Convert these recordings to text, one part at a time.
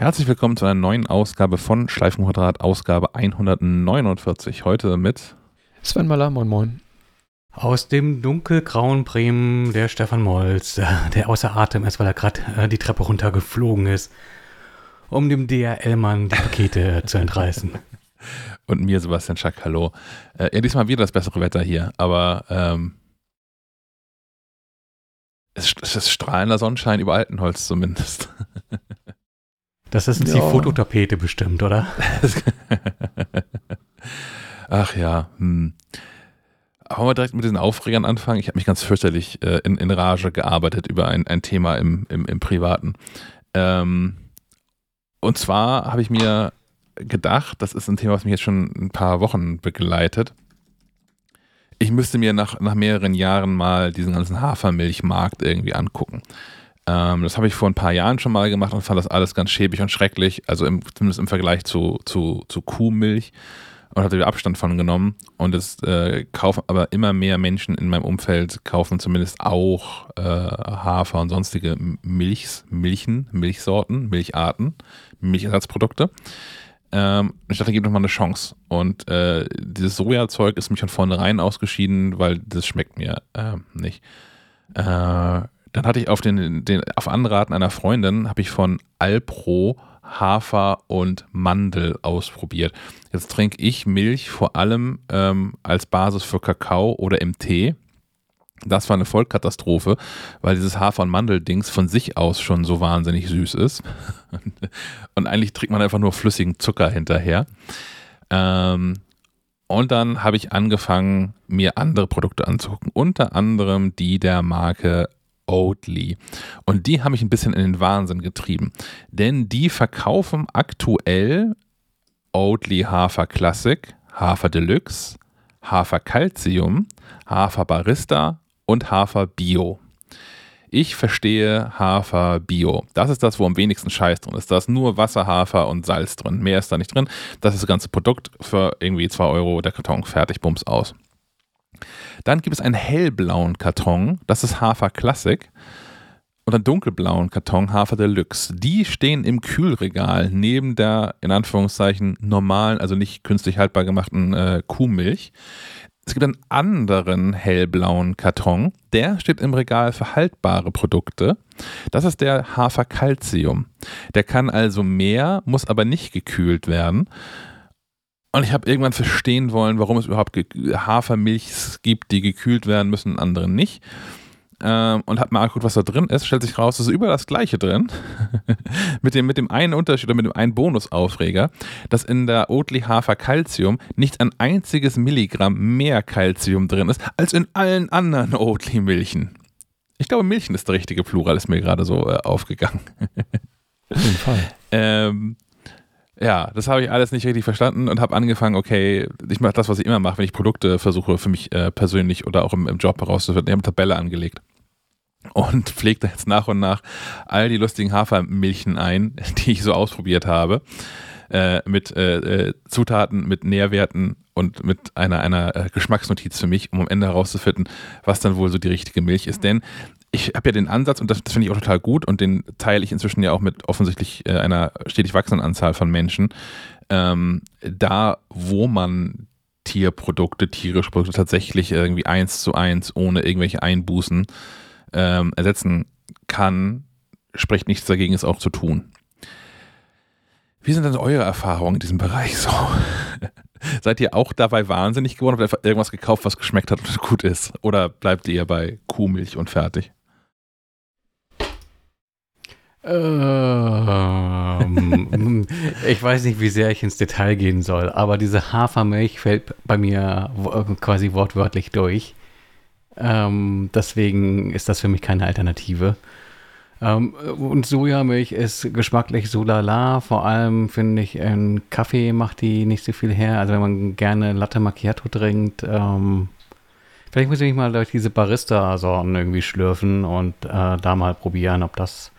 Herzlich willkommen zu einer neuen Ausgabe von Schleifenquadrat, Ausgabe 149. Heute mit Sven Maller, moin moin. Aus dem dunkelgrauen Bremen der Stefan Molz, äh, der außer Atem ist, weil er gerade äh, die Treppe runtergeflogen ist, um dem DRL-Mann die Pakete zu entreißen. Und mir, Sebastian Schack, hallo. Äh, ja, diesmal wieder das bessere Wetter hier, aber ähm, es, es ist strahlender Sonnenschein über Altenholz zumindest. Das ist ja. die Fototapete bestimmt, oder? Ach ja. Hm. Wollen wir direkt mit diesen Aufregern anfangen? Ich habe mich ganz fürchterlich äh, in, in Rage gearbeitet über ein, ein Thema im, im, im Privaten. Ähm, und zwar habe ich mir gedacht, das ist ein Thema, was mich jetzt schon ein paar Wochen begleitet. Ich müsste mir nach, nach mehreren Jahren mal diesen ganzen Hafermilchmarkt irgendwie angucken. Ähm, das habe ich vor ein paar Jahren schon mal gemacht und fand das alles ganz schäbig und schrecklich, also im, zumindest im Vergleich zu, zu, zu Kuhmilch und hatte wieder Abstand von genommen. Und es äh, kaufen aber immer mehr Menschen in meinem Umfeld kaufen zumindest auch äh, Hafer und sonstige Milchs, Milchen, Milchsorten, Milcharten, Milchersatzprodukte. Ähm, ich dachte, gib noch mal eine Chance. Und äh, dieses Sojazeug ist mich von vornherein ausgeschieden, weil das schmeckt mir äh, nicht. Dann hatte ich auf den, den auf Anraten einer Freundin habe ich von Alpro Hafer und Mandel ausprobiert. Jetzt trinke ich Milch vor allem ähm, als Basis für Kakao oder im Tee. Das war eine Vollkatastrophe, weil dieses Hafer- und Mandeldings von sich aus schon so wahnsinnig süß ist. und eigentlich trinkt man einfach nur flüssigen Zucker hinterher. Ähm, und dann habe ich angefangen, mir andere Produkte anzugucken. Unter anderem die der Marke Oatly. Und die haben mich ein bisschen in den Wahnsinn getrieben. Denn die verkaufen aktuell Oatly Hafer Classic, Hafer Deluxe, Hafer Calcium, Hafer Barista und Hafer Bio. Ich verstehe Hafer Bio. Das ist das, wo am wenigsten Scheiß drin ist. Da ist nur Wasser, Hafer und Salz drin. Mehr ist da nicht drin. Das ist das ganze Produkt für irgendwie 2 Euro der Karton fertig, bums aus. Dann gibt es einen hellblauen Karton, das ist Hafer Classic. Und einen dunkelblauen Karton Hafer Deluxe. Die stehen im Kühlregal neben der, in Anführungszeichen, normalen, also nicht künstlich haltbar gemachten äh, Kuhmilch. Es gibt einen anderen hellblauen Karton, der steht im Regal für haltbare Produkte. Das ist der Hafer Calcium. Der kann also mehr, muss aber nicht gekühlt werden. Und ich habe irgendwann verstehen wollen, warum es überhaupt Hafermilchs gibt, die gekühlt werden müssen, andere nicht. Ähm, und habe mal angeguckt, was da drin ist. Stellt sich raus, es ist über das Gleiche drin. mit, dem, mit dem einen Unterschied oder mit dem einen Bonusaufreger, dass in der Oatly Hafer Calcium nicht ein einziges Milligramm mehr Calcium drin ist, als in allen anderen Oatly Milchen. Ich glaube, Milchen ist der richtige Plural, ist mir gerade so äh, aufgegangen. Auf jeden Fall. ähm, ja, das habe ich alles nicht richtig verstanden und habe angefangen, okay, ich mache das, was ich immer mache, wenn ich Produkte versuche für mich äh, persönlich oder auch im, im Job herauszufinden. Ich habe eine Tabelle angelegt und pflege da jetzt nach und nach all die lustigen Hafermilchen ein, die ich so ausprobiert habe, äh, mit äh, äh Zutaten, mit Nährwerten und mit einer, einer äh, Geschmacksnotiz für mich, um am Ende herauszufinden, was dann wohl so die richtige Milch ist. Denn ich habe ja den Ansatz, und das, das finde ich auch total gut, und den teile ich inzwischen ja auch mit offensichtlich äh, einer stetig wachsenden Anzahl von Menschen, ähm, da, wo man Tierprodukte, tierische Produkte tatsächlich irgendwie eins zu eins ohne irgendwelche Einbußen ähm, ersetzen kann, spricht nichts dagegen, es auch zu tun. Wie sind denn eure Erfahrungen in diesem Bereich so? Seid ihr auch dabei wahnsinnig geworden? Habt ihr irgendwas gekauft, was geschmeckt hat und gut ist? Oder bleibt ihr bei Kuhmilch und fertig? Ähm, ich weiß nicht, wie sehr ich ins Detail gehen soll, aber diese Hafermilch fällt bei mir quasi wortwörtlich durch. Ähm, deswegen ist das für mich keine Alternative. Ähm, und Sojamilch ist geschmacklich so lala. Vor allem finde ich, ein Kaffee macht die nicht so viel her. Also wenn man gerne Latte Macchiato trinkt, ähm, vielleicht muss ich mich mal durch diese Barista-Sorten irgendwie schlürfen und äh, da mal probieren, ob das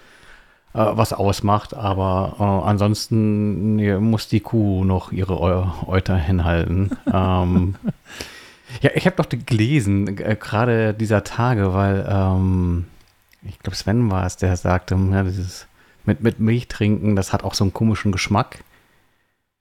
äh, was ausmacht. Aber äh, ansonsten muss die Kuh noch ihre Euter hinhalten. ähm, ja, ich habe doch gelesen, äh, gerade dieser Tage, weil ähm, ich glaube Sven war es, der sagte, ja, dieses mit, mit Milch trinken, das hat auch so einen komischen Geschmack.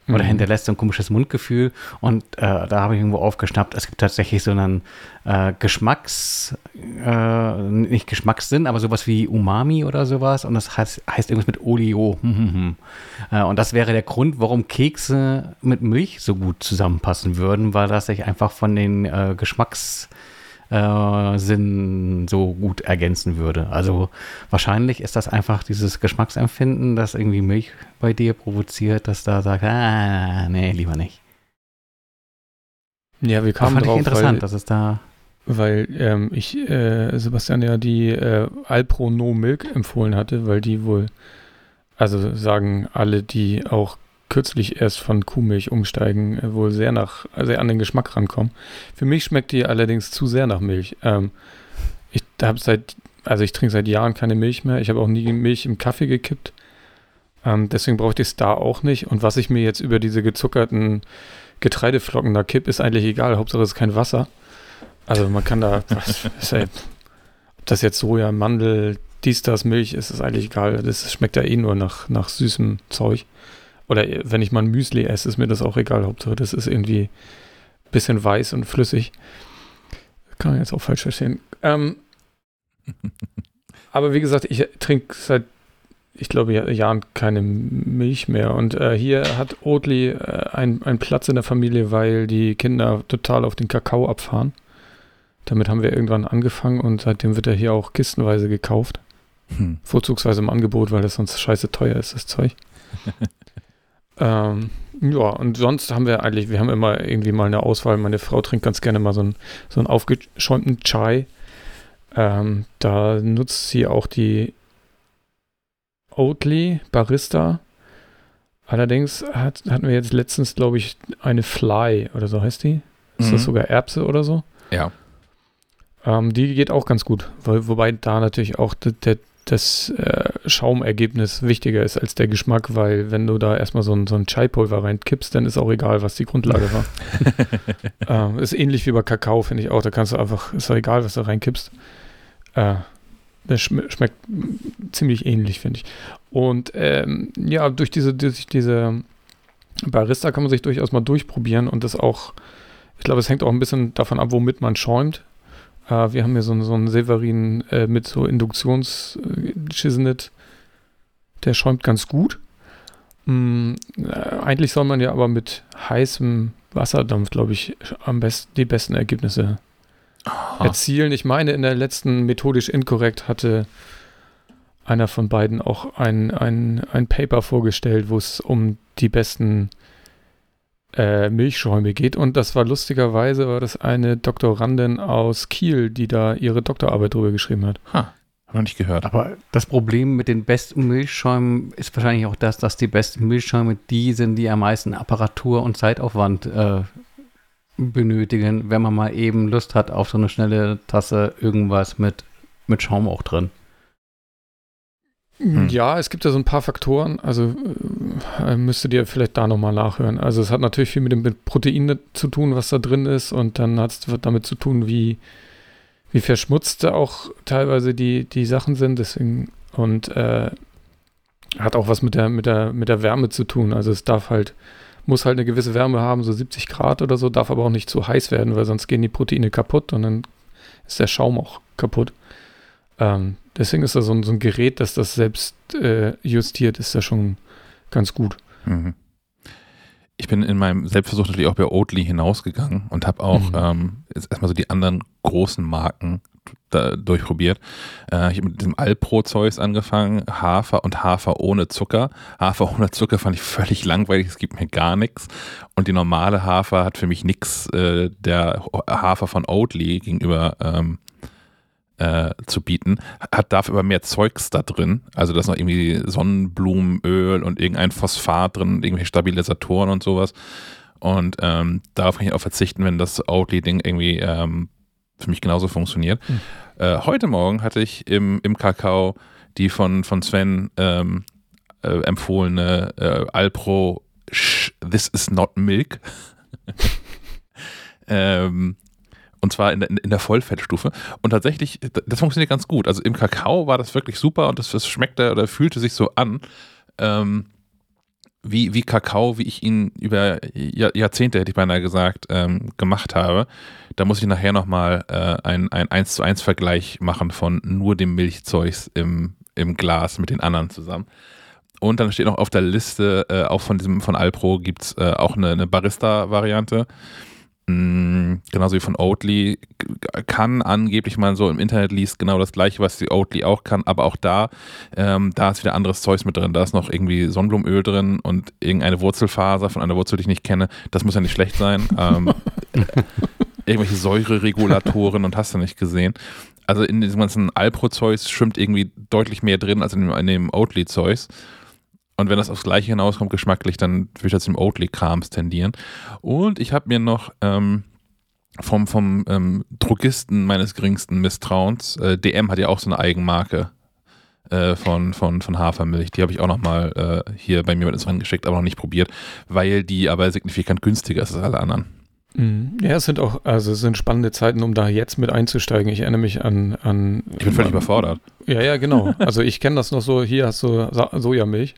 Oder Mhm. hinterlässt so ein komisches Mundgefühl. Und äh, da habe ich irgendwo aufgeschnappt, es gibt tatsächlich so einen äh, Geschmacks, äh, nicht Geschmackssinn, aber sowas wie Umami oder sowas. Und das heißt, heißt irgendwas mit Olio. Äh, und das wäre der Grund, warum Kekse mit Milch so gut zusammenpassen würden, weil das sich einfach von den äh, Geschmacks äh, Sinn so gut ergänzen würde. Also wahrscheinlich ist das einfach dieses Geschmacksempfinden, das irgendwie Milch bei dir provoziert, dass da sagt, ah, nee, lieber nicht. Ja, wir Das kamen fand ich drauf, interessant, weil, dass es da weil ähm, ich äh, Sebastian ja die äh, Alpro No Milk empfohlen hatte, weil die wohl, also sagen alle, die auch kürzlich erst von Kuhmilch umsteigen, äh, wohl sehr nach, sehr an den Geschmack rankommen. Für mich schmeckt die allerdings zu sehr nach Milch. Ähm, ich habe seit, also ich trinke seit Jahren keine Milch mehr. Ich habe auch nie Milch im Kaffee gekippt. Ähm, deswegen brauchte ich es da auch nicht. Und was ich mir jetzt über diese gezuckerten Getreideflocken da kipp, ist eigentlich egal. Hauptsache es ist kein Wasser. Also man kann da, was, ja, ob das jetzt Soja, Mandel, dies, das, Milch ist, ist eigentlich egal. Das schmeckt ja eh nur nach, nach süßem Zeug. Oder wenn ich mal ein Müsli esse, ist mir das auch egal. Hauptsache das ist irgendwie ein bisschen weiß und flüssig. Kann man jetzt auch falsch verstehen. Ähm, aber wie gesagt, ich trinke seit, ich glaube, Ja- Jahren keine Milch mehr. Und äh, hier hat Oatly äh, ein- einen Platz in der Familie, weil die Kinder total auf den Kakao abfahren. Damit haben wir irgendwann angefangen und seitdem wird er hier auch kistenweise gekauft. Hm. Vorzugsweise im Angebot, weil das sonst scheiße teuer ist, das Zeug. ähm, ja, und sonst haben wir eigentlich, wir haben immer irgendwie mal eine Auswahl. Meine Frau trinkt ganz gerne mal so einen, so einen aufgeschäumten Chai. Ähm, da nutzt sie auch die Oatly Barista. Allerdings hat, hatten wir jetzt letztens, glaube ich, eine Fly oder so heißt die. Ist Mhm. das sogar Erbse oder so? Ja. Ähm, die geht auch ganz gut, weil, wobei da natürlich auch de, de, das äh, Schaumergebnis wichtiger ist als der Geschmack, weil wenn du da erstmal so ein, so ein Chai-Pulver reinkippst, dann ist auch egal, was die Grundlage war. ähm, ist ähnlich wie bei Kakao, finde ich auch. Da kannst du einfach, ist doch egal, was du reinkippst. Äh, das schm schmeckt ziemlich ähnlich, finde ich. Und ähm, ja, durch diese, durch diese Barista kann man sich durchaus mal durchprobieren und das auch, ich glaube, es hängt auch ein bisschen davon ab, womit man schäumt. Äh, wir haben hier so, einen- so einen Severin äh, mit so Induktions-Chisnet. Der schäumt ganz gut. Mm, äh, eigentlich soll man ja aber mit heißem Wasserdampf, glaube ich, am besten die besten Ergebnisse Ah. erzielen. Ich meine, in der letzten methodisch inkorrekt hatte einer von beiden auch ein, ein, ein Paper vorgestellt, wo es um die besten äh, Milchschäume geht. Und das war lustigerweise, war das eine Doktorandin aus Kiel, die da ihre Doktorarbeit drüber geschrieben hat. Ha, noch nicht gehört. Aber das Problem mit den besten Milchschäumen ist wahrscheinlich auch das, dass die besten Milchschäume die sind, die am meisten Apparatur und Zeitaufwand äh, benötigen, wenn man mal eben Lust hat auf so eine schnelle Tasse irgendwas mit, mit Schaum auch drin. Hm. Ja, es gibt ja so ein paar Faktoren, also äh, müsstet ihr vielleicht da nochmal nachhören. Also es hat natürlich viel mit dem Protein zu tun, was da drin ist und dann hat es damit zu tun, wie, wie verschmutzt auch teilweise die, die Sachen sind, deswegen und äh, hat auch was mit der, mit der, mit der Wärme zu tun. Also es darf halt, muss halt eine gewisse Wärme haben, so 70 Grad oder so, darf aber auch nicht zu heiß werden, weil sonst gehen die Proteine kaputt und dann ist der Schaum auch kaputt. Ähm, deswegen ist da so ein, so ein Gerät, das das selbst äh, justiert, ist da schon ganz gut. Mhm. Ich bin in meinem Selbstversuch natürlich auch bei Oatly hinausgegangen und habe auch Mhm. ähm, jetzt erstmal so die anderen großen Marken da durchprobiert. Äh, ich habe mit diesem Alpro-Zeugs angefangen, Hafer und Hafer ohne Zucker. Hafer ohne Zucker fand ich völlig langweilig, es gibt mir gar nichts. Und die normale Hafer hat für mich nichts äh, der Hafer von Oatly gegenüber ähm, äh, zu bieten, hat dafür aber mehr Zeugs da drin. Also da ist noch irgendwie Sonnenblumenöl und irgendein Phosphat drin, irgendwelche Stabilisatoren und sowas. Und ähm, darauf kann ich auch verzichten, wenn das Oatly-Ding irgendwie ähm, für mich genauso funktioniert. Hm. Äh, heute Morgen hatte ich im, im Kakao die von, von Sven ähm, äh, empfohlene äh, Alpro Sh This is not Milk. ähm, Und zwar in der, in der Vollfettstufe. Und tatsächlich, das funktioniert ganz gut. Also im Kakao war das wirklich super und das, das schmeckte oder fühlte sich so an. Ähm, wie, wie Kakao, wie ich ihn über Jahrzehnte, hätte ich beinahe gesagt, ähm, gemacht habe. Da muss ich nachher nochmal äh, einen ein 1 zu 1 Vergleich machen von nur dem Milchzeugs im, im Glas mit den anderen zusammen. Und dann steht noch auf der Liste, äh, auch von diesem von Alpro gibt es äh, auch eine, eine Barista-Variante. Mm, genauso wie von Oatly, kann angeblich man so im Internet liest genau das gleiche, was die Oatly auch kann, aber auch da, ähm, da ist wieder anderes Zeugs mit drin. Da ist noch irgendwie Sonnenblumenöl drin und irgendeine Wurzelfaser von einer Wurzel, die ich nicht kenne. Das muss ja nicht schlecht sein. Ähm, irgendwelche Säureregulatoren und hast du nicht gesehen. Also in diesem ganzen Alpro-Zeugs schwimmt irgendwie deutlich mehr drin als in dem, in dem Oatly-Zeugs. Und wenn das aufs Gleiche hinauskommt, geschmacklich, dann würde ich das zum Oatly-Krams tendieren. Und ich habe mir noch ähm, vom, vom ähm, Drogisten meines geringsten Misstrauens, äh, DM hat ja auch so eine Eigenmarke äh, von, von, von Hafermilch. Die habe ich auch nochmal äh, hier bei mir mit ins Rennen geschickt, aber noch nicht probiert, weil die aber signifikant günstiger ist als alle anderen. Mhm. Ja, es sind auch, also es sind spannende Zeiten, um da jetzt mit einzusteigen. Ich erinnere mich an. an ich bin völlig überfordert. Ja, ja, genau. Also ich kenne das noch so, hier hast du Sojamilch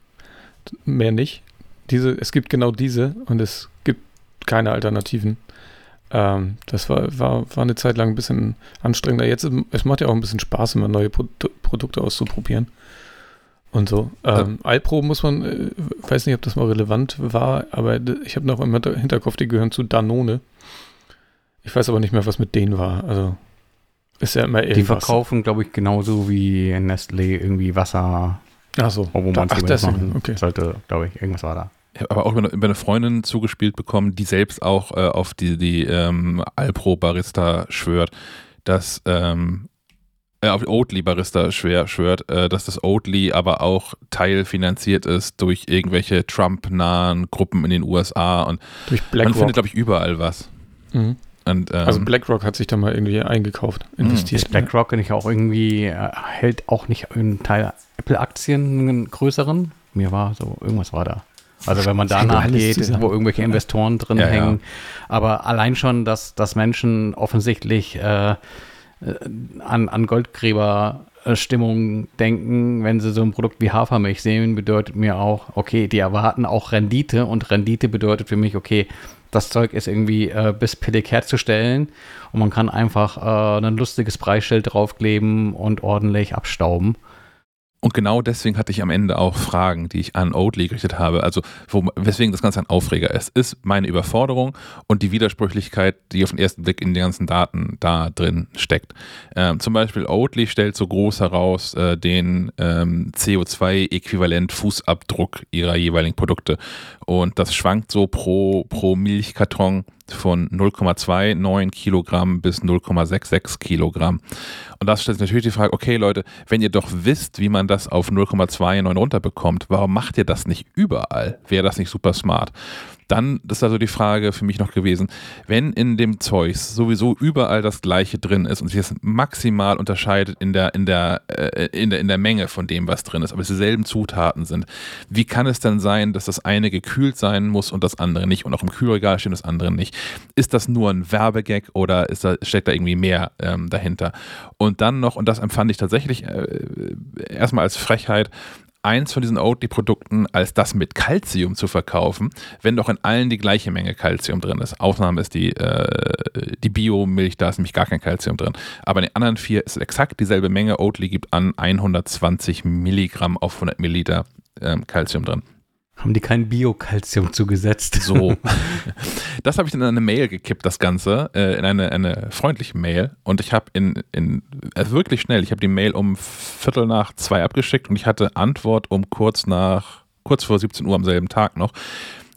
mehr nicht. Diese, es gibt genau diese und es gibt keine Alternativen. Ähm, das war, war, war eine Zeit lang ein bisschen anstrengender. Jetzt, es macht ja auch ein bisschen Spaß, immer neue Pro Produkte auszuprobieren. Und so. Ähm, ja. Alpro muss man, äh, weiß nicht, ob das mal relevant war, aber ich habe noch im Hinterkopf, die gehören zu Danone. Ich weiß aber nicht mehr, was mit denen war. Also ist ja immer irgendwas. Die verkaufen, glaube ich, genauso wie Nestlé irgendwie Wasser, Ach so. Wo man Ach, das machen okay. sollte, glaube ich. Irgendwas war da. Ich habe aber auch über eine Freundin zugespielt bekommen, die selbst auch äh, auf die, die ähm, Alpro Barista schwört, dass ähm, äh, auf Oatly Barista schwer schwört, äh, dass das Oatly aber auch teilfinanziert ist durch irgendwelche Trump-nahen Gruppen in den USA und durch man findet, glaube ich, überall was. Mhm. Und, ähm, also BlackRock hat sich da mal irgendwie eingekauft, hm. investiert. Ist BlackRock nicht auch irgendwie, äh, hält auch nicht einen Teil Apple-Aktien, einen größeren? Mir war so, irgendwas war da. Also wenn man danach geht, wo irgendwelche Investoren drin ja, hängen. Ja. Aber allein schon, dass, dass Menschen offensichtlich äh, äh an, an Goldgräberstimmung denken, wenn sie so ein Produkt wie Hafermilch sehen, bedeutet mir auch, okay, die erwarten auch Rendite und Rendite bedeutet für mich, okay, das Zeug ist irgendwie äh, bis billig herzustellen und man kann einfach äh, ein lustiges Preisschild draufkleben und ordentlich abstauben. Und genau deswegen hatte ich am Ende auch Fragen, die ich an Oatly gerichtet habe. Also, wo, weswegen das Ganze ein Aufreger ist, ist meine Überforderung und die Widersprüchlichkeit, die auf den ersten Blick in den ganzen Daten da drin steckt. Ähm, zum Beispiel Oatly stellt so groß heraus äh, den ähm, CO2-Äquivalent-Fußabdruck ihrer jeweiligen Produkte. Und das schwankt so pro, pro Milchkarton von 0,29 Kilogramm bis 0,66 Kilogramm. Und das stellt sich natürlich die Frage, okay Leute, wenn ihr doch wisst, wie man das auf 0,29 runterbekommt, warum macht ihr das nicht überall? Wäre das nicht super smart? Dann ist also die Frage für mich noch gewesen, wenn in dem Zeugs sowieso überall das Gleiche drin ist und sich das maximal unterscheidet in der, in der, äh, in der, in der Menge von dem, was drin ist, aber es dieselben Zutaten sind, wie kann es denn sein, dass das eine gekühlt sein muss und das andere nicht und auch im Kühlregal steht das andere nicht? Ist das nur ein Werbegag oder ist da, steckt da irgendwie mehr ähm, dahinter? Und dann noch, und das empfand ich tatsächlich äh, erstmal als Frechheit, eins von diesen Oatly-Produkten als das mit Calcium zu verkaufen, wenn doch in allen die gleiche Menge Calcium drin ist. Ausnahme ist die, äh, die Bio-Milch, da ist nämlich gar kein Calcium drin. Aber in den anderen vier ist exakt dieselbe Menge. Oatly gibt an 120 Milligramm auf 100 Milliliter ähm, Calcium drin. Haben die kein Biokalzium zugesetzt? So. Das habe ich dann in eine Mail gekippt, das Ganze, äh, in eine, eine freundliche Mail. Und ich habe in, in also wirklich schnell, ich habe die Mail um Viertel nach zwei abgeschickt und ich hatte Antwort um kurz nach, kurz vor 17 Uhr am selben Tag noch.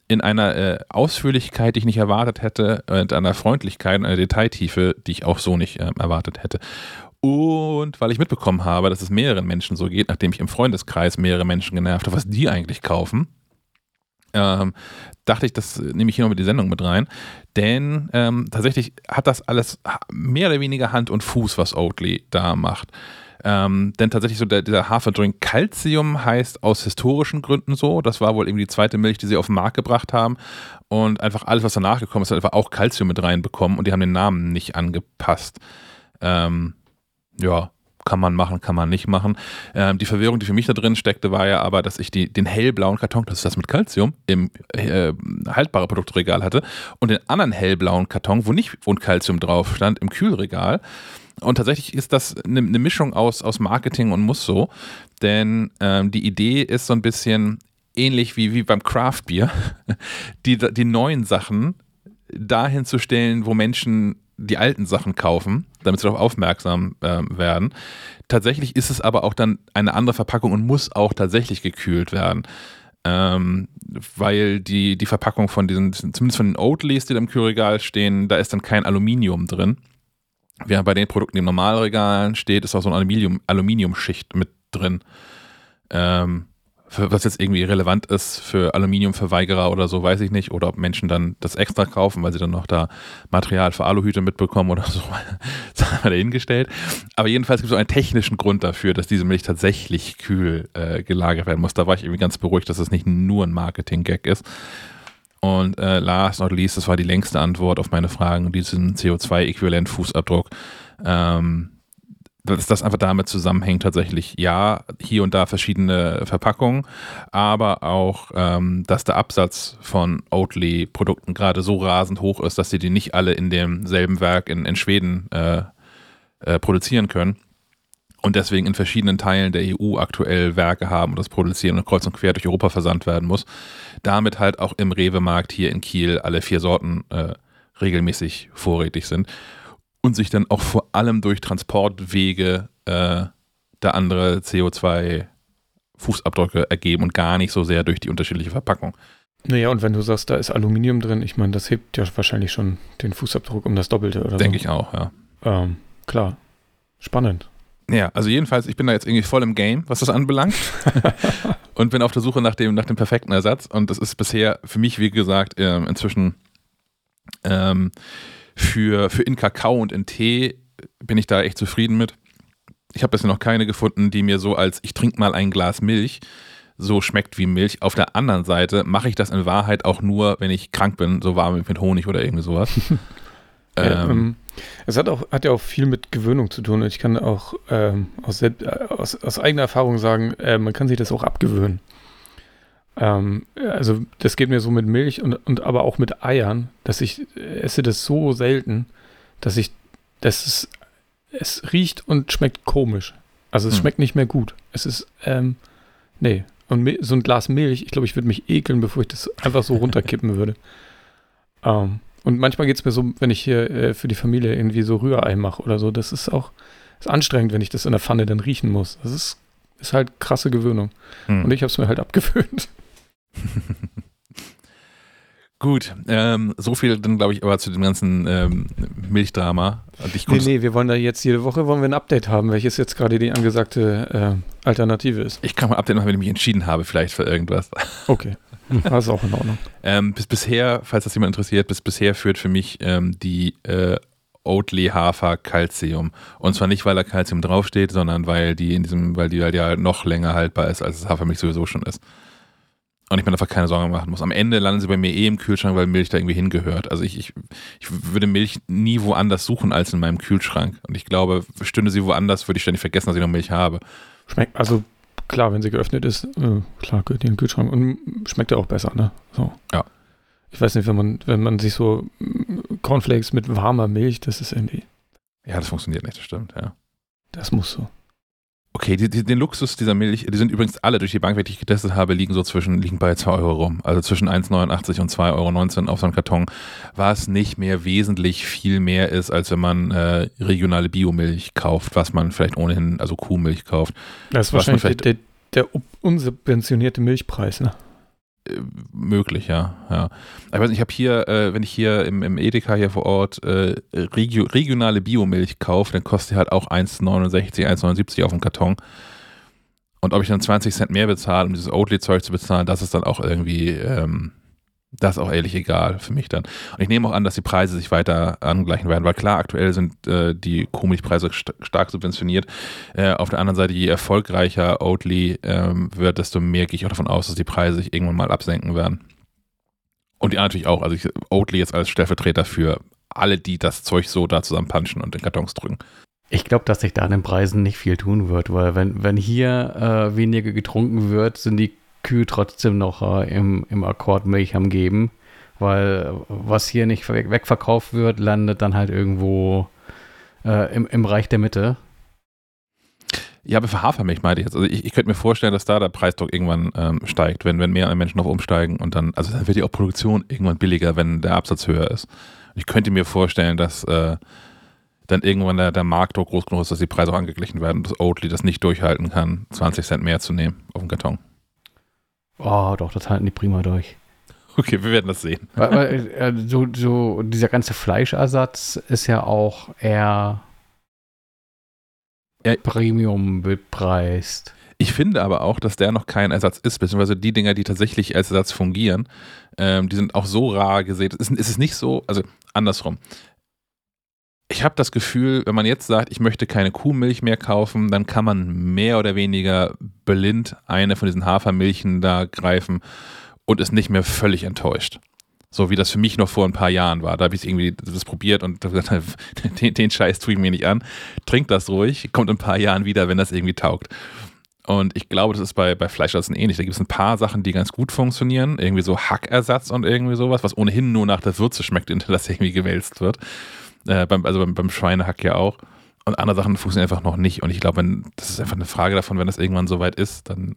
In einer äh, Ausführlichkeit, die ich nicht erwartet hätte, und einer Freundlichkeit, einer Detailtiefe, die ich auch so nicht äh, erwartet hätte. Und weil ich mitbekommen habe, dass es mehreren Menschen so geht, nachdem ich im Freundeskreis mehrere Menschen genervt habe, was die eigentlich kaufen, ähm, dachte ich, das nehme ich hier noch mit die Sendung mit rein. Denn ähm, tatsächlich hat das alles mehr oder weniger Hand und Fuß, was Oatly da macht. Ähm, denn tatsächlich so der, dieser Haferdrink Calcium heißt aus historischen Gründen so. Das war wohl irgendwie die zweite Milch, die sie auf den Markt gebracht haben. Und einfach alles, was danach gekommen ist, hat einfach auch Calcium mit reinbekommen und die haben den Namen nicht angepasst. Ähm, ja, kann man machen, kann man nicht machen. Ähm, die Verwirrung, die für mich da drin steckte, war ja aber, dass ich die, den hellblauen Karton, das ist das mit Calcium, im äh, haltbare Produktregal hatte und den anderen hellblauen Karton, wo nicht ein Calcium drauf stand, im Kühlregal. Und tatsächlich ist das eine, eine Mischung aus, aus Marketing und muss so, denn ähm, die Idee ist so ein bisschen ähnlich wie, wie beim Craft Beer, die, die neuen Sachen dahin zu stellen, wo Menschen die alten Sachen kaufen, damit sie darauf aufmerksam äh, werden. Tatsächlich ist es aber auch dann eine andere Verpackung und muss auch tatsächlich gekühlt werden. Ähm, weil die, die Verpackung von diesen, zumindest von den Oatlys, die da im Kühlregal stehen, da ist dann kein Aluminium drin. Während bei den Produkten, die im Normalregalen steht, ist auch so eine Aluminium, Aluminiumschicht mit drin. Ähm, was jetzt irgendwie relevant ist für Aluminiumverweigerer oder so, weiß ich nicht. Oder ob Menschen dann das extra kaufen, weil sie dann noch da Material für Aluhüte mitbekommen oder so. das haben wir dahingestellt. Aber jedenfalls gibt es einen technischen Grund dafür, dass diese Milch tatsächlich kühl äh, gelagert werden muss. Da war ich irgendwie ganz beruhigt, dass es das nicht nur ein Marketing-Gag ist. Und äh, last not least, das war die längste Antwort auf meine Fragen, diesen CO2-Äquivalent-Fußabdruck. Ähm, dass das einfach damit zusammenhängt, tatsächlich, ja, hier und da verschiedene Verpackungen, aber auch, ähm, dass der Absatz von Oatly-Produkten gerade so rasend hoch ist, dass sie die nicht alle in demselben Werk in, in Schweden äh, äh, produzieren können und deswegen in verschiedenen Teilen der EU aktuell Werke haben und das produzieren und kreuz und quer durch Europa versandt werden muss. Damit halt auch im Rewe-Markt hier in Kiel alle vier Sorten äh, regelmäßig vorrätig sind und sich dann auch vor allem durch Transportwege äh, da andere CO2-Fußabdrücke ergeben und gar nicht so sehr durch die unterschiedliche Verpackung. Naja, und wenn du sagst, da ist Aluminium drin, ich meine, das hebt ja wahrscheinlich schon den Fußabdruck um das Doppelte oder Denke so. ich auch, ja. Ähm, klar. Spannend. Ja, also jedenfalls, ich bin da jetzt irgendwie voll im Game, was das anbelangt. und bin auf der Suche nach dem, nach dem perfekten Ersatz. Und das ist bisher für mich, wie gesagt, äh, inzwischen ähm, für, für in Kakao und in Tee bin ich da echt zufrieden mit. Ich habe bisher noch keine gefunden, die mir so als ich trinke mal ein Glas Milch so schmeckt wie Milch. Auf der anderen Seite mache ich das in Wahrheit auch nur, wenn ich krank bin, so warm mit Honig oder irgendwie sowas. ähm, ähm, es hat, auch, hat ja auch viel mit Gewöhnung zu tun. Ich kann auch ähm, aus, aus, aus, eigener Erfahrung sagen, äh, man kann sich das auch abgewöhnen. Ähm, also das geht mir so mit Milch und, und aber auch mit Eiern, dass ich esse das so selten, dass ich, dass es, es riecht und schmeckt komisch. Also es hm. schmeckt nicht mehr gut. Es ist, ähm, nee. Und so ein Glas Milch, ich glaube, ich würde mich ekeln, bevor ich das einfach so runterkippen würde. Ähm, und manchmal geht es mir so, wenn ich hier äh, für die Familie irgendwie so Rührei mache oder so, das ist auch ist anstrengend, wenn ich das in der Pfanne dann riechen muss. Das ist, ist halt krasse Gewöhnung. Hm. Und ich habe es mir halt abgewöhnt. Gut, ähm, so viel dann glaube ich aber zu dem ganzen ähm, Milchdrama. nee, nee, wir wollen da jetzt jede Woche wollen wir ein Update haben, welches jetzt gerade die angesagte äh, Alternative ist. Ich kann mal ein Update machen, wenn ich mich entschieden habe, vielleicht für irgendwas. Okay, das ist auch in Ordnung. ähm, bis bisher, falls das jemand interessiert, bis bisher führt für mich ähm, die äh, Oatly Hafer Calcium. Und zwar nicht, weil da Calcium draufsteht, sondern weil die in diesem, weil die halt ja noch länger haltbar ist, als das Hafermilch sowieso schon ist und ich mir einfach keine Sorgen machen muss. Am Ende landen sie bei mir eh im Kühlschrank, weil Milch da irgendwie hingehört. Also ich, ich, ich würde Milch nie woanders suchen als in meinem Kühlschrank. Und ich glaube, stünde sie woanders, würde ich ständig vergessen, dass ich noch Milch habe. Schmeckt, also klar, wenn sie geöffnet ist, äh, klar, gehört die in den Kühlschrank und schmeckt ja auch besser, ne? So. Ja. Ich weiß nicht, wenn man, wenn man sich so mm, Cornflakes mit warmer Milch, das ist irgendwie. Ja, das funktioniert nicht, das stimmt, ja. Das muss so. Okay, die, die, den Luxus dieser Milch, die sind übrigens alle durch die Bank, welche ich getestet habe, liegen so zwischen, liegen bei 2 Euro rum. Also zwischen 1,89 und 2,19 Euro auf so einem Karton, was nicht mehr wesentlich viel mehr ist, als wenn man äh, regionale Biomilch kauft, was man vielleicht ohnehin, also Kuhmilch kauft. Das ist wahrscheinlich der, der unsubventionierte Milchpreis, ne? Äh, möglich, ja. ja. Ich weiß nicht, ich habe hier, äh, wenn ich hier im, im Edeka hier vor Ort äh, regio regionale Biomilch kaufe, dann kostet die halt auch 1,69, 1,79 auf dem Karton. Und ob ich dann 20 Cent mehr bezahle, um dieses Oatly-Zeug zu bezahlen, das ist dann auch irgendwie, ähm, das ist auch ehrlich egal für mich dann. Und ich nehme auch an, dass die Preise sich weiter angleichen werden, weil klar, aktuell sind äh, die Kuhmilchpreise st stark subventioniert. Äh, auf der anderen Seite, je erfolgreicher Oatly ähm, wird, desto mehr gehe ich auch davon aus, dass die Preise sich irgendwann mal absenken werden. Und die natürlich auch, also ich, Oatly jetzt als Stellvertreter für alle, die das Zeug so da zusammenpanschen und in Kartons drücken. Ich glaube, dass sich da an den Preisen nicht viel tun wird, weil wenn, wenn hier äh, weniger getrunken wird, sind die Kühe trotzdem noch äh, im, im Akkord Milch am Geben, weil was hier nicht weg, wegverkauft wird, landet dann halt irgendwo äh, im, im Reich der Mitte. Ja, aber für Hafermilch meinte ich jetzt. Also ich, ich könnte mir vorstellen, dass da der Preisdruck irgendwann ähm, steigt, wenn, wenn mehr Menschen auf umsteigen und dann, also dann wird die auch Produktion irgendwann billiger, wenn der Absatz höher ist. Ich könnte mir vorstellen, dass äh, dann irgendwann der, der Marktdruck groß genug ist, dass die Preise auch angeglichen werden und das Oatly das nicht durchhalten kann, 20 Cent mehr zu nehmen auf dem Karton. Oh, doch, das halten die prima durch. Okay, wir werden das sehen. Weil, weil äh, so, so dieser ganze Fleischersatz ist ja auch eher Ja. Premium bepreist. Ich finde aber auch, dass der noch kein Ersatz ist, beziehungsweise die Dinger, die tatsächlich als Ersatz fungieren, ähm, die sind auch so rar gesät. Es ist, es ist nicht so, also andersrum. Ich habe das Gefühl, wenn man jetzt sagt, ich möchte keine Kuhmilch mehr kaufen, dann kann man mehr oder weniger blind eine von diesen Hafermilchen da greifen und ist nicht mehr völlig enttäuscht. So wie das für mich noch vor ein paar Jahren war. Da habe ich irgendwie das probiert und gesagt, den, den Scheiß tue ich mir nicht an. Trink das ruhig, kommt in ein paar Jahren wieder, wenn das irgendwie taugt. Und ich glaube, das ist bei, bei Fleischersatz ähnlich. Da gibt es ein paar Sachen, die ganz gut funktionieren. Irgendwie so Hackersatz und irgendwie sowas, was ohnehin nur nach der Würze schmeckt, in der das irgendwie gewälzt wird. Äh, beim, also beim, beim Schweinehack ja auch. Und andere Sachen funktionieren einfach noch nicht. Und ich glaube, das ist einfach eine Frage davon, wenn das irgendwann soweit ist, dann.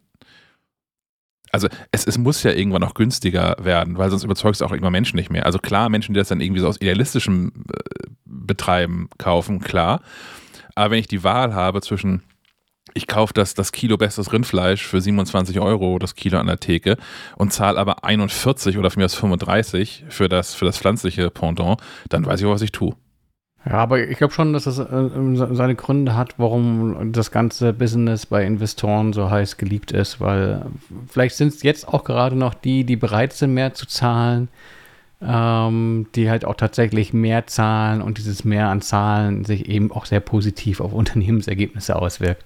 Also es, es muss ja irgendwann auch günstiger werden, weil sonst überzeugst du auch irgendwann Menschen nicht mehr. Also klar, Menschen, die das dann irgendwie so aus idealistischem äh, Betreiben kaufen, klar. Aber wenn ich die Wahl habe zwischen, ich kaufe das, das Kilo bestes Rindfleisch für 27 Euro, das Kilo an der Theke, und zahle aber 41 oder von mir aus 35 für das, für das pflanzliche Pendant, dann weiß ich auch, was ich tue. Ja, aber ich glaube schon, dass es äh, seine Gründe hat, warum das ganze Business bei Investoren so heiß geliebt ist, weil vielleicht sind es jetzt auch gerade noch die, die bereit sind, mehr zu zahlen, ähm, die halt auch tatsächlich mehr zahlen und dieses Mehr an Zahlen sich eben auch sehr positiv auf Unternehmensergebnisse auswirkt.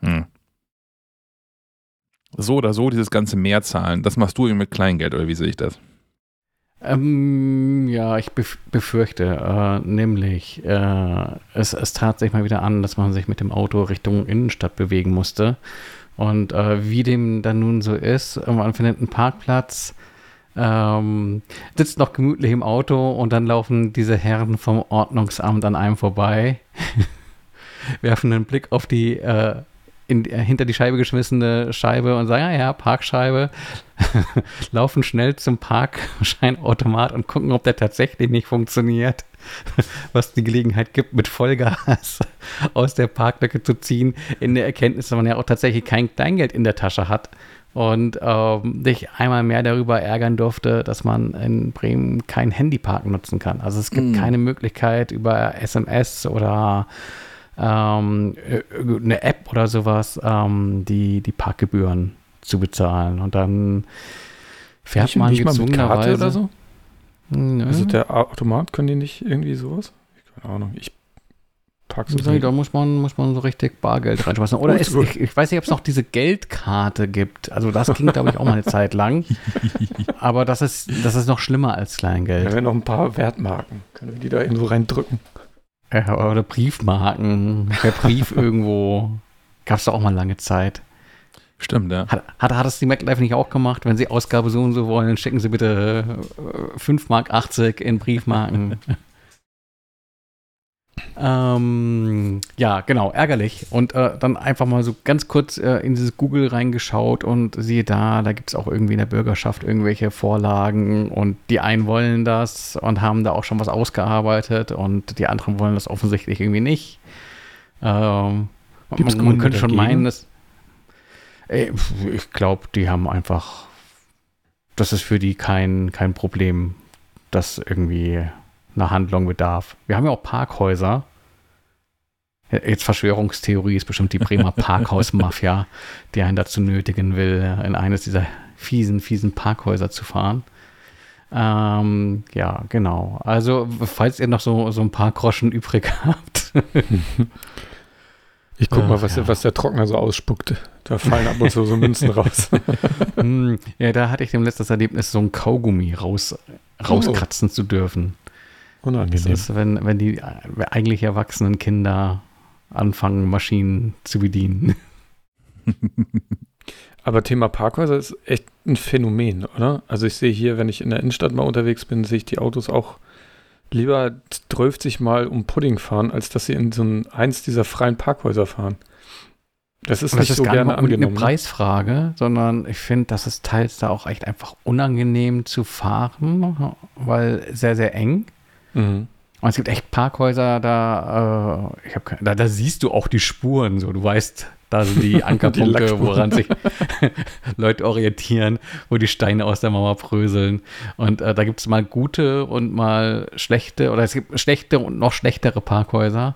Hm. So oder so, dieses ganze Mehrzahlen, das machst du irgendwie mit Kleingeld, oder wie sehe ich das? Ähm, ja, ich bef befürchte, äh, nämlich, äh, es, es tat sich mal wieder an, dass man sich mit dem Auto Richtung Innenstadt bewegen musste. Und äh, wie dem dann nun so ist, äh, man findet einen Parkplatz, ähm, sitzt noch gemütlich im Auto und dann laufen diese Herren vom Ordnungsamt an einem vorbei, werfen einen Blick auf die äh, in, äh, hinter die Scheibe geschmissene Scheibe und sagen, ja, ja, Parkscheibe, laufen schnell zum Parkscheinautomat und gucken, ob der tatsächlich nicht funktioniert, was die Gelegenheit gibt, mit Vollgas aus der Parklücke zu ziehen, in der Erkenntnis, dass man ja auch tatsächlich kein Kleingeld in der Tasche hat und ähm, dich einmal mehr darüber ärgern durfte, dass man in Bremen kein Handyparken nutzen kann. Also es gibt Mm. keine Möglichkeit über SMS oder ähm, äh, eine App oder sowas, ähm, die, die Parkgebühren zu bezahlen. Und dann fährt Nicht- man nicht mal mit Karte oder so? Nö. Also der Automat, können die nicht irgendwie sowas? Keine Ahnung. Ich pack's So, da muss man, muss man so richtig Bargeld reinschmeißen. Oder gut. ich, ich weiß nicht, ob es noch diese Geldkarte gibt. Also das ging, glaube ich, auch mal eine Zeit lang. Aber das ist, das ist noch schlimmer als Da Kleingeld. wären noch ein paar Wertmarken. Können wir die da so reindrücken? Ja, oder Briefmarken. Per Brief irgendwo. Gab es da auch mal lange Zeit. Stimmt, ja. Hat, hat, hat es die MacLife nicht auch gemacht? Wenn Sie Ausgabe so und so wollen, schicken Sie bitte äh, 5 Mark 80 in Briefmarken. ähm, ja, genau, ärgerlich. Und äh, dann einfach mal so ganz kurz äh, in dieses Google reingeschaut und siehe da, da gibt es auch irgendwie in der Bürgerschaft irgendwelche Vorlagen und die einen wollen das und haben da auch schon was ausgearbeitet und die anderen wollen das offensichtlich irgendwie nicht. Ähm, man, man könnte schon meinen, dass Ey, pf, Ich glaube, die haben einfach, das ist für die kein, kein Problem, das irgendwie einer Handlung bedarf. Wir haben ja auch Parkhäuser. Jetzt Verschwörungstheorie ist bestimmt die Bremer Parkhaus-Mafia, die einen dazu nötigen will, in eines dieser fiesen, fiesen Parkhäuser zu fahren. Ähm, ja, genau. Also, falls ihr noch so, so ein paar Groschen übrig habt. ich guck mal, was, ja. was der Trockner so ausspuckt. Da fallen ab und zu so Münzen raus. Hm, ja, da hatte ich dem letztes Erlebnis, so ein Kaugummi raus, rauskratzen oh. zu dürfen. Unangenehm. Das ist, wenn, wenn die eigentlich erwachsenen Kinder anfangen, Maschinen zu bedienen. Aber Thema Parkhäuser ist echt ein Phänomen, oder? Also ich sehe hier, wenn ich in der Innenstadt mal unterwegs bin, sehe ich die Autos auch lieber 30 Mal um Pudding fahren, als dass sie in so ein, eins dieser freien Parkhäuser fahren. Das ist das nicht ist so gar gerne angenommen. eine ne? Preisfrage, sondern ich finde, das ist teils da auch echt einfach unangenehm zu fahren, weil sehr, sehr eng. Mhm. Und es gibt echt Parkhäuser, da, äh, ich hab, da, da siehst du auch die Spuren, so du weißt, da sind die Ankerpunkte, die woran sich Leute orientieren, wo die Steine aus der Mauer bröseln. Und äh, da gibt es mal gute und mal schlechte, oder es gibt schlechte und noch schlechtere Parkhäuser.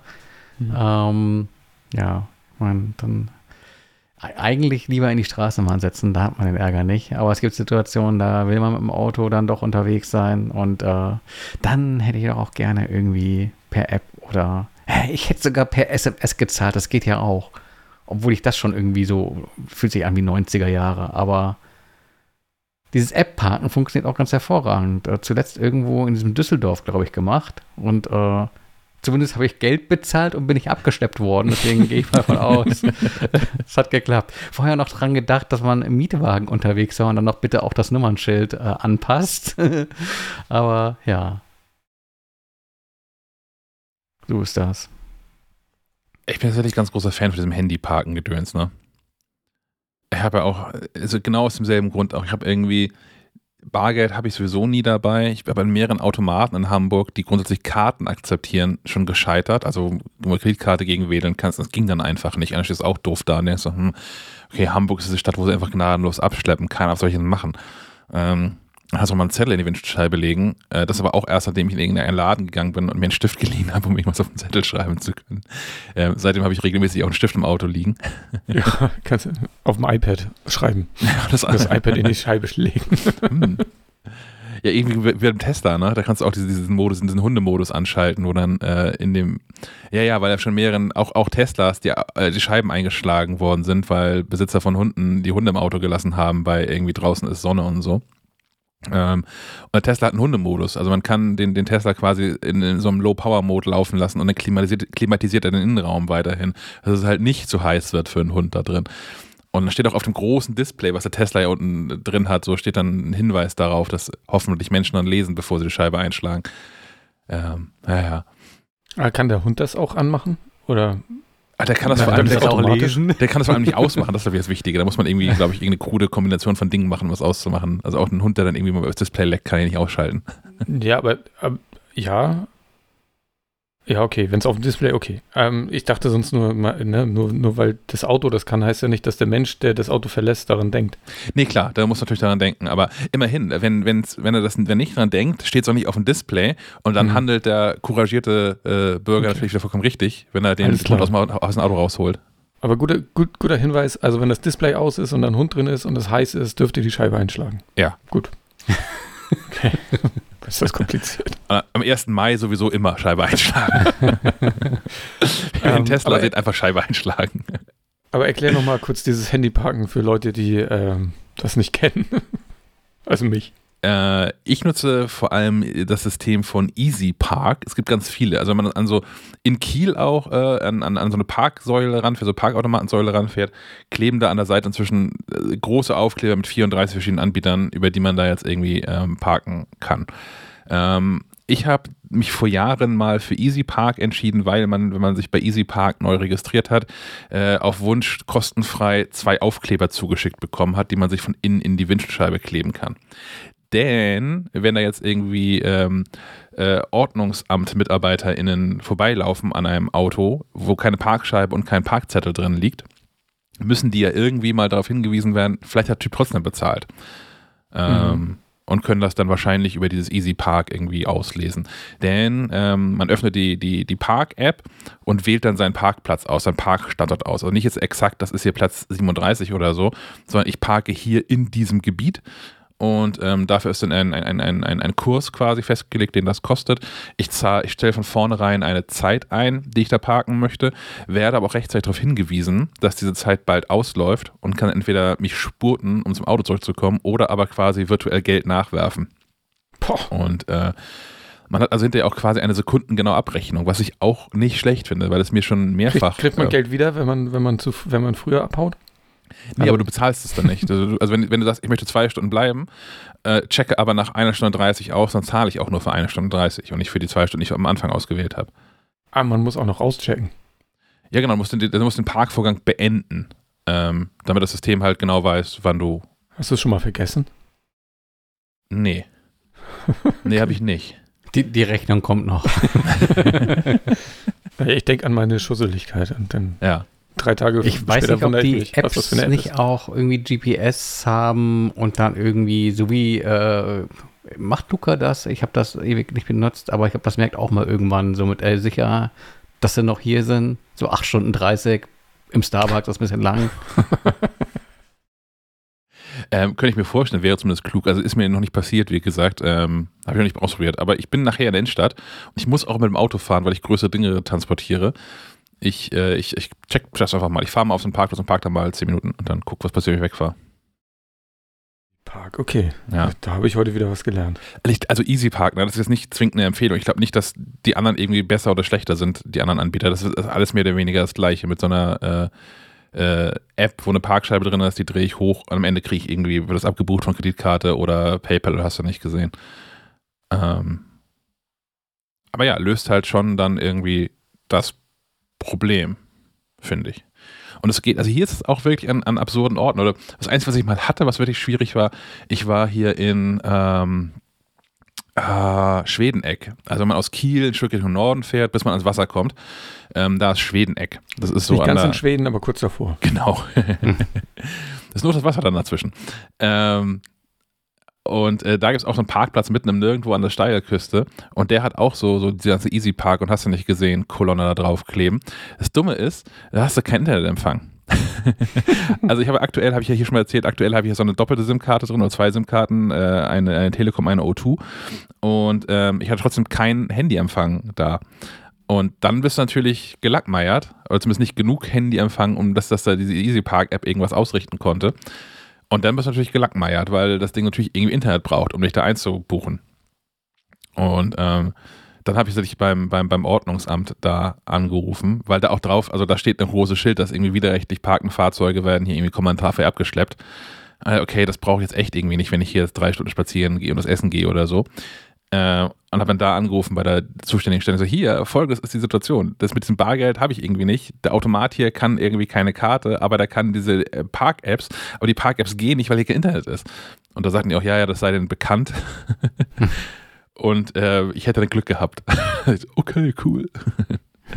Mhm. Ähm, ja, man, dann eigentlich lieber in die Straßenbahn setzen, da hat man den Ärger nicht. Aber es gibt Situationen, da will man mit dem Auto dann doch unterwegs sein und äh, dann hätte ich doch auch gerne irgendwie per App oder ich hätte sogar per SMS gezahlt, das geht ja auch. Obwohl ich das schon irgendwie so, fühlt sich an wie 90er Jahre, aber dieses App-Parken funktioniert auch ganz hervorragend. Äh, zuletzt irgendwo in diesem Düsseldorf, glaube ich, gemacht und äh, Zumindest habe ich Geld bezahlt und bin nicht abgeschleppt worden. Deswegen gehe ich mal davon aus. Es hat geklappt. Vorher noch dran gedacht, dass man im Mietwagen unterwegs war und dann noch bitte auch das Nummernschild äh, anpasst. Aber ja. So ist das. Ich bin tatsächlich ganz großer Fan von diesem Handyparken-Gedöns, ne? Ich habe ja auch, also genau aus demselben Grund auch. Ich habe irgendwie, Bargeld habe ich sowieso nie dabei. Ich bin bei mehreren Automaten in Hamburg, die grundsätzlich Karten akzeptieren, schon gescheitert. Also, du Kreditkarte gegen wählen kannst, das ging dann einfach nicht. Eigentlich ist es auch doof da. Und denkst du, hm, okay, Hamburg ist eine Stadt, wo sie einfach gnadenlos abschleppen. Keiner auf solchen machen. Ähm, hast du mal einen Zettel in die Windschutzscheibe legen. Äh, das aber auch erst, nachdem ich in irgendeinen Laden gegangen bin und mir einen Stift geliehen habe, um irgendwas auf den Zettel schreiben zu können. Äh, seitdem habe ich regelmäßig auch einen Stift im Auto liegen. Ja, kannst du auf dem iPad schreiben. Ja, das, das iPad in die Scheibe legen. Hm. Ja, irgendwie wie beim Tesla, ne? Da kannst du auch diesen Modus, diesen Hundemodus anschalten, wo dann äh, in dem, ja, ja, weil ja schon mehreren, auch, auch Teslas, die, äh, die Scheiben eingeschlagen worden sind, weil Besitzer von Hunden die Hunde im Auto gelassen haben, weil irgendwie draußen ist Sonne und so. Ähm, und Tesla hat einen Hundemodus. Also man kann den, den Tesla quasi in, in so einem Low-Power-Mode laufen lassen und dann klimatisiert, klimatisiert er den Innenraum weiterhin, dass es halt nicht zu heiß wird für einen Hund da drin. Und dann steht auch auf dem großen Display, was der Tesla ja unten drin hat, so steht dann ein Hinweis darauf, dass hoffentlich Menschen dann lesen, bevor sie die Scheibe einschlagen. Ähm, naja. Kann der Hund das auch anmachen? Oder Ah, der kann das vor allem nicht lesen. Der kann das vor allem nicht ausmachen, das ist das Wichtige. Da muss man irgendwie, glaube ich, irgendeine krude Kombination von Dingen machen, um was auszumachen. Also auch ein Hund, der dann irgendwie mal das Display leckt, kann er nicht ausschalten. Ja, aber, aber ja, ja, okay, wenn es auf dem Display, okay. Ähm, ich dachte sonst nur, ne, nur, nur weil das Auto das kann, heißt ja nicht, dass der Mensch, der das Auto verlässt, daran denkt. Nee, klar, da muss natürlich daran denken. Aber immerhin, wenn, wenn's, wenn er das wenn nicht daran denkt, steht es auch nicht auf dem Display und dann mhm. handelt der couragierte äh, Bürger okay. natürlich wieder vollkommen richtig, wenn er den Hund aus, aus dem Auto rausholt. Aber guter, gut, guter Hinweis, also wenn das Display aus ist und ein Hund drin ist und es heiß ist, dürft ihr die Scheibe einschlagen. Ja. Gut. okay. Ist das kompliziert? Äh, am 1. Mai sowieso immer Scheibe einschlagen. Wenn ihr einen Tesla seht, einfach Scheibe einschlagen. Aber erklär nochmal kurz dieses Handyparken für Leute, die ähm, das nicht kennen. also mich. Äh, ich nutze vor allem das System von Easy Park. Es gibt ganz viele. Also wenn man an so in Kiel auch äh, an, an, an, so eine Parksäule ran, für so Parkautomatensäule ranfährt, kleben da an der Seite inzwischen äh, große Aufkleber mit 34 verschiedenen Anbietern, über die man da jetzt irgendwie ähm, parken kann. Ähm, ich habe mich vor Jahren mal für Easy Park entschieden, weil man, wenn man sich bei Easy Park neu registriert hat, äh, auf Wunsch kostenfrei zwei Aufkleber zugeschickt bekommen hat, die man sich von innen in die Windschutzscheibe kleben kann. Denn wenn da jetzt irgendwie ähm, äh, Ordnungsamt-MitarbeiterInnen vorbeilaufen an einem Auto, wo keine Parkscheibe und kein Parkzettel drin liegt, müssen die ja irgendwie mal darauf hingewiesen werden, vielleicht hat der Typ trotzdem bezahlt. Ähm, mhm. und können das dann wahrscheinlich über dieses Easy Park irgendwie auslesen. Denn ähm, man öffnet die, die, die Park-App und wählt dann seinen Parkplatz aus, seinen Parkstandort aus. Also nicht jetzt exakt, das ist hier Platz 37 oder so, sondern ich parke hier in diesem Gebiet und ähm, dafür ist dann ein, ein, ein, ein, ein Kurs quasi festgelegt, den das kostet. Ich, zahl, ich stelle von vornherein eine Zeit ein, die ich da parken möchte, werde aber auch rechtzeitig darauf hingewiesen, dass diese Zeit bald ausläuft und kann entweder mich spurten, um zum Auto zurückzukommen, oder aber quasi virtuell Geld nachwerfen. Boah. Und äh, man hat also hinterher auch quasi eine sekundengenaue Abrechnung, was ich auch nicht schlecht finde, weil es mir schon mehrfach. Kriegt, kriegt man äh, Geld wieder, wenn man, wenn man zu, wenn man früher abhaut? Nee, also, aber du bezahlst es dann nicht. Also, also, wenn, wenn du sagst, ich möchte zwei Stunden bleiben, äh, checke aber nach einer Stunde 30 aus, dann zahle ich auch nur für eine Stunde 30 und nicht für die zwei Stunden, die ich am Anfang ausgewählt habe. Ah, man muss auch noch auschecken. Ja, genau, du musst den, du musst den Parkvorgang beenden, ähm, damit das System halt genau weiß, wann du. Hast du es schon mal vergessen? Nee. nee, habe ich nicht. Die, die Rechnung kommt noch. ich denke an meine Schusseligkeit und dann. Ja drei Tage Ich weiß nicht, ob die mich, Apps nicht ist. auch irgendwie GPS haben und dann irgendwie, so wie, äh, macht Luca das? Ich habe das ewig nicht benutzt, aber ich habe das merkt auch mal irgendwann so mit, ey, sicher, dass sie noch hier sind, so 8 Stunden 30 im Starbucks, das ist ein bisschen lang. Ähm, könnte ich mir vorstellen, wäre zumindest klug. Also ist mir noch nicht passiert, wie gesagt. Ähm, Habe ich noch nicht ausprobiert. Aber ich bin nachher in der Innenstadt und ich muss auch mit dem Auto fahren, weil ich größere Dinge transportiere ich, äh, ich, ich check das einfach mal. Ich fahre mal auf den Parkplatz und park dann mal 10 Minuten und dann guck, was passiert, wenn ich wegfahre. Park, okay. Ja. Da habe ich heute wieder was gelernt. Also Easy Park, ne? das ist jetzt nicht zwingend eine Empfehlung. Ich glaube nicht, dass die anderen irgendwie besser oder schlechter sind, die anderen Anbieter. Das ist alles mehr oder weniger das Gleiche mit so einer äh, äh, App, wo eine Parkscheibe drin ist, die drehe ich hoch und am Ende kriege ich irgendwie, wird das abgebucht von Kreditkarte oder PayPal, hast du nicht gesehen. Ähm, aber ja, löst halt schon dann irgendwie das Problem, finde ich. Und es geht, also hier ist es auch wirklich an, an absurden Orten. Oder das Einzige, was ich mal hatte, was wirklich schwierig war, ich war hier in ähm, äh, Schwedeneck. Also wenn man aus Kiel ein Stück Richtung Norden fährt, bis man ans Wasser kommt, ähm, da ist Schwedeneck. Das ist so Nicht ganz der, in Schweden, aber kurz davor. Genau. das ist nur das Wasser dann dazwischen. Ähm, und äh, da gibt es auch so einen Parkplatz mitten im Nirgendwo an der Steilküste. Und der hat auch so, so die ganze Easy Park und hast du nicht gesehen, Kolonne da drauf kleben. Das Dumme ist, da hast du keinen Internetempfang. also ich habe aktuell, habe ich ja hier schon mal erzählt, aktuell habe ich ja so eine doppelte SIM-Karte drin oder zwei SIM-Karten, äh, eine, eine Telekom, eine O2. Und ähm, ich hatte trotzdem keinen Handyempfang da. Und dann bist du natürlich gelackmeiert, oder zumindest nicht genug Handyempfang, um dass, dass da diese Easy Park App irgendwas ausrichten konnte. Und dann bist du natürlich gelackmeiert, weil das Ding natürlich irgendwie Internet braucht, um dich da einzubuchen. Und ähm, dann habe ich tatsächlich beim, beim, beim Ordnungsamt da angerufen, weil da auch drauf, also da steht ein großes Schild, dass irgendwie widerrechtlich parkende Fahrzeuge werden hier irgendwie kommentarfrei abgeschleppt. Äh, okay, das brauche ich jetzt echt irgendwie nicht, wenn ich hier jetzt drei Stunden spazieren gehe und das Essen gehe oder so. Äh, und habe dann da angerufen bei der zuständigen Stelle. So, hier, folgendes ist die Situation. Das mit diesem Bargeld habe ich irgendwie nicht. Der Automat hier kann irgendwie keine Karte, aber der kann diese äh, Park-Apps, aber die Park-Apps gehen nicht, weil hier kein Internet ist. Und da sagten die auch, ja, ja, das sei denn bekannt. und äh, ich hätte dann Glück gehabt. okay, cool.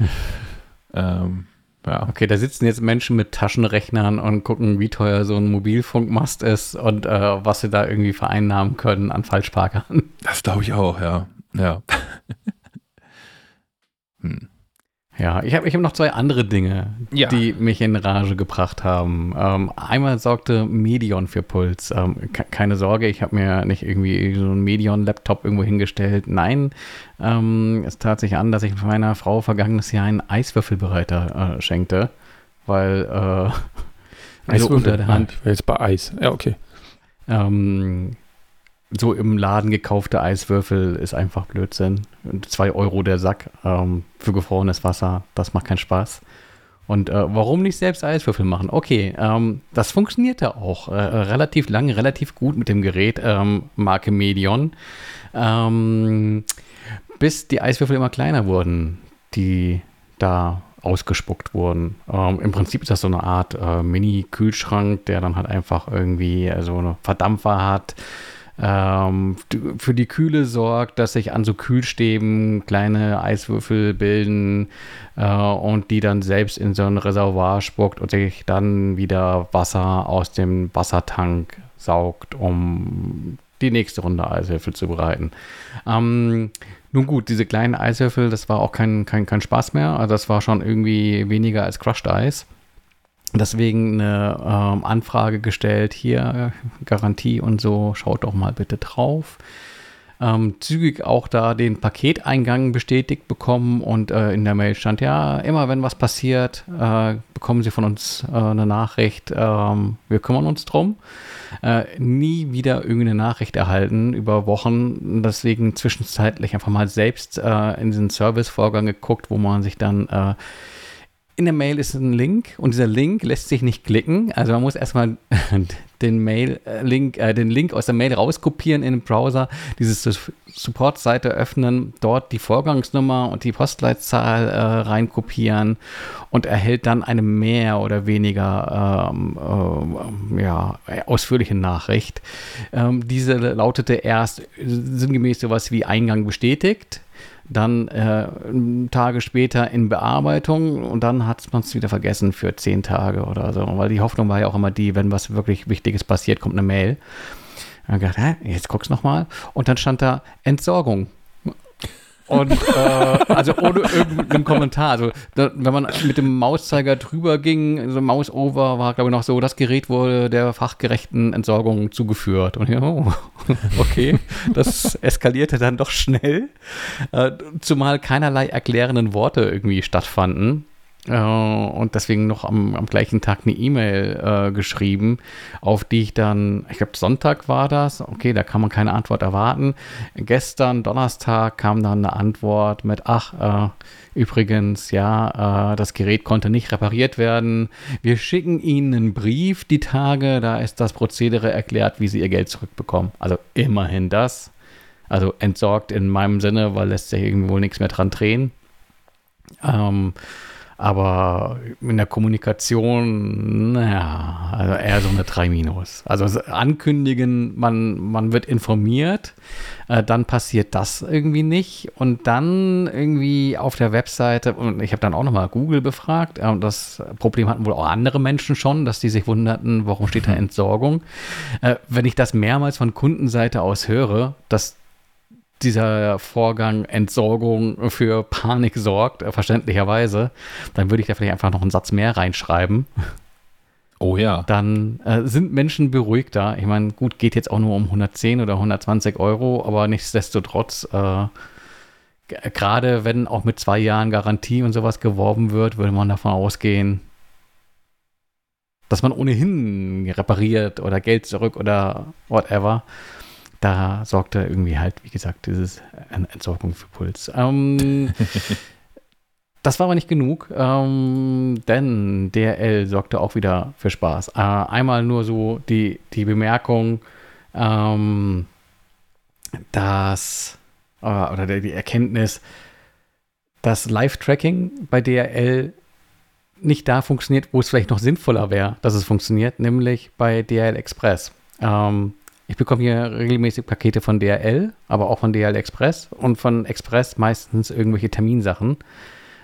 ähm, ja. Okay, da sitzen jetzt Menschen mit Taschenrechnern und gucken, wie teuer so ein Mobilfunkmast ist und äh, was sie da irgendwie vereinnahmen können an Falschparkern. Das glaube ich auch, ja. Ja. hm. Ja, ich habe ich hab noch zwei andere Dinge, ja. die mich in Rage gebracht haben. Ähm, einmal sorgte Medion für Puls. Ähm, keine Sorge, ich habe mir nicht irgendwie so einen Medion-Laptop irgendwo hingestellt. Nein, ähm, es tat sich an, dass ich meiner Frau vergangenes Jahr einen Eiswürfelbereiter äh, schenkte, weil äh, also unter der Hand. Ich war jetzt bei Eis. Ja, okay. Ähm, so im Laden gekaufte Eiswürfel ist einfach Blödsinn. Zwei Euro der Sack ähm, für gefrorenes Wasser, das macht keinen Spaß. Und äh, warum nicht selbst Eiswürfel machen? Okay, ähm, das funktionierte auch äh, relativ lange, relativ gut mit dem Gerät, ähm, Marke Medion, ähm, bis die Eiswürfel immer kleiner wurden, die da ausgespuckt wurden. Ähm, Im Prinzip ist das so eine Art äh, Mini-Kühlschrank, der dann halt einfach irgendwie so also eine Verdampfer hat ähm, für die Kühle sorgt, dass sich an so Kühlstäben kleine Eiswürfel bilden äh, und die dann selbst in so ein Reservoir spuckt und sich dann wieder Wasser aus dem Wassertank saugt, um die nächste Runde Eishöfel zu bereiten. Ähm, nun gut, diese kleinen Eishöfel, das war auch kein, kein, kein Spaß mehr. Also das war schon irgendwie weniger als Crushed Eis. Deswegen eine ähm, Anfrage gestellt, hier Garantie und so, schaut doch mal bitte drauf. Ähm, zügig auch da den Paketeingang bestätigt bekommen und äh, in der Mail stand, ja, immer wenn was passiert, äh, bekommen Sie von uns äh, eine Nachricht, ähm, wir kümmern uns drum. Äh, nie wieder irgendeine Nachricht erhalten über Wochen, deswegen zwischenzeitlich einfach mal selbst äh, in diesen Servicevorgang geguckt, wo man sich dann äh, in der Mail ist ein Link und dieser Link lässt sich nicht klicken. Also man muss erstmal den Mail-Link, äh, den Link aus der Mail rauskopieren in den Browser, diese Support-Seite öffnen, dort die Vorgangsnummer und die Postleitzahl äh, reinkopieren und erhält dann eine mehr oder weniger ähm, äh, ja, ausführliche Nachricht. Ähm, diese lautete erst sinngemäß sowas wie Eingang bestätigt dann äh, Tage später in Bearbeitung und dann hat man es wieder vergessen für zehn Tage oder so. Weil die Hoffnung war ja auch immer die, wenn was wirklich Wichtiges passiert, kommt eine Mail. Und dann gedacht, hä, jetzt guck's nochmal. Und dann stand da Entsorgung. Und äh, also ohne irgendeinen Kommentar. Also da, wenn man mit dem Mauszeiger drüber ging, so also Mouse-Over war, glaube ich, noch so, das Gerät wurde der fachgerechten Entsorgung zugeführt. Und ja, oh, okay, das eskalierte dann doch schnell. Äh, zumal keinerlei erklärenden Worte irgendwie stattfanden. Äh, und deswegen noch am, am gleichen Tag eine E-Mail äh, geschrieben, auf die ich dann, ich glaube Sonntag war das, okay, da kann man keine Antwort erwarten. Gestern, Donnerstag, kam dann eine Antwort mit, ach, äh, übrigens, ja, äh, das Gerät konnte nicht repariert werden. Wir schicken Ihnen einen Brief die Tage, da ist das Prozedere erklärt, wie Sie Ihr Geld zurückbekommen. Also immerhin das. Also entsorgt in meinem Sinne, weil lässt sich irgendwie wohl nichts mehr dran drehen. Ähm, aber in der Kommunikation, naja, also eher so eine 3 minus. Also ankündigen, man, man wird informiert, äh, dann passiert das irgendwie nicht. Und dann irgendwie auf der Webseite, und ich habe dann auch nochmal Google befragt, äh, und das Problem hatten wohl auch andere Menschen schon, dass die sich wunderten, warum steht da Entsorgung. Äh, wenn ich das mehrmals von Kundenseite aus höre, dass dieser Vorgang Entsorgung für Panik sorgt, äh, verständlicherweise, dann würde ich da vielleicht einfach noch einen Satz mehr reinschreiben. Oh ja. Dann äh, sind Menschen beruhigter. Ich meine, gut, geht jetzt auch nur um 110 oder 120 Euro, aber nichtsdestotrotz, äh, gerade wenn auch mit zwei Jahren Garantie und sowas geworben wird, würde man davon ausgehen, dass man ohnehin repariert oder Geld zurück oder whatever da sorgte irgendwie halt, wie gesagt, dieses Entsorgung für Puls. Ähm, das war aber nicht genug, ähm, denn DRL sorgte auch wieder für Spaß. Äh, einmal nur so die, die Bemerkung, ähm, dass, äh, oder die Erkenntnis, dass Live-Tracking bei DRL nicht da funktioniert, wo es vielleicht noch sinnvoller wäre, dass es funktioniert, nämlich bei DRL Express. Ähm, ich bekomme hier regelmäßig Pakete von DHL, aber auch von DHL Express und von Express meistens irgendwelche Terminsachen,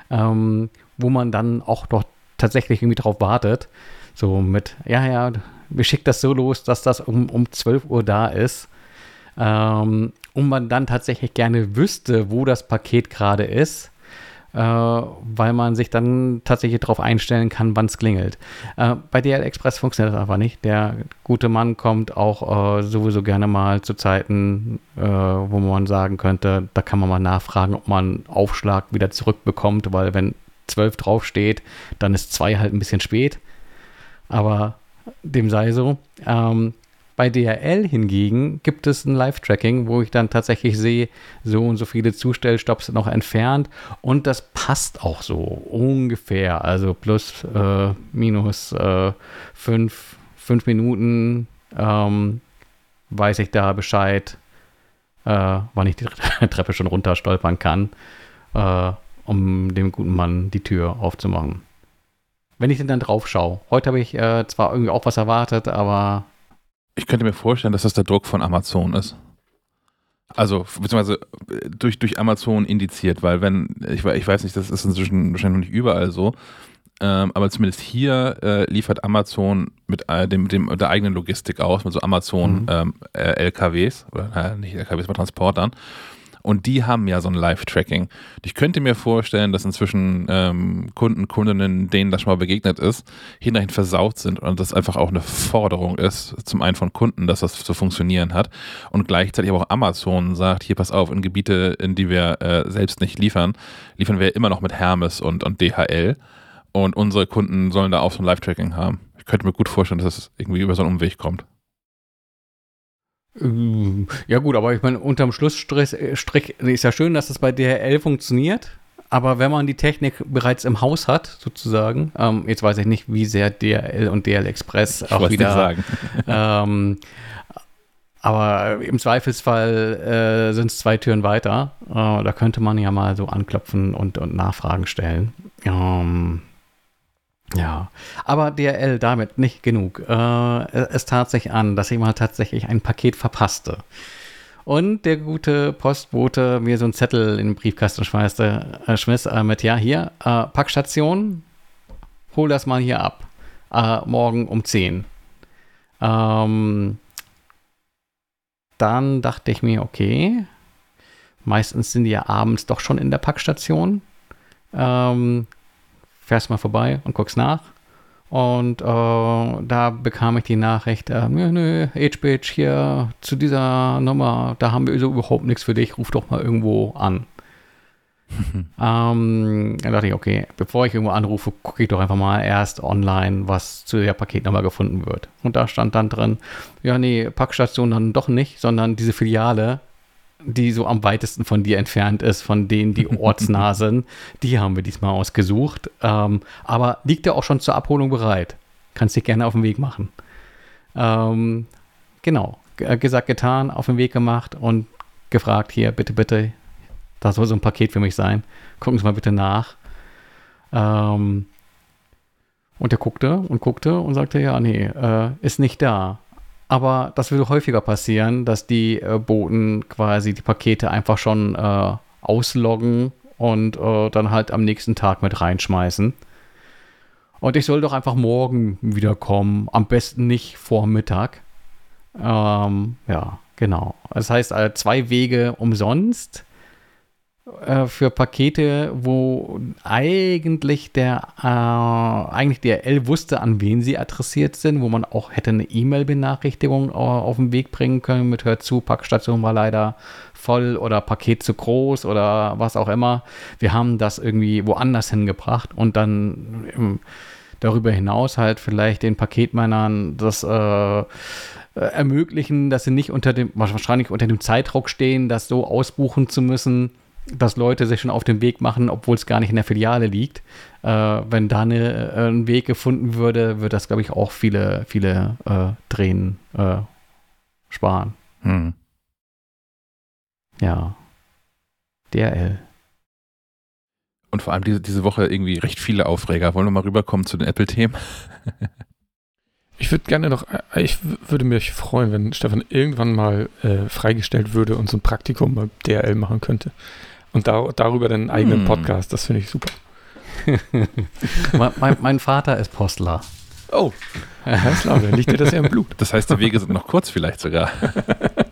ähm, wo man dann auch doch tatsächlich irgendwie drauf wartet. So mit, ja, ja, wir schicken das so los, dass das um, um 12 Uhr da ist. Ähm, und man dann tatsächlich gerne wüsste, wo das Paket gerade ist weil man sich dann tatsächlich darauf einstellen kann, wann es klingelt. Äh, bei DL Express funktioniert das einfach nicht. Der gute Mann kommt auch äh, sowieso gerne mal zu Zeiten, äh, wo man sagen könnte, da kann man mal nachfragen, ob man Aufschlag wieder zurückbekommt, weil wenn 12 draufsteht, dann ist 2 halt ein bisschen spät. Aber dem sei so. Ähm, bei DHL hingegen gibt es ein Live-Tracking, wo ich dann tatsächlich sehe, so und so viele Zustellstopps noch entfernt und das passt auch so ungefähr. Also plus, äh, minus äh, fünf, fünf Minuten ähm, weiß ich da Bescheid, äh, wann ich die Treppe schon runter stolpern kann, äh, um dem guten Mann die Tür aufzumachen. Wenn ich denn dann drauf schaue. Heute habe ich äh, zwar irgendwie auch was erwartet, aber ich könnte mir vorstellen, dass das der Druck von Amazon ist. Also, beziehungsweise durch, durch Amazon indiziert, weil wenn, ich, ich weiß nicht, das ist inzwischen wahrscheinlich noch nicht überall so, Ähm, aber zumindest hier äh, liefert Amazon mit äh, dem, dem, der eigenen Logistik aus, mit so Amazon Mhm. ähm, äh, LKWs, oder nicht LKWs, aber Transportern. Und die haben ja so ein Live-Tracking. Ich könnte mir vorstellen, dass inzwischen ähm, Kunden, Kundinnen, denen das schon mal begegnet ist, hinterhin versaut sind und das einfach auch eine Forderung ist, zum einen von Kunden, dass das zu funktionieren hat und gleichzeitig aber auch Amazon sagt, hier pass auf, in Gebiete, in die wir äh, selbst nicht liefern, liefern wir immer noch mit Hermes und, und DHL und unsere Kunden sollen da auch so ein Live-Tracking haben. Ich könnte mir gut vorstellen, dass es irgendwie über so einen Umweg kommt. Ja gut, aber ich meine, unterm Schlussstrich äh, Strich, ist ja schön, dass das bei DHL funktioniert. Aber wenn man die Technik bereits im Haus hat, sozusagen, ähm, jetzt weiß ich nicht, wie sehr DHL und DHL Express Ich auch wieder sagen. ähm, aber im Zweifelsfall äh, sind es zwei Türen weiter. Äh, da könnte man ja mal so anklopfen und, und Nachfragen stellen. Ähm, ja, aber DRL damit nicht genug. Äh, es tat sich an, dass ich mal tatsächlich ein Paket verpasste. Und der gute Postbote mir so einen Zettel in den Briefkasten schmeißte, äh, schmiss äh, mit, ja, hier, äh, Packstation, hol das mal hier ab. Äh, morgen um 10. Ähm, dann dachte ich mir, okay, meistens sind die ja abends doch schon in der Packstation. Ähm, fährst mal vorbei und guckst nach. Und äh, da bekam ich die Nachricht, äh, nö, nö, hier zu dieser Nummer, da haben wir so überhaupt nichts für dich, ruf doch mal irgendwo an. ähm, dann dachte ich, okay, bevor ich irgendwo anrufe, gucke ich doch einfach mal erst online, was zu der Paketnummer gefunden wird. Und da stand dann drin, ja, nee, Packstation dann doch nicht, sondern diese Filiale, die so am weitesten von dir entfernt ist, von denen, die ortsnah sind, die haben wir diesmal ausgesucht. Ähm, aber liegt ja auch schon zur Abholung bereit. Kannst dich gerne auf den Weg machen. Ähm, genau, G gesagt, getan, auf den Weg gemacht und gefragt, hier, bitte, bitte, da soll so ein Paket für mich sein. Gucken Sie mal bitte nach. Ähm, und er guckte und guckte und sagte, ja, nee, äh, ist nicht da. Aber das würde häufiger passieren, dass die äh, Boten quasi die Pakete einfach schon äh, ausloggen und äh, dann halt am nächsten Tag mit reinschmeißen. Und ich soll doch einfach morgen wiederkommen, am besten nicht vor Mittag. Ähm, ja, genau. Das heißt, äh, zwei Wege umsonst äh, für Pakete, wo eigentlich der äh, eigentlich DRL wusste, an wen sie adressiert sind, wo man auch hätte eine E-Mail-Benachrichtigung äh, auf den Weg bringen können mit Hör zu, Packstation war leider voll oder Paket zu groß oder was auch immer. Wir haben das irgendwie woanders hingebracht und dann ähm, darüber hinaus halt vielleicht den Paketmännern das äh, ermöglichen, dass sie nicht unter dem, wahrscheinlich unter dem Zeitdruck stehen, das so ausbuchen zu müssen, dass Leute sich schon auf den Weg machen, obwohl es gar nicht in der Filiale liegt. Äh, wenn da eine, äh, ein Weg gefunden würde, würde das, glaube ich, auch viele, viele äh, Tränen äh, sparen. Hm. Ja. DRL. Und vor allem diese, diese Woche irgendwie recht viele Aufreger. Wollen wir mal rüberkommen zu den Apple-Themen? Ich würde gerne noch, äh, ich würde mich freuen, wenn Stefan irgendwann mal äh, freigestellt würde und so ein Praktikum bei DRL machen könnte. Und da, darüber dann einen eigenen Hm. Podcast, das finde ich super. mein, mein, mein Vater ist Postler. Oh. Alles klar, dann liegt dir das ja im Blut. Das heißt, die Wege sind noch kurz vielleicht sogar.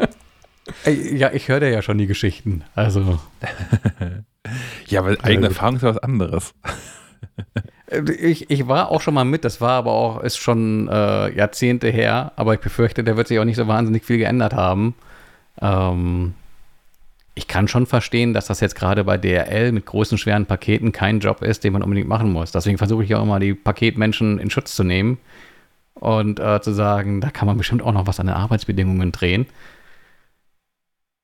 Ey, Ja, ich höre dir ja schon die Geschichten. Also. Ja, weil Sehr eigene. Erfahrung ist ja was anderes. Äh, Ich, ich war auch schon mal mit, das war aber auch, ist schon äh, Jahrzehnte her, aber ich befürchte, der wird sich auch nicht so wahnsinnig viel geändert haben. Ähm, ich kann schon verstehen, dass das jetzt gerade bei DRL mit großen, schweren Paketen kein Job ist, den man unbedingt machen muss. Deswegen versuche ich auch immer, die Paketmenschen in Schutz zu nehmen und äh, zu sagen, da kann man bestimmt auch noch was an den Arbeitsbedingungen drehen.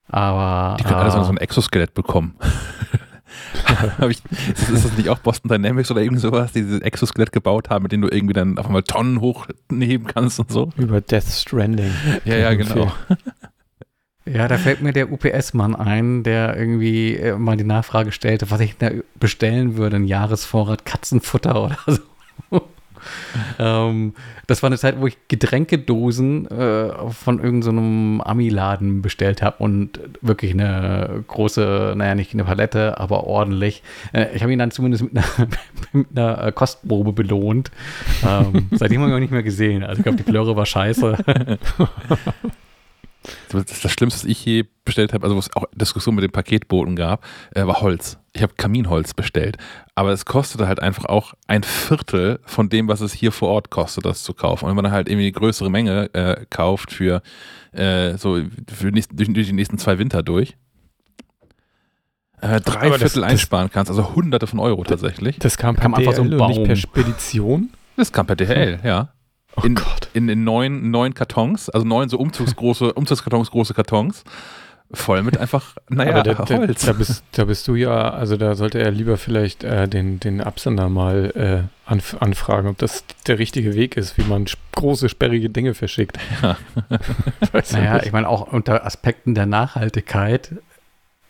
Aber. Die können alle so äh, so ein Exoskelett bekommen. Hab ich, ist, ist das nicht auch Boston Dynamics oder irgend sowas, die dieses Exoskelett gebaut haben, mit dem du irgendwie dann auf einmal Tonnen hochheben kannst und so? Über Death Stranding. Ja, ja, genau. Ja, da fällt mir der UPS-Mann ein, der irgendwie äh, mal die Nachfrage stellte, was ich da bestellen würde, ein Jahresvorrat Katzenfutter oder so. ähm, das war eine Zeit, wo ich Getränkedosen äh, von irgendeinem so Ami-Laden bestellt habe und wirklich eine große, naja, nicht eine Palette, aber ordentlich. Äh, ich habe ihn dann zumindest mit einer, mit einer äh, Kostprobe belohnt. Ähm, seitdem habe ich auch nicht mehr gesehen. Also ich glaube, die Plöre war scheiße. Das, das Schlimmste, was ich je bestellt habe, also wo es auch Diskussionen mit dem Paketboten gab, äh, war Holz. Ich habe Kaminholz bestellt. Aber es kostete halt einfach auch ein Viertel von dem, was es hier vor Ort kostet, das zu kaufen. Und wenn man dann halt irgendwie eine größere Menge äh, kauft für äh, so für nächsten, durch, durch die nächsten zwei Winter durch, äh, drei Aber das- Viertel das- einsparen kannst, also hunderte von Euro tatsächlich. Das kam per Kam einfach so ein DHL und nicht per Spedition. Das kam per DHL, ja. Oh In- Gott. In, in neun, neun Kartons, also neun so umzugsgroße, Umzugskartons, große Kartons, voll mit einfach, naja, da, da, Holz. da, bist, da bist du ja, also da sollte er lieber vielleicht äh, den, den Absender mal äh, anf anfragen, ob das der richtige Weg ist, wie man große, sperrige Dinge verschickt. Ja. Naja, ich meine, auch unter Aspekten der Nachhaltigkeit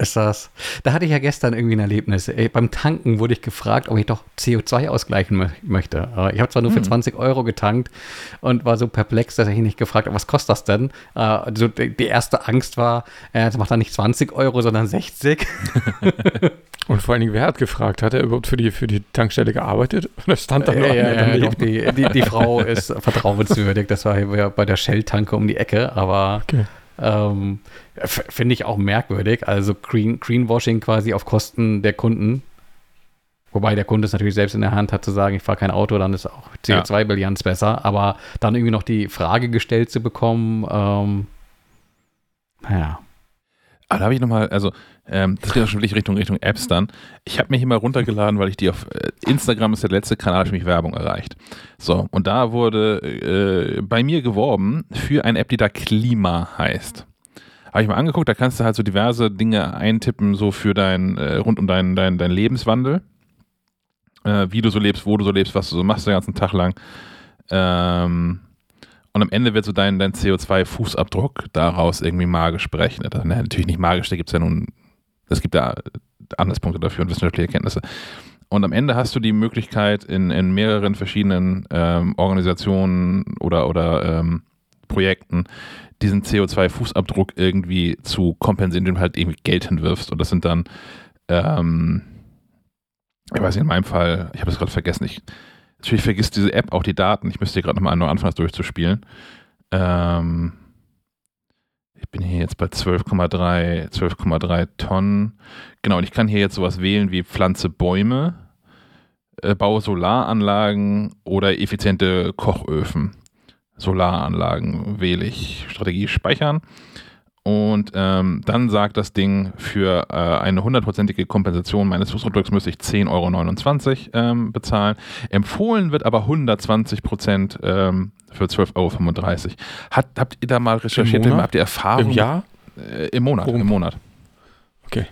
ist das. Da hatte ich ja gestern irgendwie ein Erlebnis. Ey, beim Tanken wurde ich gefragt, ob ich doch CO2 ausgleichen mö möchte. Aber ich habe zwar nur für Hm. 20 Euro getankt und war so perplex, dass ich nicht gefragt habe, was kostet das denn? Äh, also die, erste Angst war, äh, das macht dann nicht 20 Euro, sondern 60. Und vor allen Dingen, wer hat gefragt? Hat er überhaupt für die, für die Tankstelle gearbeitet? Oder stand da nur ja, einer ja, doch, die, die, die Frau ist vertrauenswürdig. Das war ja bei der Shell-Tanke um die Ecke, aber Okay. Ähm, finde ich auch merkwürdig. Also Green, Greenwashing quasi auf Kosten der Kunden. Wobei der Kunde es natürlich selbst in der Hand hat zu sagen, ich fahre kein Auto, dann ist auch CO2-Bilanz besser. Aber dann irgendwie noch die Frage gestellt zu bekommen, ähm, naja. Aber da habe ich nochmal, also ähm, das geht auch schon wirklich Richtung, Richtung Apps dann. Ich habe hier mal runtergeladen, weil ich die auf äh, Instagram ist der letzte Kanal, für mich Werbung erreicht. So, und da wurde äh, bei mir geworben für eine App, die da Klima heißt. Habe ich mal angeguckt, da kannst du halt so diverse Dinge eintippen, so für dein, äh, rund um deinen dein, dein Lebenswandel. Äh, wie du so lebst, wo du so lebst, was du so machst den ganzen Tag lang. Ähm, und am Ende wird so dein, dein CO2-Fußabdruck daraus irgendwie magisch berechnet. Na, natürlich nicht magisch, da gibt es ja nun, es gibt ja Anhaltspunkte dafür und wissenschaftliche Erkenntnisse. Und am Ende hast du die Möglichkeit, in, in mehreren verschiedenen ähm, Organisationen oder, oder ähm, Projekten diesen CO2-Fußabdruck irgendwie zu kompensieren, indem du halt irgendwie Geld hinwirfst. Und das sind dann, ähm, ich weiß nicht, in meinem Fall, ich habe das gerade vergessen, ich, natürlich vergisst diese App auch die Daten. Ich müsste hier gerade nochmal anfangen, das durchzuspielen. Ähm, bin hier jetzt bei 12,3 12,3 Tonnen. Genau, und ich kann hier jetzt sowas wählen wie Pflanze Bäume, äh, baue Solaranlagen oder effiziente Kochöfen. Solaranlagen wähle ich, Strategie speichern. Und ähm, dann sagt das Ding, für äh, eine hundertprozentige Kompensation meines Fußabdrucks müsste ich 10,29 Euro ähm, bezahlen. Empfohlen wird aber 120 Prozent ähm, für 12,35 Euro. Hat, habt ihr da mal recherchiert? Habt ihr Erfahrung? Im Jahr? Äh, Im Monat. Warum? Im Monat. Okay.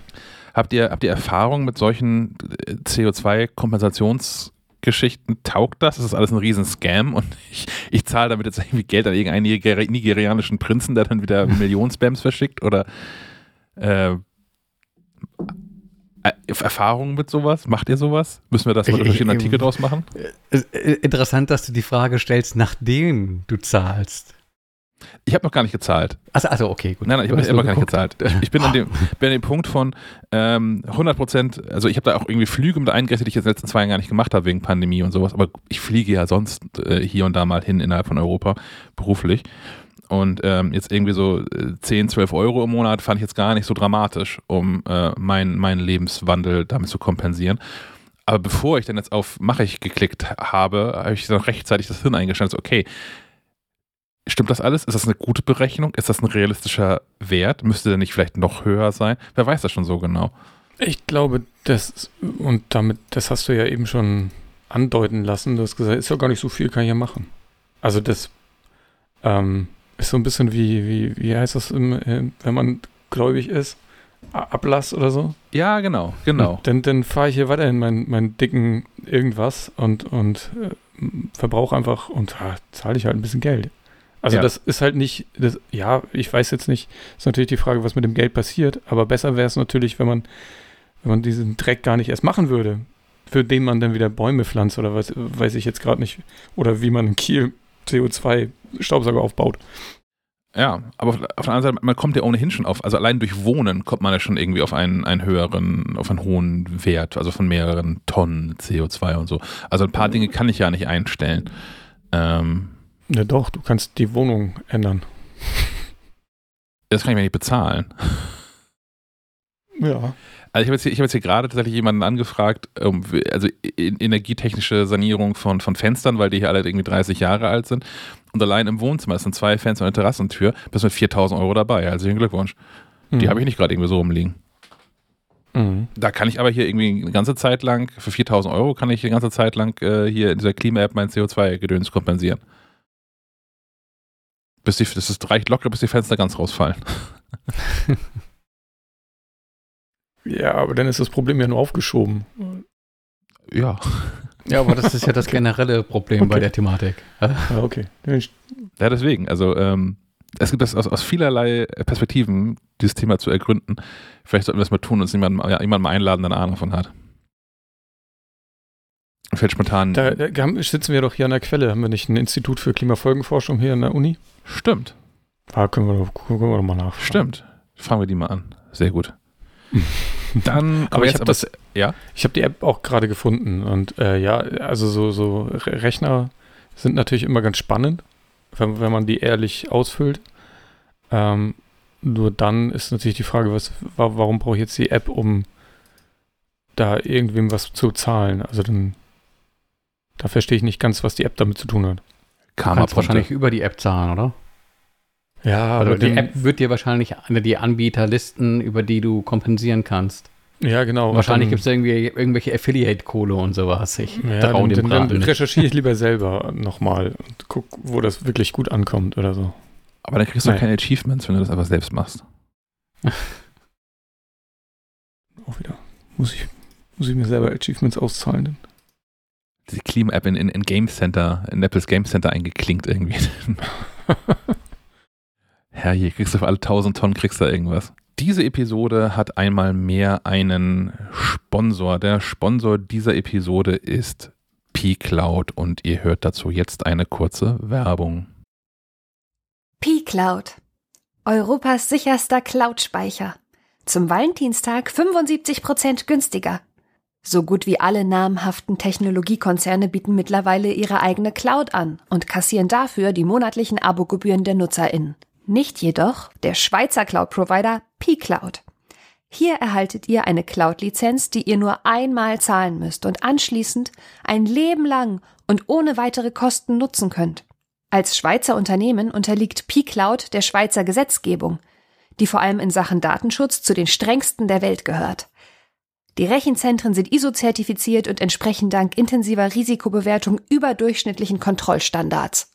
Habt ihr, habt ihr Erfahrung mit solchen äh, CO2-Kompensations- Geschichten taugt das? das ist alles ein Riesenscam und ich, ich zahle damit jetzt irgendwie Geld an irgendeinen Nigeri nigerianischen Prinzen, der dann wieder Millionen Spams verschickt oder äh, äh Erfahrungen mit sowas? Macht ihr sowas? Müssen wir das mal durch einen Artikel draus machen? Äh, äh, interessant, dass du die Frage stellst, nachdem du zahlst. Ich habe noch gar nicht gezahlt. Also, also okay, gut. Nein, nein, ich habe immer gar nicht gezahlt. Ich bin an dem, bin an dem Punkt von ähm, 100 Prozent, also ich habe da auch irgendwie Flüge mit eingerechnet, die ich jetzt in den letzten zwei Jahren gar nicht gemacht habe wegen Pandemie und sowas, aber ich fliege ja sonst äh, hier und da mal hin innerhalb von Europa beruflich. Und ähm, jetzt irgendwie so äh, 10, 12 Euro im Monat fand ich jetzt gar nicht so dramatisch, um äh, meinen meinen Lebenswandel damit zu kompensieren. Aber bevor ich dann jetzt auf Mache ich geklickt habe, habe ich dann rechtzeitig das Hirn eingeschaltet, okay, Stimmt das alles? Ist das eine gute Berechnung? Ist das ein realistischer Wert? Müsste der nicht vielleicht noch höher sein? Wer weiß das schon so genau? Ich glaube, das, und damit, das hast du ja eben schon andeuten lassen, du hast gesagt, ist ja gar nicht so viel, kann ich ja machen. Also das ähm, ist so ein bisschen wie, wie, wie heißt das, im, wenn man gläubig ist? Ablass oder so? Ja, genau, genau. Und dann, dann fahre ich hier weiterhin meinen meinen dicken irgendwas und, und äh, verbrauche einfach und ah, zahle ich halt ein bisschen Geld. Also Ja. das ist halt nicht, das, ja, ich weiß jetzt nicht, ist natürlich die Frage, was mit dem Geld passiert, aber besser wäre es natürlich, wenn man, wenn man diesen Dreck gar nicht erst machen würde. für den man dann wieder Bäume pflanzt oder was, weiß ich jetzt gerade nicht. Oder wie man in Kiel CO2-Staubsauger aufbaut. Ja, aber auf, der anderen Seite, man kommt ja ohnehin schon auf, also allein durch Wohnen kommt man ja schon irgendwie auf einen, einen höheren, auf einen hohen Wert, also von mehreren Tonnen CO2 und so. Also ein paar Dinge kann ich ja nicht einstellen. Ähm, ja doch, du kannst die Wohnung ändern. Das kann ich mir nicht bezahlen. Ja. Also ich habe jetzt, hier, hab jetzt hier gerade tatsächlich jemanden angefragt, um, also energietechnische Sanierung von, von Fenstern, weil die hier alle irgendwie 30 Jahre alt sind. Und allein im Wohnzimmer, es sind zwei Fenster und eine Terrassentür, bist mit 4000 Euro dabei. Herzlichen Glückwunsch. Mhm. Die habe ich nicht gerade irgendwie so rumliegen. Mhm. Da kann ich aber hier irgendwie eine ganze Zeit lang, für 4000 Euro kann ich eine ganze Zeit lang äh, hier in dieser Klima-App mein CO2-Gedöns kompensieren. Bis die, das ist, reicht locker, bis die Fenster ganz rausfallen. ja, aber dann ist das Problem ja nur aufgeschoben. Ja. Ja, aber das ist ja das generelle Problem okay. bei der Thematik. Ja, okay. Ja, deswegen. Also, ähm, es gibt das aus, aus, vielerlei Perspektiven, dieses Thema zu ergründen. Vielleicht sollten wir es mal tun und uns jemanden, ja, jemanden mal einladen, der eine Ahnung davon hat. Fällt spontan. Da, da, sitzen wir doch hier an der Quelle. Haben wir nicht ein Institut für Klimafolgenforschung hier an der Uni? Stimmt. Da können wir doch, können wir doch mal nachfragen. Stimmt. Fangen wir die mal an. Sehr gut. Dann, aber ich habe das, ja, ich habe die App auch gerade gefunden und äh, ja, also so, so Rechner sind natürlich immer ganz spannend, wenn, wenn man die ehrlich ausfüllt. Ähm, nur dann ist natürlich die Frage, was, warum brauche ich jetzt die App, um da irgendwem was zu zahlen? Also dann, da verstehe ich nicht ganz, was die App damit zu tun hat. Kann man wahrscheinlich über die App zahlen, oder? Ja, also die App wird dir wahrscheinlich die Anbieter listen, über die du kompensieren kannst. Ja, genau. Wahrscheinlich gibt es irgendwie irgendwelche Affiliate-Kohle und sowas. Ich ja, dann, dem dann, dann recherchiere ich lieber selber nochmal und guck, wo das wirklich gut ankommt oder so. Aber dann kriegst du Nein. keine Achievements, wenn du das einfach selbst machst. Auch wieder. Muss ich, muss ich mir selber Achievements auszahlen denn? Die Klima-App in, in, in Game Center, in Apples Game Center eingeklinkt irgendwie. Herrje, kriegst du für alle 1000 Tonnen, kriegst du irgendwas. Diese Episode hat einmal mehr einen Sponsor. Der Sponsor dieser Episode ist P-Cloud und ihr hört dazu jetzt eine kurze Werbung. P-Cloud, Europas sicherster Cloud-Speicher. Zum Valentinstag 75% günstiger. So gut wie alle namhaften Technologiekonzerne bieten mittlerweile ihre eigene Cloud an und kassieren dafür die monatlichen Abogebühren der NutzerInnen nicht jedoch der Schweizer Cloud-Provider pCloud. Hier erhaltet ihr eine Cloud-Lizenz, die ihr nur einmal zahlen müsst und anschließend ein Leben lang und ohne weitere Kosten nutzen könnt. Als Schweizer Unternehmen unterliegt pCloud der Schweizer Gesetzgebung, die vor allem in Sachen Datenschutz zu den strengsten der Welt gehört. Die Rechenzentren sind ISO-zertifiziert und entsprechen dank intensiver Risikobewertung überdurchschnittlichen Kontrollstandards.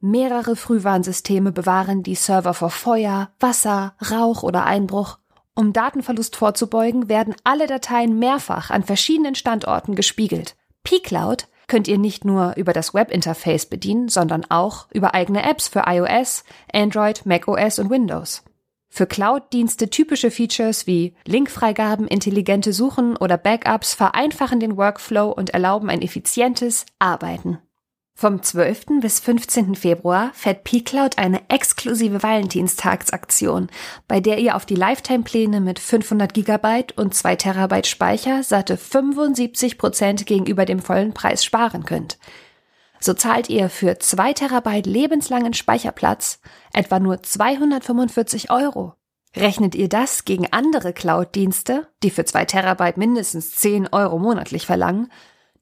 Mehrere Frühwarnsysteme bewahren die Server vor Feuer, Wasser, Rauch oder Einbruch. Um Datenverlust vorzubeugen, werden alle Dateien mehrfach an verschiedenen Standorten gespiegelt. pCloud könnt ihr nicht nur über das Webinterface bedienen, sondern auch über eigene Apps für iOS, Android, macOS und Windows. Für Cloud-Dienste typische Features wie Linkfreigaben, intelligente Suchen oder Backups vereinfachen den Workflow und erlauben ein effizientes Arbeiten. Vom 12. bis 15. Februar fährt pCloud eine exklusive Valentinstagsaktion, bei der ihr auf die Lifetime-Pläne mit 500 GB und 2 TB Speicher satte 75 Prozent gegenüber dem vollen Preis sparen könnt. So zahlt ihr für 2 TB lebenslangen Speicherplatz etwa nur 245 Euro. Rechnet ihr das gegen andere Cloud-Dienste, die für 2 TB mindestens 10 Euro monatlich verlangen,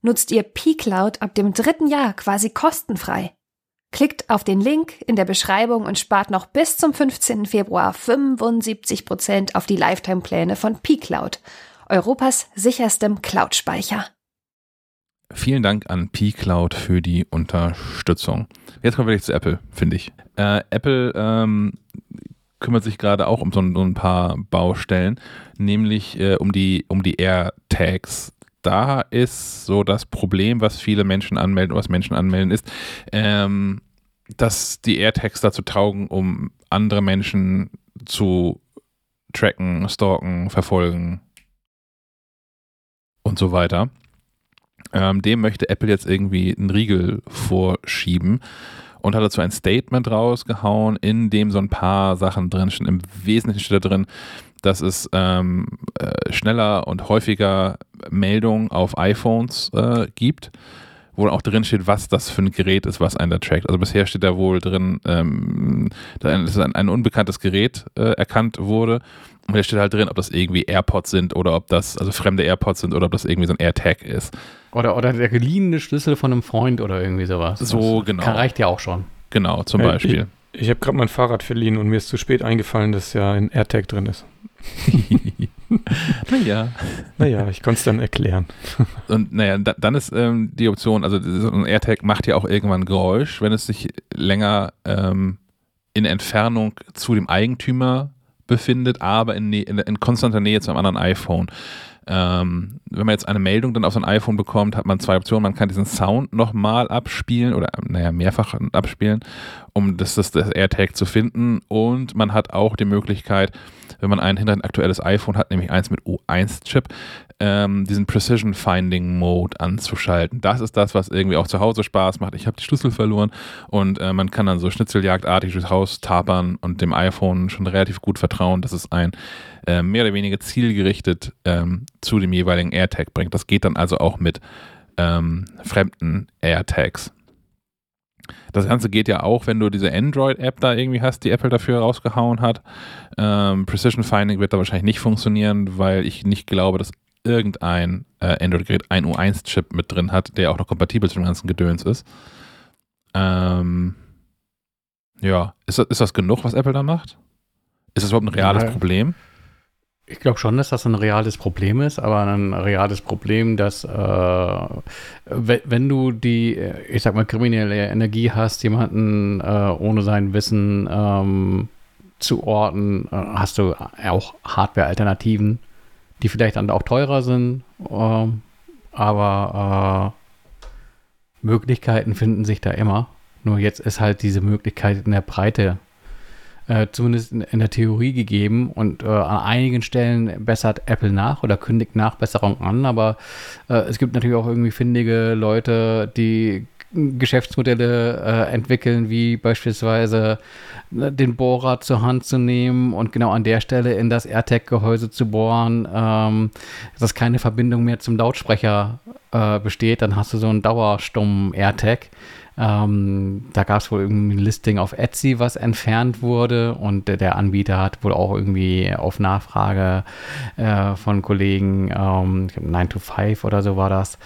nutzt ihr pCloud ab dem dritten Jahr quasi kostenfrei. Klickt auf den Link in der Beschreibung und spart noch bis zum 15. Februar 75% auf die Lifetime-Pläne von pCloud, Europas sicherstem Cloud-Speicher. Vielen Dank an pCloud für die Unterstützung. Jetzt kommen wir wirklich zu Apple, finde ich. Äh, Apple ähm, kümmert sich gerade auch um so ein, so ein paar Baustellen, nämlich äh, um die, um die AirTags da ist so das Problem, was viele Menschen anmelden, was Menschen anmelden, ist, ähm, dass die AirTags dazu taugen, um andere Menschen zu tracken, stalken, verfolgen und so weiter. Ähm, dem möchte Apple jetzt irgendwie einen Riegel vorschieben und hat dazu ein Statement rausgehauen, in dem so ein paar Sachen drin stehen. Im Wesentlichen steht da drin, dass es ähm, äh, schneller und häufiger Meldungen auf iPhones äh, gibt, wo auch drin steht, was das für ein Gerät ist, was einen da trackt. Also bisher steht da wohl drin, ähm, dass ein, ein unbekanntes Gerät äh, erkannt wurde. Und da steht halt drin, ob das irgendwie AirPods sind oder ob das, also fremde AirPods sind oder ob das irgendwie so ein AirTag ist. Oder, oder der geliehene Schlüssel von einem Freund oder irgendwie sowas. So, das genau. Kann, reicht ja auch schon. Genau, zum Äh, Beispiel. Ich, ich habe gerade mein Fahrrad verliehen und mir ist zu spät eingefallen, dass ja ein AirTag drin ist. naja. Naja, ich konnte es dann erklären. Und naja, da, dann ist ähm, die Option, also so ein AirTag macht ja auch irgendwann Geräusch, wenn es sich länger ähm, in Entfernung zu dem Eigentümer befindet, aber in, in, in konstanter Nähe zu einem anderen iPhone. Ähm, wenn man jetzt eine Meldung dann auf so ein iPhone bekommt, hat man zwei Optionen. Man kann diesen Sound nochmal abspielen oder, naja, mehrfach abspielen, um das, das, das AirTag zu finden. Und man hat auch die Möglichkeit, wenn man ein hinter ein aktuelles iPhone hat, nämlich eins mit U1-Chip, ähm, diesen Precision Finding Mode anzuschalten. Das ist das, was irgendwie auch zu Hause Spaß macht. Ich habe die Schlüssel verloren und äh, man kann dann so schnitzeljagdartig durchs Haus tapern und dem iPhone schon relativ gut vertrauen, dass es ein äh, mehr oder weniger zielgerichtet ähm, zu dem jeweiligen AirTag bringt. Das geht dann also auch mit ähm, fremden AirTags. Das Ganze geht ja auch, wenn du diese Android-App da irgendwie hast, die Apple dafür rausgehauen hat. Ähm, Precision Finding wird da wahrscheinlich nicht funktionieren, weil ich nicht glaube, dass irgendein äh, Android-Gerät ein U1-Chip mit drin hat, der auch noch kompatibel zu dem ganzen Gedöns ist. Ähm, ja, ist das, ist das genug, was Apple da macht? Ist das überhaupt ein reales Ja. Problem? Ich glaube schon, dass das ein reales Problem ist, aber ein reales Problem, dass äh, wenn, du die, äh, ich sag mal, kriminelle Energie hast, jemanden äh, ohne sein Wissen ähm, zu orten, äh, hast du auch Hardware-Alternativen, die vielleicht dann auch teurer sind, ähm, aber äh, Möglichkeiten finden sich da immer. Nur jetzt ist halt diese Möglichkeit in der Breite äh, zumindest in, in der Theorie gegeben und äh, an einigen Stellen bessert Apple nach oder kündigt Nachbesserung an, aber äh, es gibt natürlich auch irgendwie findige Leute, die Geschäftsmodelle äh, entwickeln, wie beispielsweise ne, den Bohrer zur Hand zu nehmen und genau an der Stelle in das AirTag-Gehäuse zu bohren, ähm, dass keine Verbindung mehr zum Lautsprecher äh, besteht, dann hast du so einen dauerstummen AirTag. Ähm, da gab es wohl irgendwie ein Listing auf Etsy, was entfernt wurde und der, der Anbieter hat wohl auch irgendwie auf Nachfrage äh, von Kollegen, ähm, ich glaube 9 to 5 oder so war das,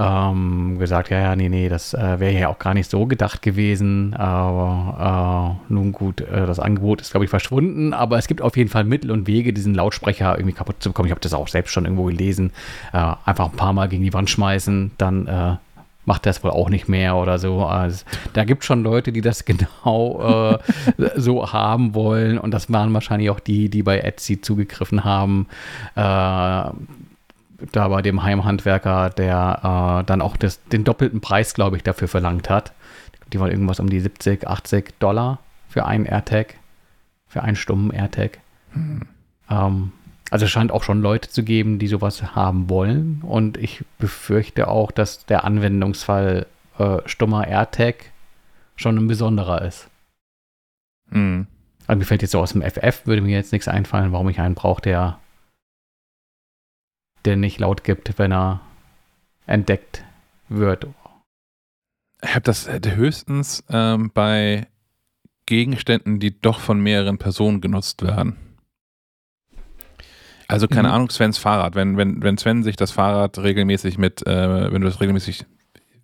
ähm, gesagt, ja, ja, nee, nee, das äh, wäre ja auch gar nicht so gedacht gewesen, aber äh, nun gut, äh, das Angebot ist, glaube ich, verschwunden, aber es gibt auf jeden Fall Mittel und Wege, diesen Lautsprecher irgendwie kaputt zu bekommen. Ich habe das auch selbst schon irgendwo gelesen. Äh, einfach ein paar Mal gegen die Wand schmeißen, dann äh, macht das wohl auch nicht mehr oder so. Also, da gibt es schon Leute, die das genau äh, so haben wollen und das waren wahrscheinlich auch die, die bei Etsy zugegriffen haben. Äh, da bei dem Heimhandwerker, der äh, dann auch das, den doppelten Preis, glaube ich, dafür verlangt hat. Die waren irgendwas um die 70, 80 Dollar für einen AirTag, für einen stummen AirTag. Ähm, also es scheint auch schon Leute zu geben, die sowas haben wollen. Und ich befürchte auch, dass der Anwendungsfall äh, stummer AirTag schon ein besonderer ist. Hm. Also mir fällt jetzt so aus dem FF, würde mir jetzt nichts einfallen, warum ich einen brauche, der, der nicht laut gibt, wenn er entdeckt wird. Ich habe das höchstens ähm, bei Gegenständen, die doch von mehreren Personen genutzt werden. Also keine Mhm. Ahnung, Svens Fahrrad. Wenn, wenn, wenn Sven sich das Fahrrad regelmäßig mit, äh, wenn du das regelmäßig,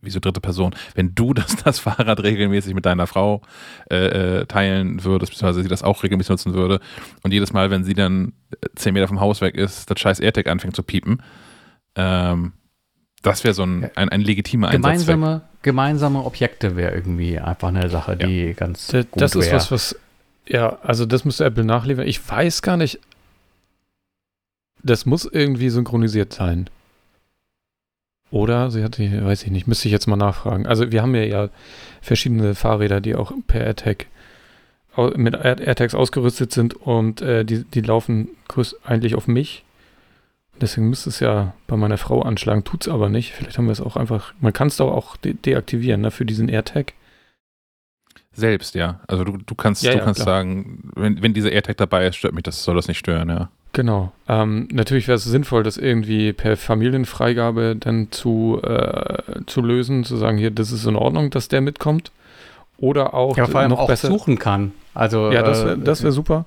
wieso dritte Person, wenn du das, das Fahrrad regelmäßig mit deiner Frau äh, äh, teilen würdest, beziehungsweise sie das auch regelmäßig nutzen würde und jedes Mal, wenn sie dann äh, zehn Meter vom Haus weg ist, das scheiß AirTag anfängt zu piepen, ähm, das wäre so ein, ein, ein legitimer. Gemeinsame, gemeinsame Objekte wäre irgendwie einfach eine Sache, die ganz Das, gut das ist wär. was, was, ja, also das müsste Apple nachliefern. Ich weiß gar nicht, das muss irgendwie synchronisiert sein. Oder sie hat, die- weiß ich nicht, müsste ich jetzt mal nachfragen. Also wir haben ja, ja verschiedene Fahrräder, die auch per AirTag mit Air- AirTags ausgerüstet sind und äh, die, die laufen eigentlich auf mich. Deswegen müsste es ja bei meiner Frau anschlagen, tut es aber nicht. Vielleicht haben wir es auch einfach, man kann es doch auch de deaktivieren, ne, für diesen AirTag. Selbst, ja. Also du, du kannst, Ja, du ja, kannst klar. sagen, wenn, wenn dieser AirTag dabei ist, stört mich das, soll das nicht stören, ja. Genau. Ähm, natürlich wäre es sinnvoll, das irgendwie per Familienfreigabe dann zu, äh, zu lösen, zu sagen, hier, das ist in Ordnung, dass der mitkommt. Oder auch, Ja, vor allem noch auch besser. suchen kann. Also, Ja, das wäre äh, das wär super.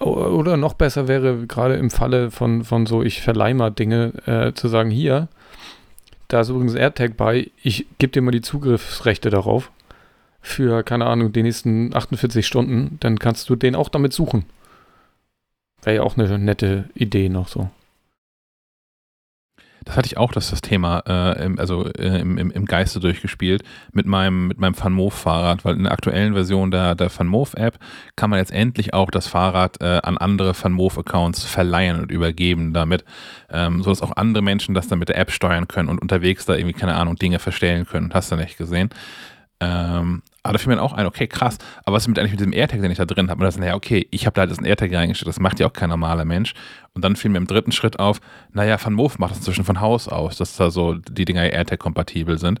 Oder noch besser wäre, gerade im Falle von, von so, ich verleih mal Dinge, äh, zu sagen, hier, da ist übrigens AirTag bei, ich gebe dir mal die Zugriffsrechte darauf für, keine Ahnung, die nächsten 48 Stunden, dann kannst du den auch damit suchen. Wäre ja auch eine nette Idee noch so. Das hatte ich auch, dass das Thema, äh, im, also äh, im, im, Geiste durchgespielt mit meinem, mit meinem VanMoof-Fahrrad, weil in der aktuellen Version der, der VanMoof-App kann man jetzt endlich auch das Fahrrad äh, an andere VanMoof-Accounts verleihen und übergeben damit, ähm, sodass auch andere Menschen das dann mit der App steuern können und unterwegs da irgendwie, keine Ahnung, Dinge verstellen können. Hast du nicht gesehen? Ähm, aber da fiel mir dann auch ein, okay, krass, aber was ist mit eigentlich mit diesem AirTag, den ich da drin habe? Und das, naja, okay, ich habe da halt das AirTag reingestellt, das macht ja auch kein normaler Mensch. Und dann fiel mir im dritten Schritt auf, naja, Van Moof macht das inzwischen von Haus aus, dass da so die Dinger AirTag-kompatibel sind.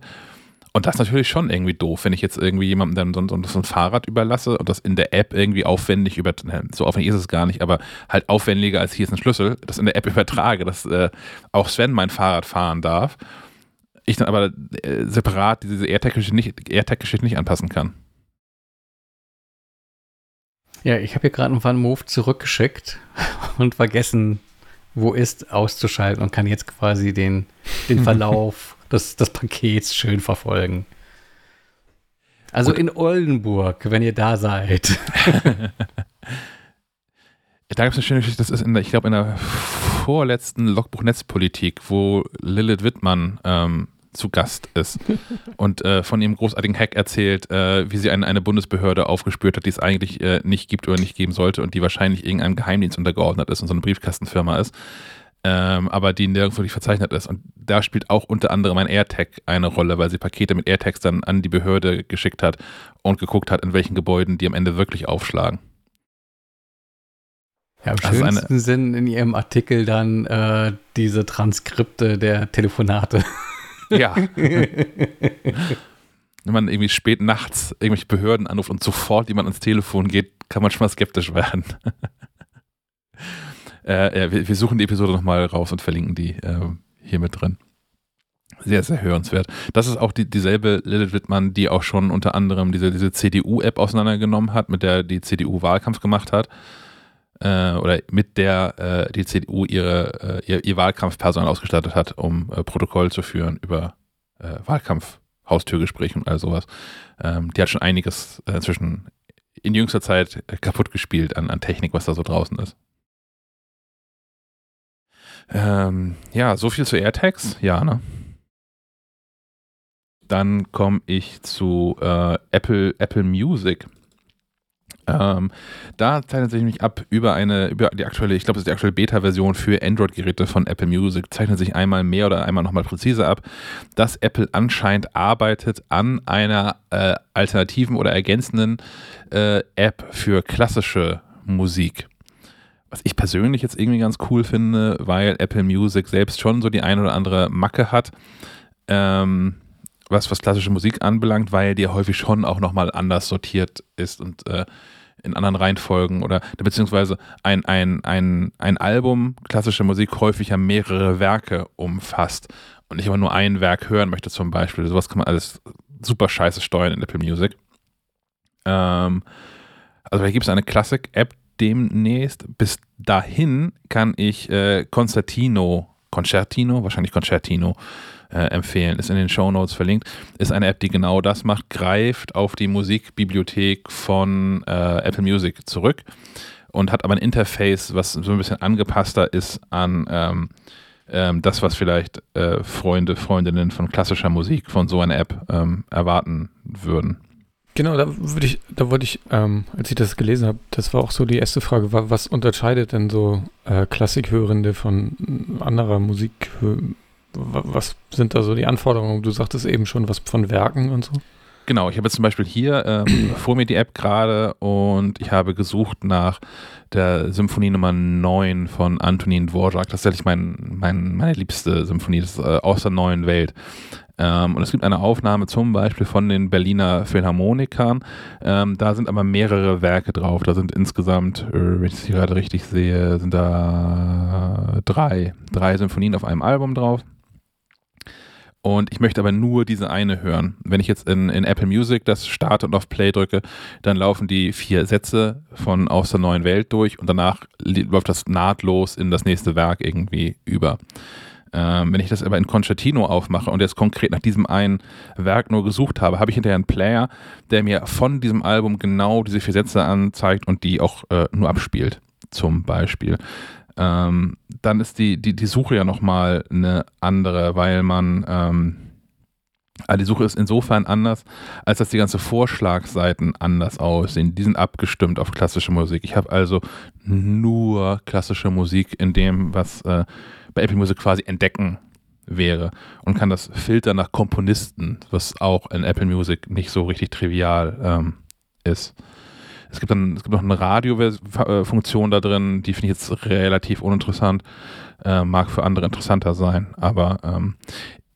Und das ist natürlich schon irgendwie doof, wenn ich jetzt irgendwie jemandem dann so, so, so ein Fahrrad überlasse und das in der App irgendwie aufwendig über, so aufwendig ist es gar nicht, aber halt aufwendiger als hier ist ein Schlüssel, das in der App übertrage, dass äh, auch Sven mein Fahrrad fahren darf. Ich dann aber äh, separat diese AirTag-Geschichte nicht, AirTag nicht anpassen kann. Ja, ich habe hier gerade einen Van Move zurückgeschickt und vergessen, wo ist, auszuschalten und kann jetzt quasi den, den Verlauf des, des Pakets schön verfolgen. Also Und- in Oldenburg, wenn ihr da seid. Da gibt es eine schöne Geschichte, das ist in der, ich glaube, in der vorletzten Logbuch Netzpolitik, wo Lilith Wittmann ähm, zu Gast ist und äh, von ihrem großartigen Hack erzählt, äh, wie sie eine, eine Bundesbehörde aufgespürt hat, die es eigentlich äh, nicht gibt oder nicht geben sollte und die wahrscheinlich irgendeinem Geheimdienst untergeordnet ist und so eine Briefkastenfirma ist, ähm, aber die nirgendwo nicht verzeichnet ist. Und da spielt auch unter anderem ein AirTag eine Rolle, weil sie Pakete mit AirTags dann an die Behörde geschickt hat und geguckt hat, in welchen Gebäuden die am Ende wirklich aufschlagen. Ja, im Also eine- schönsten Sinn in ihrem Artikel dann äh, diese Transkripte der Telefonate. Ja. Wenn man irgendwie spät nachts irgendwelche Behörden anruft und sofort jemand ans Telefon geht, kann man schon mal skeptisch werden. äh, ja, wir, wir suchen die Episode nochmal raus und verlinken die äh, hier mit drin. Sehr, sehr hörenswert. Das ist auch die, dieselbe Lilith Wittmann, die auch schon unter anderem diese, diese CDU-App auseinandergenommen hat, mit der die CDU Wahlkampf gemacht hat. Äh, oder mit der äh, die CDU ihre, äh, ihr, ihr Wahlkampfpersonal ausgestattet hat, um äh, Protokoll zu führen über äh, Wahlkampf, Haustürgespräche und all sowas. Ähm, die hat schon einiges äh, inzwischen in jüngster Zeit äh, kaputt gespielt an, an Technik, was da so draußen ist. Ähm, ja, so viel zu AirTags. Ja, ne? Dann komme ich zu äh, Apple, Apple Music. Ähm, da zeichnet sich nämlich ab über eine, über die aktuelle, ich glaube, das ist die aktuelle Beta-Version für Android-Geräte von Apple Music, zeichnet sich einmal mehr oder einmal nochmal präziser ab, dass Apple anscheinend arbeitet an einer äh, alternativen oder ergänzenden äh, App für klassische Musik. Was ich persönlich jetzt irgendwie ganz cool finde, weil Apple Music selbst schon so die eine oder andere Macke hat. Ähm, was, was klassische Musik anbelangt, weil die häufig schon auch nochmal anders sortiert ist und äh, in anderen Reihenfolgen oder beziehungsweise ein, ein, ein, ein Album klassische Musik häufig ja mehrere Werke umfasst und nicht aber nur ein Werk hören möchte zum Beispiel. Sowas kann man alles super scheiße steuern in Apple Music. Ähm, also da gibt es eine Klassik-App demnächst. Bis dahin kann ich äh, Concertino, Concertino, wahrscheinlich Concertino, äh, empfehlen. Ist in den Show Notes verlinkt. Ist eine App, die genau das macht, greift auf die Musikbibliothek von äh, Apple Music zurück und hat aber ein Interface, was so ein bisschen angepasster ist an ähm, ähm, das, was vielleicht äh, Freunde, Freundinnen von klassischer Musik von so einer App ähm, erwarten würden. Genau, da würde ich, da wollte ich, ähm, als ich das gelesen habe, das war auch so die erste Frage, wa- was unterscheidet denn so äh, Klassikhörende von mm, anderer Musik? Wa- Was sind da so die Anforderungen? Du sagtest eben schon was von Werken und so. Genau, ich habe jetzt zum Beispiel hier ähm, vor mir die App gerade und ich habe gesucht nach der Symphonie Nummer 9 von Antonin Dvorak. Das ist tatsächlich mein, mein, meine liebste Symphonie, das äh, aus der neuen Welt. Ähm, und es gibt eine Aufnahme zum Beispiel von den Berliner Philharmonikern. Ähm, da sind aber mehrere Werke drauf. Da sind insgesamt, äh, wenn ich es hier gerade richtig sehe, sind da drei, drei Symphonien auf einem Album drauf. Und ich möchte aber nur diese eine hören. Wenn ich jetzt in, in Apple Music das starte und auf Play drücke, dann laufen die vier Sätze von Aus der neuen Welt durch und danach läuft das nahtlos in das nächste Werk irgendwie über. Ähm, wenn ich das aber in Concertino aufmache und jetzt konkret nach diesem einen Werk nur gesucht habe, habe ich hinterher einen Player, der mir von diesem Album genau diese vier Sätze anzeigt und die auch äh, nur abspielt, zum Beispiel ähm, dann ist die, die, die Suche ja nochmal eine andere, weil man, ähm, also die Suche ist insofern anders, als dass die ganze Vorschlagseiten anders aussehen. Die sind abgestimmt auf klassische Musik. Ich habe also nur klassische Musik in dem, was äh, bei Apple Music quasi entdecken wäre und kann das filtern nach Komponisten, was auch in Apple Music nicht so richtig trivial ähm, ist. Es gibt dann, es gibt noch eine Radiofunktion da drin, die finde ich jetzt relativ uninteressant, äh, mag für andere interessanter sein, aber ähm,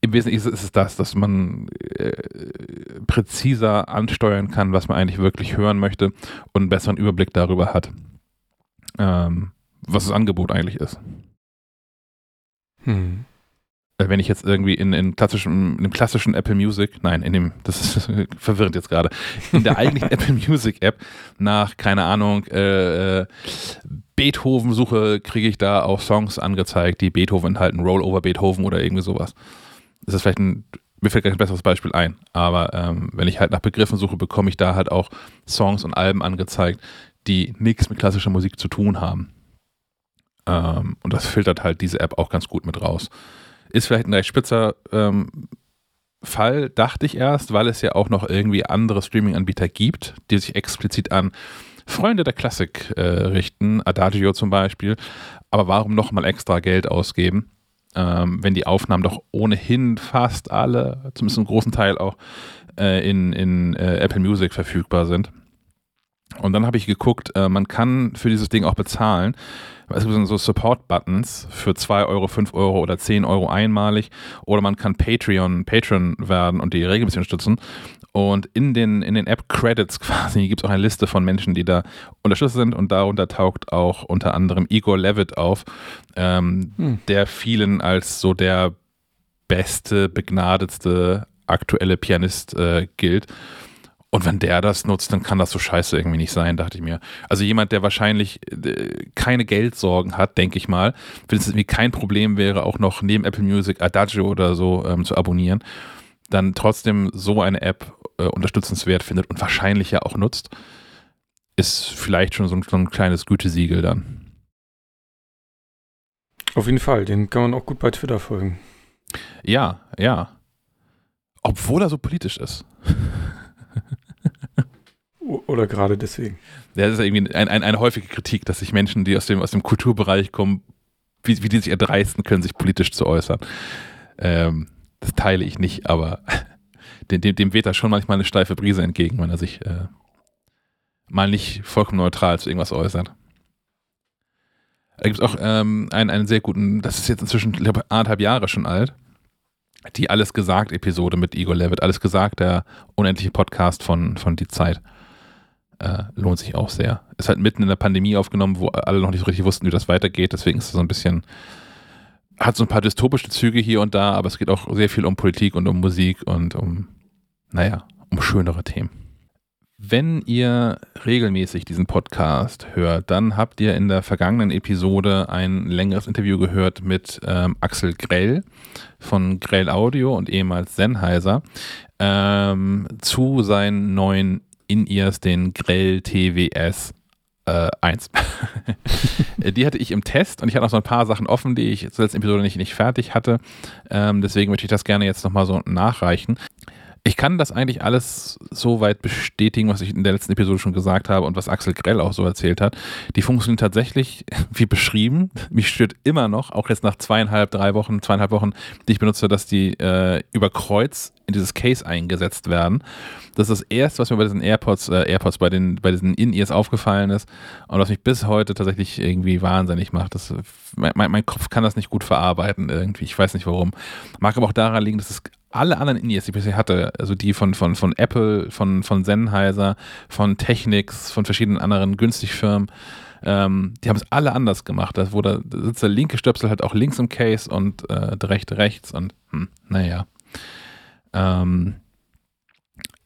im Wesentlichen ist es das, dass man äh, präziser ansteuern kann, was man eigentlich wirklich hören möchte und einen besseren Überblick darüber hat, ähm, was das Angebot eigentlich ist. Hm. Äh, wenn ich jetzt irgendwie in, in, klassischen, in dem klassischen Apple Music, nein, in dem, das ist verwirrend jetzt gerade, in der eigentlichen Apple Music App nach, keine Ahnung, äh, äh, Beethoven suche, kriege ich da auch Songs angezeigt, die Beethoven enthalten, Rollover Beethoven oder irgendwie sowas. Das ist vielleicht ein, mir fällt gleich ein besseres Beispiel ein, aber ähm, wenn ich halt nach Begriffen suche, bekomme ich da halt auch Songs und Alben angezeigt, die nichts mit klassischer Musik zu tun haben. Ähm, und das filtert halt diese App auch ganz gut mit raus. Ist vielleicht ein recht spitzer ähm, Fall, dachte ich erst, weil es ja auch noch irgendwie andere Streaming-Anbieter gibt, die sich explizit an Freunde der Klassik äh, richten, Adagio zum Beispiel. Aber warum nochmal extra Geld ausgeben, ähm, wenn die Aufnahmen doch ohnehin fast alle, zumindest einen großen Teil auch, äh, in, in äh, Apple Music verfügbar sind? Und dann habe ich geguckt, äh, man kann für dieses Ding auch bezahlen. Es gibt so Support-Buttons für 2 Euro, 5 Euro oder 10 Euro einmalig. Oder man kann Patreon, Patreon werden und die regelmäßig unterstützen. Und in den, in den App-Credits quasi gibt es auch eine Liste von Menschen, die da unterstützt sind. Und darunter taucht auch unter anderem Igor Levitt auf, ähm, hm. der vielen als so der beste, begnadetste aktuelle Pianist äh, gilt. Und wenn der das nutzt, dann kann das so scheiße irgendwie nicht sein, dachte ich mir. Also jemand, der wahrscheinlich äh, keine Geldsorgen hat, denke ich mal, wenn es irgendwie kein Problem wäre, auch noch neben Apple Music Adagio oder so ähm, zu abonnieren, dann trotzdem so eine App äh, unterstützenswert findet und wahrscheinlich ja auch nutzt, ist vielleicht schon so ein, so ein kleines Gütesiegel dann. Auf jeden Fall, den kann man auch gut bei Twitter folgen. Ja, ja. Obwohl er so politisch ist. Oder gerade deswegen. Ja, das ist irgendwie ein, ein, eine häufige Kritik, dass sich Menschen, die aus dem, aus dem Kulturbereich kommen, wie, wie die sich erdreisten können, sich politisch zu äußern. Ähm, das teile ich nicht, aber dem, dem, weht da schon manchmal eine steife Brise entgegen, wenn er sich äh, mal nicht vollkommen neutral zu irgendwas äußert. Da gibt es auch ähm, einen, einen sehr guten, das ist jetzt inzwischen, ich glaube, anderthalb Jahre schon alt, die Alles gesagt-Episode mit Igor Levitt. Alles gesagt, der unendliche Podcast von, von Die Zeit. Äh, lohnt sich auch sehr. Ist halt mitten in der Pandemie aufgenommen, wo alle noch nicht so richtig wussten, wie das weitergeht. Deswegen ist es so ein bisschen, hat so ein paar dystopische Züge hier und da, aber es geht auch sehr viel um Politik und um Musik und um, naja, um schönere Themen. Wenn ihr regelmäßig diesen Podcast hört, dann habt ihr in der vergangenen Episode ein längeres Interview gehört mit ähm, Axel Grell von Grell Audio und ehemals Sennheiser ähm, zu seinen neuen In-Ears, den Grell TWS äh, 1. die hatte ich im Test und ich hatte noch so ein paar Sachen offen, die ich zur letzten Episode nicht, nicht fertig hatte. Ähm, deswegen möchte ich das gerne jetzt nochmal so nachreichen. Ich kann das eigentlich alles so weit bestätigen, was ich in der letzten Episode schon gesagt habe und was Axel Grell auch so erzählt hat. Die funktionieren tatsächlich wie beschrieben. Mich stört immer noch, auch jetzt nach zweieinhalb, drei Wochen, zweieinhalb Wochen, die ich benutze, dass die äh, über Kreuz in dieses Case eingesetzt werden. Das ist das erste, was mir bei diesen AirPods, äh, AirPods, bei, den, bei diesen In-Ears aufgefallen ist und was mich bis heute tatsächlich irgendwie wahnsinnig macht. Das, mein, mein Kopf kann das nicht gut verarbeiten irgendwie. Ich weiß nicht warum. Mag aber auch daran liegen, dass es alle anderen Indies, die ich bisher hatte, also die von, von, von Apple, von, von Sennheiser, von Technics, von verschiedenen anderen günstig Firmen, ähm, die haben es alle anders gemacht. Da, wo da sitzt der linke Stöpsel halt auch links im Case und äh, der rechte rechts und hm, naja. Ähm,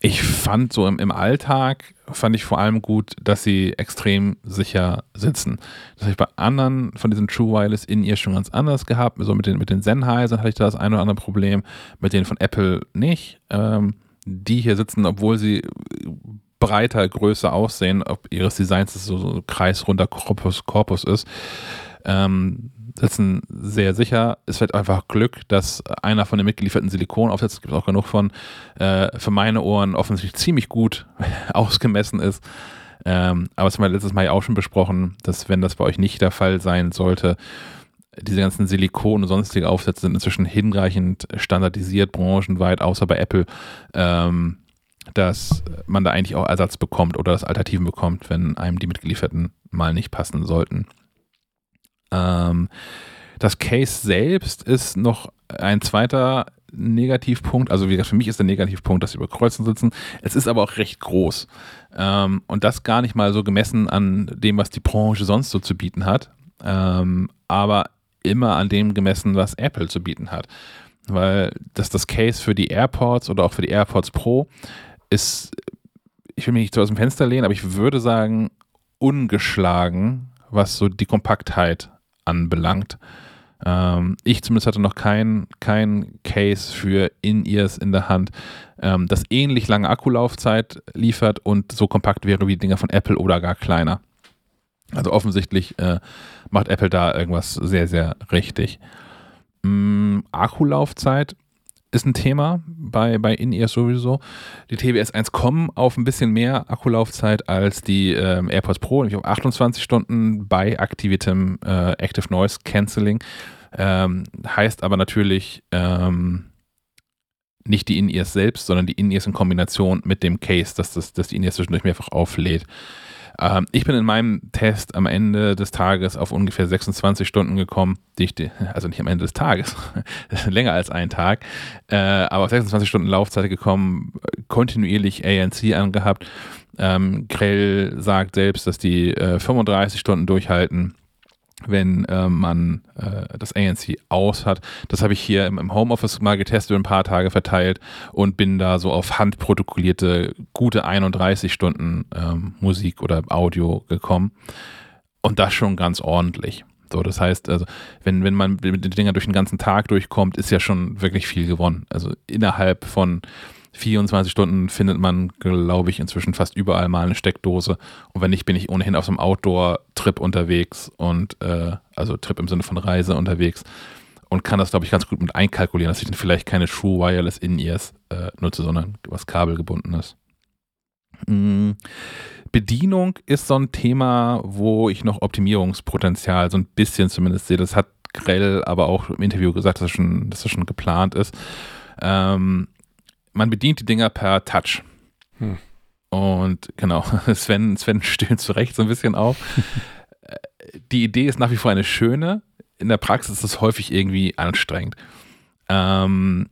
ich fand so im, im Alltag, fand ich vor allem gut, dass sie extrem sicher sitzen. Das habe ich bei anderen von diesen True Wireless in ihr schon ganz anders gehabt. So mit den, mit den Sennheiser hatte ich da das ein oder andere Problem, mit denen von Apple nicht. Ähm, die hier sitzen, obwohl sie breiter, größer aussehen, ob ihres Designs so, so kreisrunder Korpus, Korpus ist, ähm, sitzen sehr sicher. Es wird einfach Glück, dass einer von den mitgelieferten Silikonaufsätzen, gibt es auch genug von, äh, für meine Ohren offensichtlich ziemlich gut ausgemessen ist. Ähm, aber das haben wir letztes Mal ja auch schon besprochen, dass wenn das bei euch nicht der Fall sein sollte, diese ganzen Silikon und sonstige Aufsätze sind inzwischen hinreichend standardisiert, branchenweit, außer bei Apple, ähm, dass man da eigentlich auch Ersatz bekommt oder das Alternativen bekommt, wenn einem die mitgelieferten mal nicht passen sollten. Ähm, das Case selbst ist noch ein zweiter Negativpunkt. Also wie gesagt, für mich ist der Negativpunkt, dass sie über Kreuzen sitzen. Es ist aber auch recht groß. Ähm, und das gar nicht mal so gemessen an dem, was die Branche sonst so zu bieten hat. Ähm, aber immer an dem gemessen, was Apple zu bieten hat. Weil das das Case für die AirPods oder auch für die AirPods Pro ist, ich will mich nicht so aus dem Fenster lehnen, aber ich würde sagen, ungeschlagen, was so die Kompaktheit anbelangt. Ähm, ich zumindest hatte noch kein, kein Case für In-Ears in der Hand, ähm, das ähnlich lange Akkulaufzeit liefert und so kompakt wäre wie Dinger von Apple oder gar kleiner. Also offensichtlich äh, macht Apple da irgendwas sehr, sehr richtig. Mm, Akkulaufzeit ist ein Thema bei, bei In-Ears sowieso. Die TWS 1 kommen auf ein bisschen mehr Akkulaufzeit als die ähm, AirPods Pro, nämlich auf 28 Stunden bei aktiviertem äh, Active Noise Cancelling. Ähm, heißt aber natürlich ähm, nicht die In-Ears selbst, sondern die In-Ears in Kombination mit dem Case, dass, das, dass die In-Ears zwischendurch mehrfach auflädt. Ähm, ich bin in meinem Test am Ende des Tages auf ungefähr 26 Stunden gekommen, die ich, also nicht am Ende des Tages, länger als ein Tag, äh, aber auf 26 Stunden Laufzeit gekommen, kontinuierlich ANC angehabt. Ähm, Grell sagt selbst, dass die äh, 35 Stunden durchhalten wenn äh, man äh, das ANC aus hat. Das habe ich hier im, Homeoffice mal getestet, ein paar Tage verteilt und bin da so auf handprotokollierte gute 31 Stunden ähm, Musik oder Audio gekommen. Und das schon ganz ordentlich. So, das heißt, also, wenn, wenn man mit den Dingern durch den ganzen Tag durchkommt, ist ja schon wirklich viel gewonnen. Also innerhalb von 24 Stunden findet man, glaube ich, inzwischen fast überall mal eine Steckdose. Und wenn nicht, bin ich ohnehin auf so einem Outdoor-Trip unterwegs und äh, also Trip im Sinne von Reise unterwegs und kann das, glaube ich, ganz gut mit einkalkulieren, dass ich dann vielleicht keine True Wireless In-Ears äh, nutze, sondern was kabelgebundenes. Mhm. Bedienung ist so ein Thema, wo ich noch Optimierungspotenzial so ein bisschen zumindest sehe. Das hat Grell aber auch im Interview gesagt, dass das schon, dass das schon geplant ist. Ähm, man bedient die Dinger per Touch. Hm. Und genau, Sven, Sven stöhnt zu Recht so ein bisschen auf. die Idee ist nach wie vor eine schöne. In der Praxis ist es häufig irgendwie anstrengend. Ähm,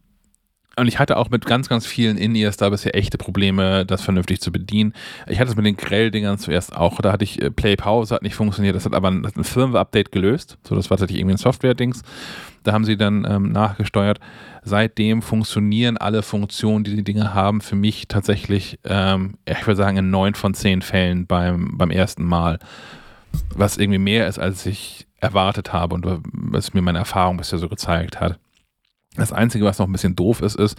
und ich hatte auch mit ganz, ganz vielen In-Ears da bisher echte Probleme, das vernünftig zu bedienen. Ich hatte es mit den Grell-Dingern zuerst auch. Da hatte ich äh, Play-Pause, hat nicht funktioniert. Das hat aber ein, ein Firmware-Update gelöst. So, das war tatsächlich irgendwie ein Software-Dings. Da haben sie dann ähm, nachgesteuert. Seitdem funktionieren alle Funktionen, die die Dinge haben, für mich tatsächlich, ähm, ich würde sagen, in neun von zehn Fällen beim, beim ersten Mal. Was irgendwie mehr ist, als ich erwartet habe und was mir meine Erfahrung bisher so gezeigt hat. Das Einzige, was noch ein bisschen doof ist, ist,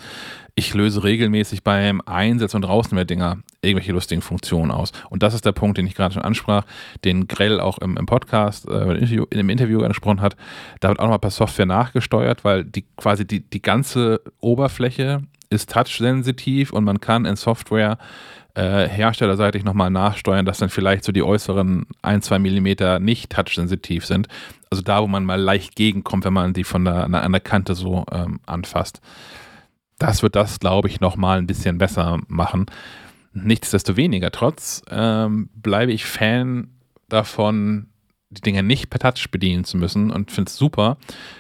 ich löse regelmäßig beim Einsetzen und Rausnehmen der Dinger irgendwelche lustigen Funktionen aus. Und das ist der Punkt, den ich gerade schon ansprach, den Grell auch im, im Podcast, äh, im, Interview, in dem Interview angesprochen hat. Da wird auch nochmal per Software nachgesteuert, weil die quasi die, die ganze Oberfläche ist touch-sensitiv und man kann in Software äh, herstellerseitig nochmal nachsteuern, dass dann vielleicht so die äußeren 1, 2 Millimeter nicht touch-sensitiv sind. Also da, wo man mal leicht gegenkommt, wenn man die von der, an der Kante so ähm, anfasst. Das wird das, glaube ich, nochmal ein bisschen besser machen. Nichtsdestoweniger, trotz ähm, bleibe ich Fan davon, die Dinge nicht per Touch bedienen zu müssen und finde es super,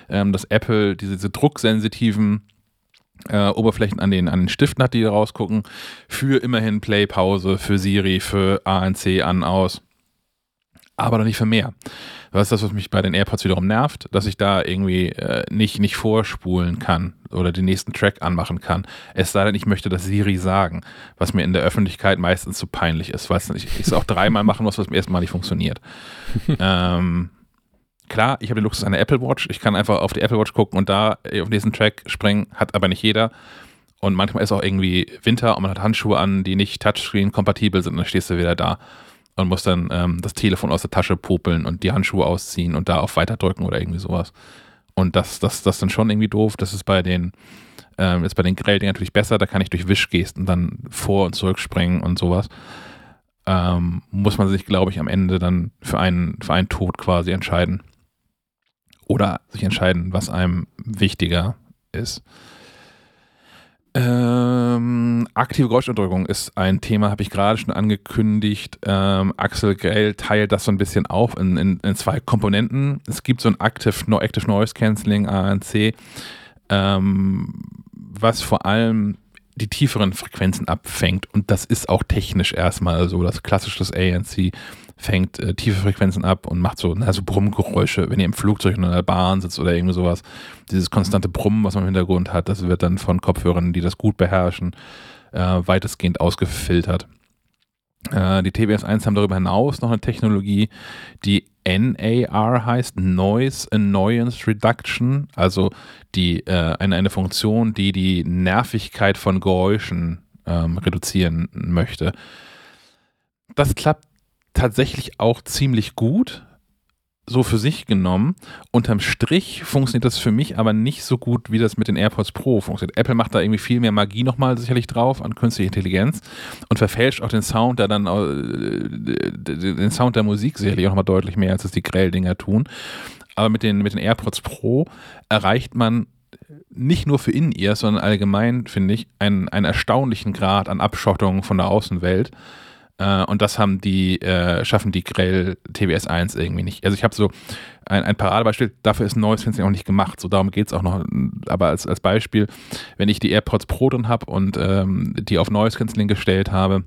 ähm, dass Apple diese, diese drucksensitiven äh, Oberflächen an den, an den Stiften hat, die da rausgucken, für immerhin Play, Pause, für Siri, für ANC an, aus, aber noch nicht für mehr. Das ist das, was mich bei den AirPods wiederum nervt, dass ich da irgendwie äh, nicht, nicht vorspulen kann oder den nächsten Track anmachen kann. Es sei denn, ich möchte das Siri sagen, was mir in der Öffentlichkeit meistens zu peinlich ist, weil ich es auch dreimal machen muss, was beim ersten Mal nicht funktioniert. ähm, klar, ich habe den Luxus einer Apple Watch. Ich kann einfach auf die Apple Watch gucken und da auf diesen Track springen, hat aber nicht jeder. Und manchmal ist auch irgendwie Winter und man hat Handschuhe an, die nicht Touchscreen-kompatibel sind und dann stehst du wieder da und muss dann ähm, das Telefon aus der Tasche popeln und die Handschuhe ausziehen und da auf Weiter drücken oder irgendwie sowas. Und das, das, das ist dann schon irgendwie doof. Das ist bei den, ähm, ist bei den Grell-Dingen natürlich besser. Da kann ich durch Wischgesten dann vor- und zurückspringen und sowas. Ähm, muss man sich, glaube ich, am Ende dann für einen, für einen Tod quasi entscheiden. Oder sich entscheiden, was einem wichtiger ist. Ähm, aktive Geräuschunterdrückung ist ein Thema, habe ich gerade schon angekündigt. Ähm, Axel Grell teilt das so ein bisschen auf in, in, in, zwei Komponenten. Es gibt so ein Active, no, Active Noise Cancelling, ANC, ähm, was vor allem die tieferen Frequenzen abfängt. Und das ist auch technisch erstmal so. Das klassische ANC fängt äh, tiefe Frequenzen ab und macht so, na, so Brummgeräusche, wenn ihr im Flugzeug in einer Bahn sitzt oder irgendwie sowas. Dieses konstante Brummen, was man im Hintergrund hat, das wird dann von Kopfhörern, die das gut beherrschen, äh, weitestgehend ausgefiltert. Äh, die TBS1 haben darüber hinaus noch eine Technologie, die NAR heißt, Noise Annoyance Reduction, also die, äh, eine, eine Funktion, die die Nervigkeit von Geräuschen ähm, reduzieren möchte. Das klappt tatsächlich auch ziemlich gut, so für sich genommen. Unterm Strich funktioniert das für mich aber nicht so gut, wie das mit den AirPods Pro funktioniert. Apple macht da irgendwie viel mehr Magie nochmal sicherlich drauf an künstliche Intelligenz und verfälscht auch den Sound, der dann äh, den Sound der Musik sicherlich auch nochmal deutlich mehr, als es die Grell-Dinger tun. Aber mit den, mit den AirPods Pro erreicht man nicht nur für In-Ears, sondern allgemein, finde ich, einen, einen erstaunlichen Grad an Abschottung von der Außenwelt. Äh, und das haben die, äh, schaffen die Grell TBS 1 irgendwie nicht. Also ich habe so ein, ein Paradebeispiel, dafür ist Noise Cancelling auch nicht gemacht. So darum geht es auch noch. Aber als, als Beispiel, wenn ich die AirPods Pro drin habe und ähm, die auf Noise Cancelling gestellt habe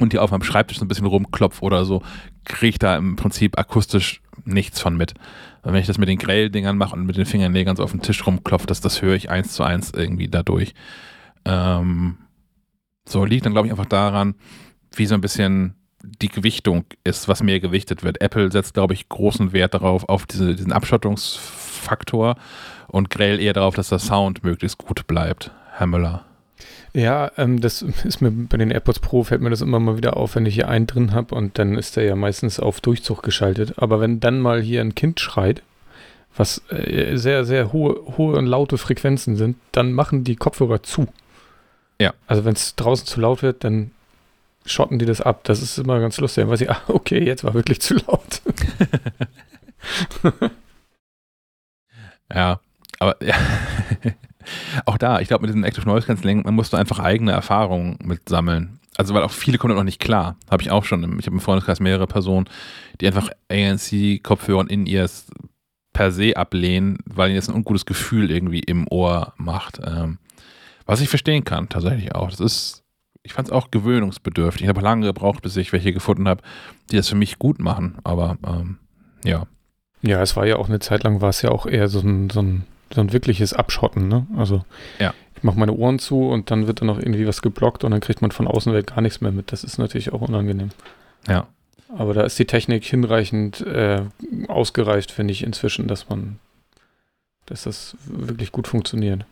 und die auf meinem Schreibtisch so ein bisschen rumklopf oder so, kriege ich da im Prinzip akustisch nichts von mit. Und wenn ich das mit den Grell-Dingern mache und mit den Fingernägern so auf dem Tisch rumklopfe, das, das höre ich eins zu eins irgendwie dadurch. Ähm, so liegt dann, glaube ich, einfach daran, wie so ein bisschen die Gewichtung ist, was mehr gewichtet wird. Apple setzt, glaube ich, großen Wert darauf, auf diese, diesen Abschottungsfaktor und Grell eher darauf, dass der Sound möglichst gut bleibt. Herr Müller. Ja, ähm, das ist mir bei den AirPods Pro fällt mir das immer mal wieder auf, wenn ich hier einen drin habe und dann ist der ja meistens auf Durchzug geschaltet. Aber wenn dann mal hier ein Kind schreit, was äh, sehr, sehr hohe, hohe und laute Frequenzen sind, dann machen die Kopfhörer zu. Ja. Also wenn es draußen zu laut wird, dann schotten die das ab. Das ist immer ganz lustig. Weiß ich, ah, okay, jetzt war wirklich zu laut. ja, aber ja. auch da, ich glaube, mit diesem Active Noise Cancelling, man musst du einfach eigene Erfahrungen mit sammeln. Also, weil auch viele kommen noch nicht klar. Habe ich auch schon. Ich habe im Freundeskreis mehrere Personen, die einfach ANC-Kopfhörer und In-Ears per se ablehnen, weil ihnen das ein ungutes Gefühl irgendwie im Ohr macht. Ähm, was ich verstehen kann, tatsächlich auch. Das ist ich fand es auch gewöhnungsbedürftig. Ich habe lange gebraucht, bis ich welche gefunden habe, die das für mich gut machen. Aber ähm, ja. Ja, es war ja auch eine Zeit lang, war es ja auch eher so ein, so ein, so ein wirkliches Abschotten. Ne? Also ja. ich mache meine Ohren zu und dann wird da noch irgendwie was geblockt und dann kriegt man von Außenwelt gar nichts mehr mit. Das ist natürlich auch unangenehm. Ja. Aber da ist die Technik hinreichend äh, ausgereift, finde ich inzwischen, dass man, dass das wirklich gut funktioniert.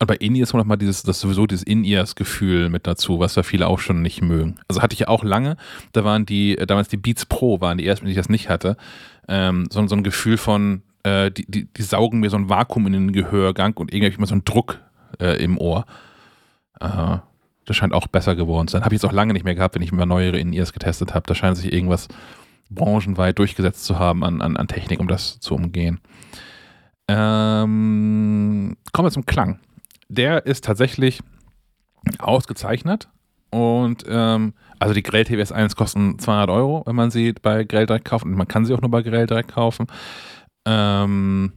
Und bei In-Ears kommt nochmal dieses, das sowieso dieses In-Ears-Gefühl mit dazu, was da viele auch schon nicht mögen. Also hatte ich ja auch lange, da waren die, äh, damals die Beats Pro waren die ersten, die ich das nicht hatte, ähm, so, so ein Gefühl von, äh, die, die, die saugen mir so ein Vakuum in den Gehörgang und irgendwie immer so einen Druck äh, im Ohr. Äh, das scheint auch besser geworden zu sein. Habe ich jetzt auch lange nicht mehr gehabt, wenn ich mal neuere In-Ears getestet habe. Da scheint sich irgendwas branchenweit durchgesetzt zu haben an, an, an Technik, um das zu umgehen. Ähm, kommen wir zum Klang. Der ist tatsächlich ausgezeichnet und ähm, also die Grell TWS 1 kosten 200 Euro, wenn man sie bei Grell direkt kauft und man kann sie auch nur bei Grell direkt kaufen. Ähm,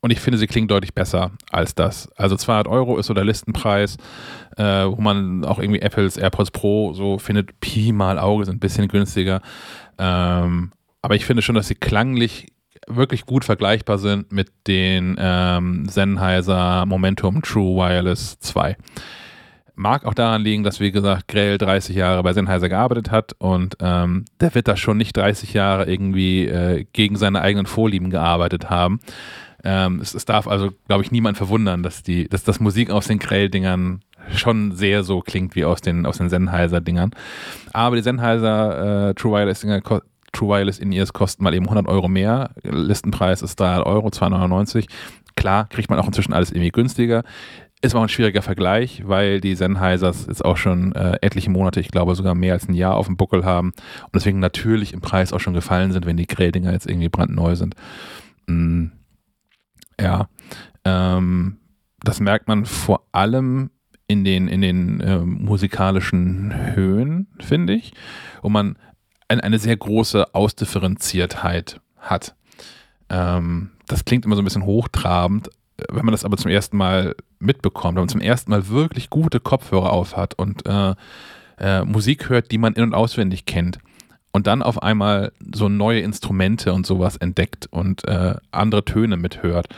und ich finde, sie klingen deutlich besser als das. Also 200 Euro ist so der Listenpreis, äh, wo man auch irgendwie Apples AirPods Pro so findet, Pi mal Auge sind ein bisschen günstiger. Ähm, aber ich finde schon, dass sie klanglich wirklich gut vergleichbar sind mit den ähm, Sennheiser Momentum True Wireless 2. Mag auch daran liegen, dass, wie gesagt, Grell 30 Jahre bei Sennheiser gearbeitet hat und ähm, der wird da schon nicht 30 Jahre irgendwie äh, gegen seine eigenen Vorlieben gearbeitet haben. Ähm, es, es, darf also, glaube ich, niemand verwundern, dass, die, dass das Musik aus den Grell-Dingern schon sehr so klingt wie aus den, aus den Sennheiser-Dingern. Aber die Sennheiser äh, True Wireless-Dinger True Wireless In-Ears kosten mal eben 100 Euro mehr. Listenpreis ist 300 Euro, 299. Klar, kriegt man auch inzwischen alles irgendwie günstiger. Ist auch ein schwieriger Vergleich, weil die Sennheisers jetzt auch schon äh, etliche Monate, ich glaube sogar mehr als ein Jahr auf dem Buckel haben und deswegen natürlich im Preis auch schon gefallen sind, wenn die Grelldinger jetzt irgendwie brandneu sind. Mm, ja, ähm, das merkt man vor allem in den, in den äh, musikalischen Höhen, finde ich, wo man ein, eine sehr große Ausdifferenziertheit hat. Ähm, das klingt immer so ein bisschen hochtrabend, wenn man das aber zum ersten Mal mitbekommt, wenn man zum ersten Mal wirklich gute Kopfhörer auf hat und äh, äh, Musik hört, die man in- und auswendig kennt und dann auf einmal so neue Instrumente und sowas entdeckt und äh, andere Töne mithört.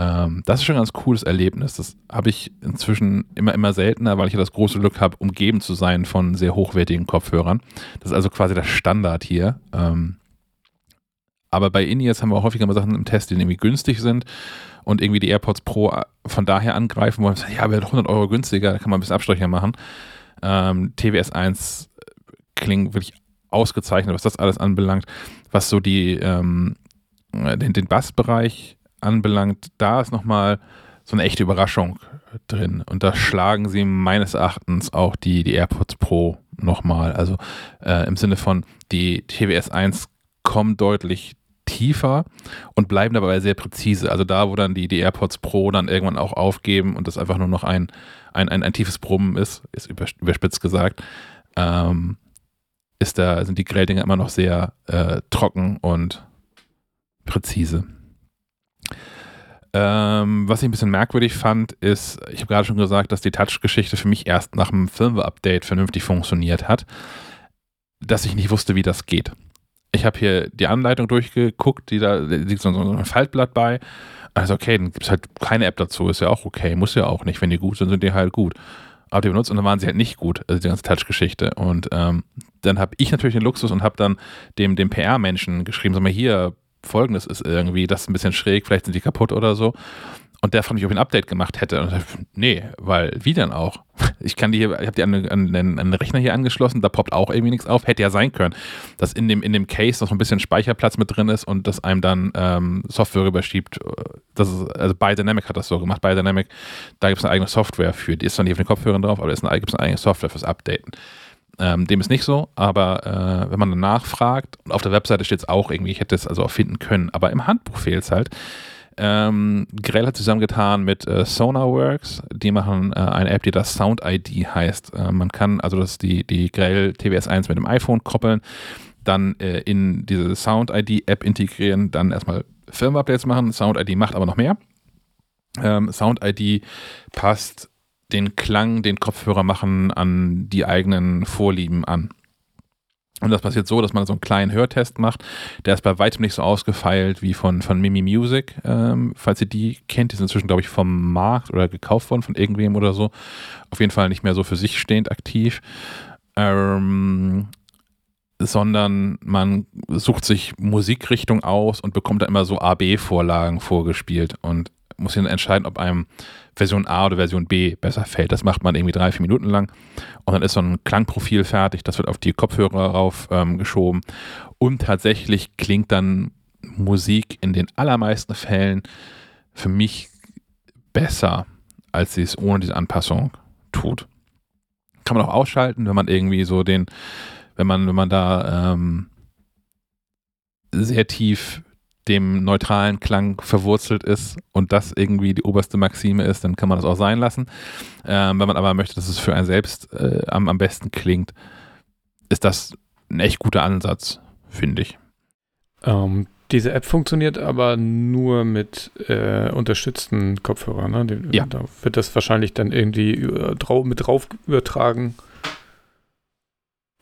Ähm, das ist schon ein ganz cooles Erlebnis. Das habe ich inzwischen immer, immer seltener, weil ich ja das große Glück habe, umgeben zu sein von sehr hochwertigen Kopfhörern. Das ist also quasi der Standard hier. Ähm, aber bei In-Ears haben wir auch häufiger mal Sachen im Test, die irgendwie günstig sind und irgendwie die AirPods Pro äh, von daher angreifen wollen. Ja, wäre 100 Euro günstiger, da kann man ein bisschen Abstriche machen. Ähm, TWS 1 klingt wirklich ausgezeichnet, was das alles anbelangt. Was so die, ähm, den, den Bassbereich anbelangt, da ist nochmal so eine echte Überraschung drin. Und da schlagen sie meines Erachtens auch die, die AirPods Pro nochmal. Also äh, im Sinne von, die TWS 1 kommen deutlich tiefer und bleiben dabei sehr präzise. Also da, wo dann die, die AirPods Pro dann irgendwann auch aufgeben und das einfach nur noch ein, ein, ein, ein tiefes Brummen ist, ist überspitzt gesagt, ähm, ist da, sind die Grelldinger immer noch sehr äh, trocken und präzise. Ähm, was ich ein bisschen merkwürdig fand, ist, ich habe gerade schon gesagt, dass die Touch-Geschichte für mich erst nach dem Firmware-Update vernünftig funktioniert hat, dass ich nicht wusste, wie das geht ich habe hier die Anleitung durchgeguckt, die da liegt so, ein Faltblatt bei. Also okay, dann gibt es halt keine App dazu, ist ja auch okay, muss ja auch nicht. Wenn die gut sind, sind die halt gut. Aber die benutzt und dann waren sie halt nicht gut, also die ganze Touch-Geschichte. Und ähm, dann habe ich natürlich den Luxus und habe dann dem, dem PR-Menschen geschrieben, sag mal hier, folgendes ist irgendwie, das ist ein bisschen schräg, vielleicht sind die kaputt oder so. Und der fragt mich, ob ich ein Update gemacht hätte. Und ich, nee, weil wie denn auch? Ich kann die hier, ich habe die an, an, an einen Rechner hier angeschlossen, da poppt auch irgendwie nichts auf. Hätte ja sein können, dass in dem, in dem Case noch ein bisschen Speicherplatz mit drin ist und das einem dann ähm, Software rüberschiebt. Das ist, also Biodynamic hat das so gemacht. Biodynamic, da gibt es eine eigene Software für. Die ist zwar nicht auf den Kopfhörern drauf, aber es gibt eine eigene Software fürs Updaten. Ähm, dem ist nicht so, aber äh, wenn man dann nachfragt, und auf der Webseite steht es auch irgendwie, ich hätte es also auch finden können, aber im Handbuch fehlt es halt. Ähm, Grell hat zusammengetan mit äh, Sonarworks. Die machen äh, eine App, die das Sound ID heißt. Äh, man kann also das die, die Grell TWS 1 mit dem iPhone koppeln, dann äh, in diese Sound ID App integrieren, dann erstmal Firmware-Updates machen. Sound ID macht aber noch mehr. Ähm, Sound ID passt den Klang, den Kopfhörer machen, an die eigenen Vorlieben an. Und das passiert so, dass man so einen kleinen Hörtest macht. Der ist bei weitem nicht so ausgefeilt wie von, von Mimi Music. Ähm, falls ihr die kennt, die sind inzwischen, glaube ich, vom Markt oder gekauft worden von irgendwem oder so. Auf jeden Fall nicht mehr so für sich stehend aktiv. Ähm, sondern man sucht sich Musikrichtung aus und bekommt da immer so AB-Vorlagen vorgespielt und muss dann entscheiden, ob einem Version A oder Version B besser fällt. Das macht man irgendwie drei, vier Minuten lang und dann ist so ein Klangprofil fertig, das wird auf die Kopfhörer rauf ähm, und tatsächlich klingt dann Musik in den allermeisten Fällen für mich besser, als sie es ohne diese Anpassung tut. Kann man auch ausschalten, wenn man irgendwie so den, wenn man, wenn man da ähm, sehr tief dem neutralen Klang verwurzelt ist und das irgendwie die oberste Maxime ist, dann kann man das auch sein lassen. Ähm, wenn man aber möchte, dass es für einen selbst äh, am, am besten klingt, ist das ein echt guter Ansatz, finde ich. Ähm, diese App funktioniert aber nur mit äh, unterstützten Kopfhörern. Ne? Die, ja. Da wird das wahrscheinlich dann irgendwie über, drau mit drauf übertragen.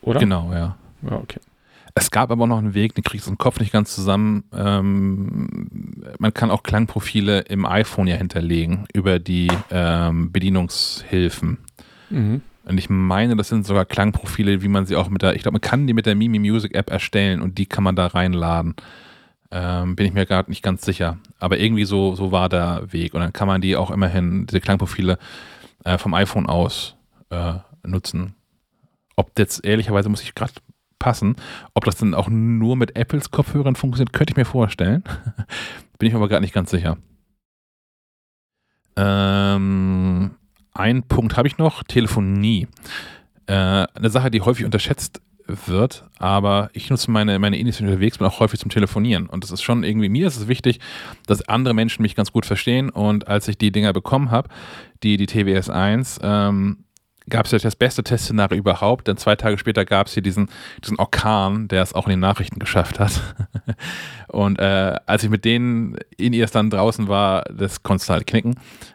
Oder? Genau, ja. Ja, okay. Es gab aber noch einen Weg, den kriegst du im Kopf nicht ganz zusammen. Ähm, man kann auch Klangprofile im iPhone ja hinterlegen über die ähm, Bedienungshilfen. Mhm. Und ich meine, das sind sogar Klangprofile, wie man sie auch mit der, ich glaube, man kann die mit der Mimi Music App erstellen und die kann man da reinladen. Ähm, bin ich mir gerade nicht ganz sicher. Aber irgendwie so, so war der Weg. Und dann kann man die auch immerhin, diese Klangprofile äh, vom iPhone aus äh, nutzen. Ob jetzt, ehrlicherweise muss ich gerade passen, ob das dann auch nur mit Apples Kopfhörern funktioniert, könnte ich mir vorstellen. bin ich aber gerade nicht ganz sicher. Ähm, ein Punkt habe ich noch, Telefonie. Äh, eine Sache, die häufig unterschätzt wird, aber ich nutze meine, meine Indies unterwegs, bin auch häufig zum Telefonieren. Und das ist schon irgendwie, mir ist es wichtig, dass andere Menschen mich ganz gut verstehen. Und als ich die Dinger bekommen habe, die, die TWS 1, ähm, gab es ja das beste Testszenario überhaupt, denn zwei Tage später gab es hier diesen, diesen Orkan, der es auch in den Nachrichten geschafft hat. und äh, als ich mit denen in ihr dann draußen war, das konntest du halt knicken.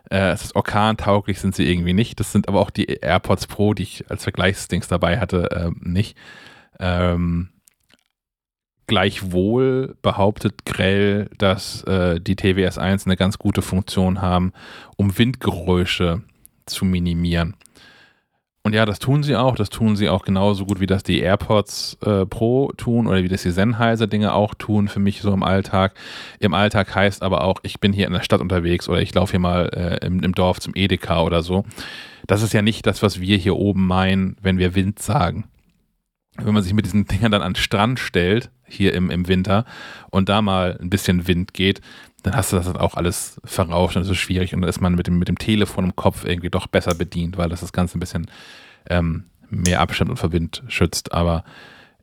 Äh, es ist orkantauglich sind sie irgendwie nicht. Das sind aber auch die AirPods Pro, die ich als Vergleichsdings dabei hatte, äh, nicht. Ähm, gleichwohl behauptet Grell, dass äh, die TWS 1 eine ganz gute Funktion haben, um Windgeräusche zu minimieren. Und ja, das tun sie auch. Das tun sie auch genauso gut, wie das die AirPods äh, Pro tun oder wie das die Sennheiser-Dinge auch tun für mich so im Alltag. Im Alltag heißt aber auch, ich bin hier in der Stadt unterwegs oder ich laufe hier mal äh, im, im Dorf zum Edeka oder so. Das ist ja nicht das, was wir hier oben meinen, wenn wir Wind sagen. Wenn man sich mit diesen Dingern dann an den Strand stellt, hier im, im Winter, und da mal ein bisschen Wind geht, dann hast du das auch alles verrauscht und das ist schwierig und dann ist man mit dem, mit dem Telefon im Kopf irgendwie doch besser bedient, weil das das Ganze ein bisschen ähm, mehr abstimmt und vor Wind schützt. Aber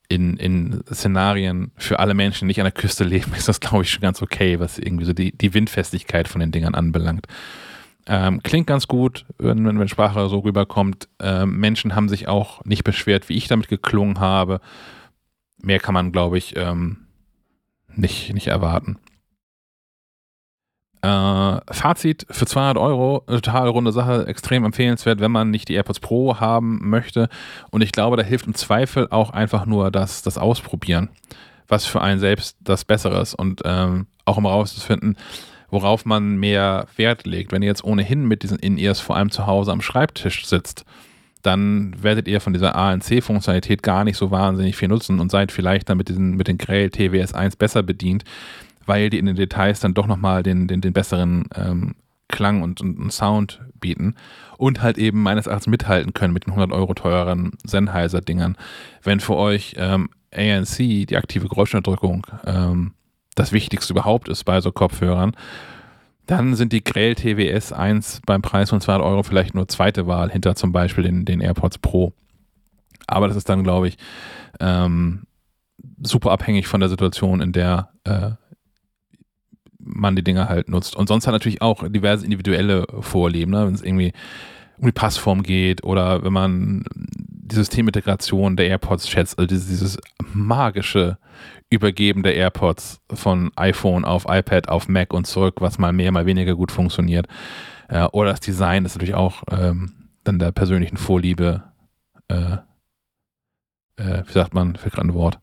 in, in Szenarien für alle Menschen, die nicht an der Küste leben, ist das, glaube ich, schon ganz okay, was irgendwie so die, die Windfestigkeit von den Dingern anbelangt. Ähm, klingt ganz gut, wenn, wenn, wenn Sprache so rüberkommt. Ähm, Menschen haben sich auch nicht beschwert, wie ich damit geklungen habe. Mehr kann man, glaube ich, ähm, nicht, nicht erwarten. Äh, Fazit für 200 Euro, eine total runde Sache, extrem empfehlenswert, wenn man nicht die AirPods Pro haben möchte. Und ich glaube, da hilft im Zweifel auch einfach nur das, das Ausprobieren, was für einen selbst das Bessere ist und ähm, auch um herauszufinden, worauf man mehr Wert legt. Wenn ihr jetzt ohnehin mit diesen In-Ears vor allem zu Hause am Schreibtisch sitzt, dann werdet ihr von dieser ANC-Funktionalität gar nicht so wahnsinnig viel nutzen und seid vielleicht dann mit, diesen, mit den Grail TWS 1 besser bedient, weil die in den Details dann doch nochmal den, den, den besseren ähm, Klang und, und, Sound bieten und halt eben meines Erachtens mithalten können mit den 100 Euro teureren Sennheiser-Dingern. Wenn für euch ähm, ANC, die aktive Geräuschunterdrückung, ähm, das Wichtigste überhaupt ist bei so Kopfhörern, dann sind die Grell TWS 1 beim Preis von 200 Euro vielleicht nur zweite Wahl hinter zum Beispiel den, den AirPods Pro. Aber das ist dann, glaube ich, ähm, super abhängig von der Situation, in der äh, man die Dinge halt nutzt. Und sonst hat natürlich auch diverse individuelle Vorlieben, ne? wenn es irgendwie um die Passform geht oder wenn man die Systemintegration der AirPods schätzt, also dieses, dieses magische Übergeben der AirPods von iPhone auf iPad auf Mac und zurück, was mal mehr, mal weniger gut funktioniert. Äh, oder das Design ist natürlich auch ähm, dann der persönlichen Vorliebe, äh, äh, wie sagt man, für gerade ein Wort,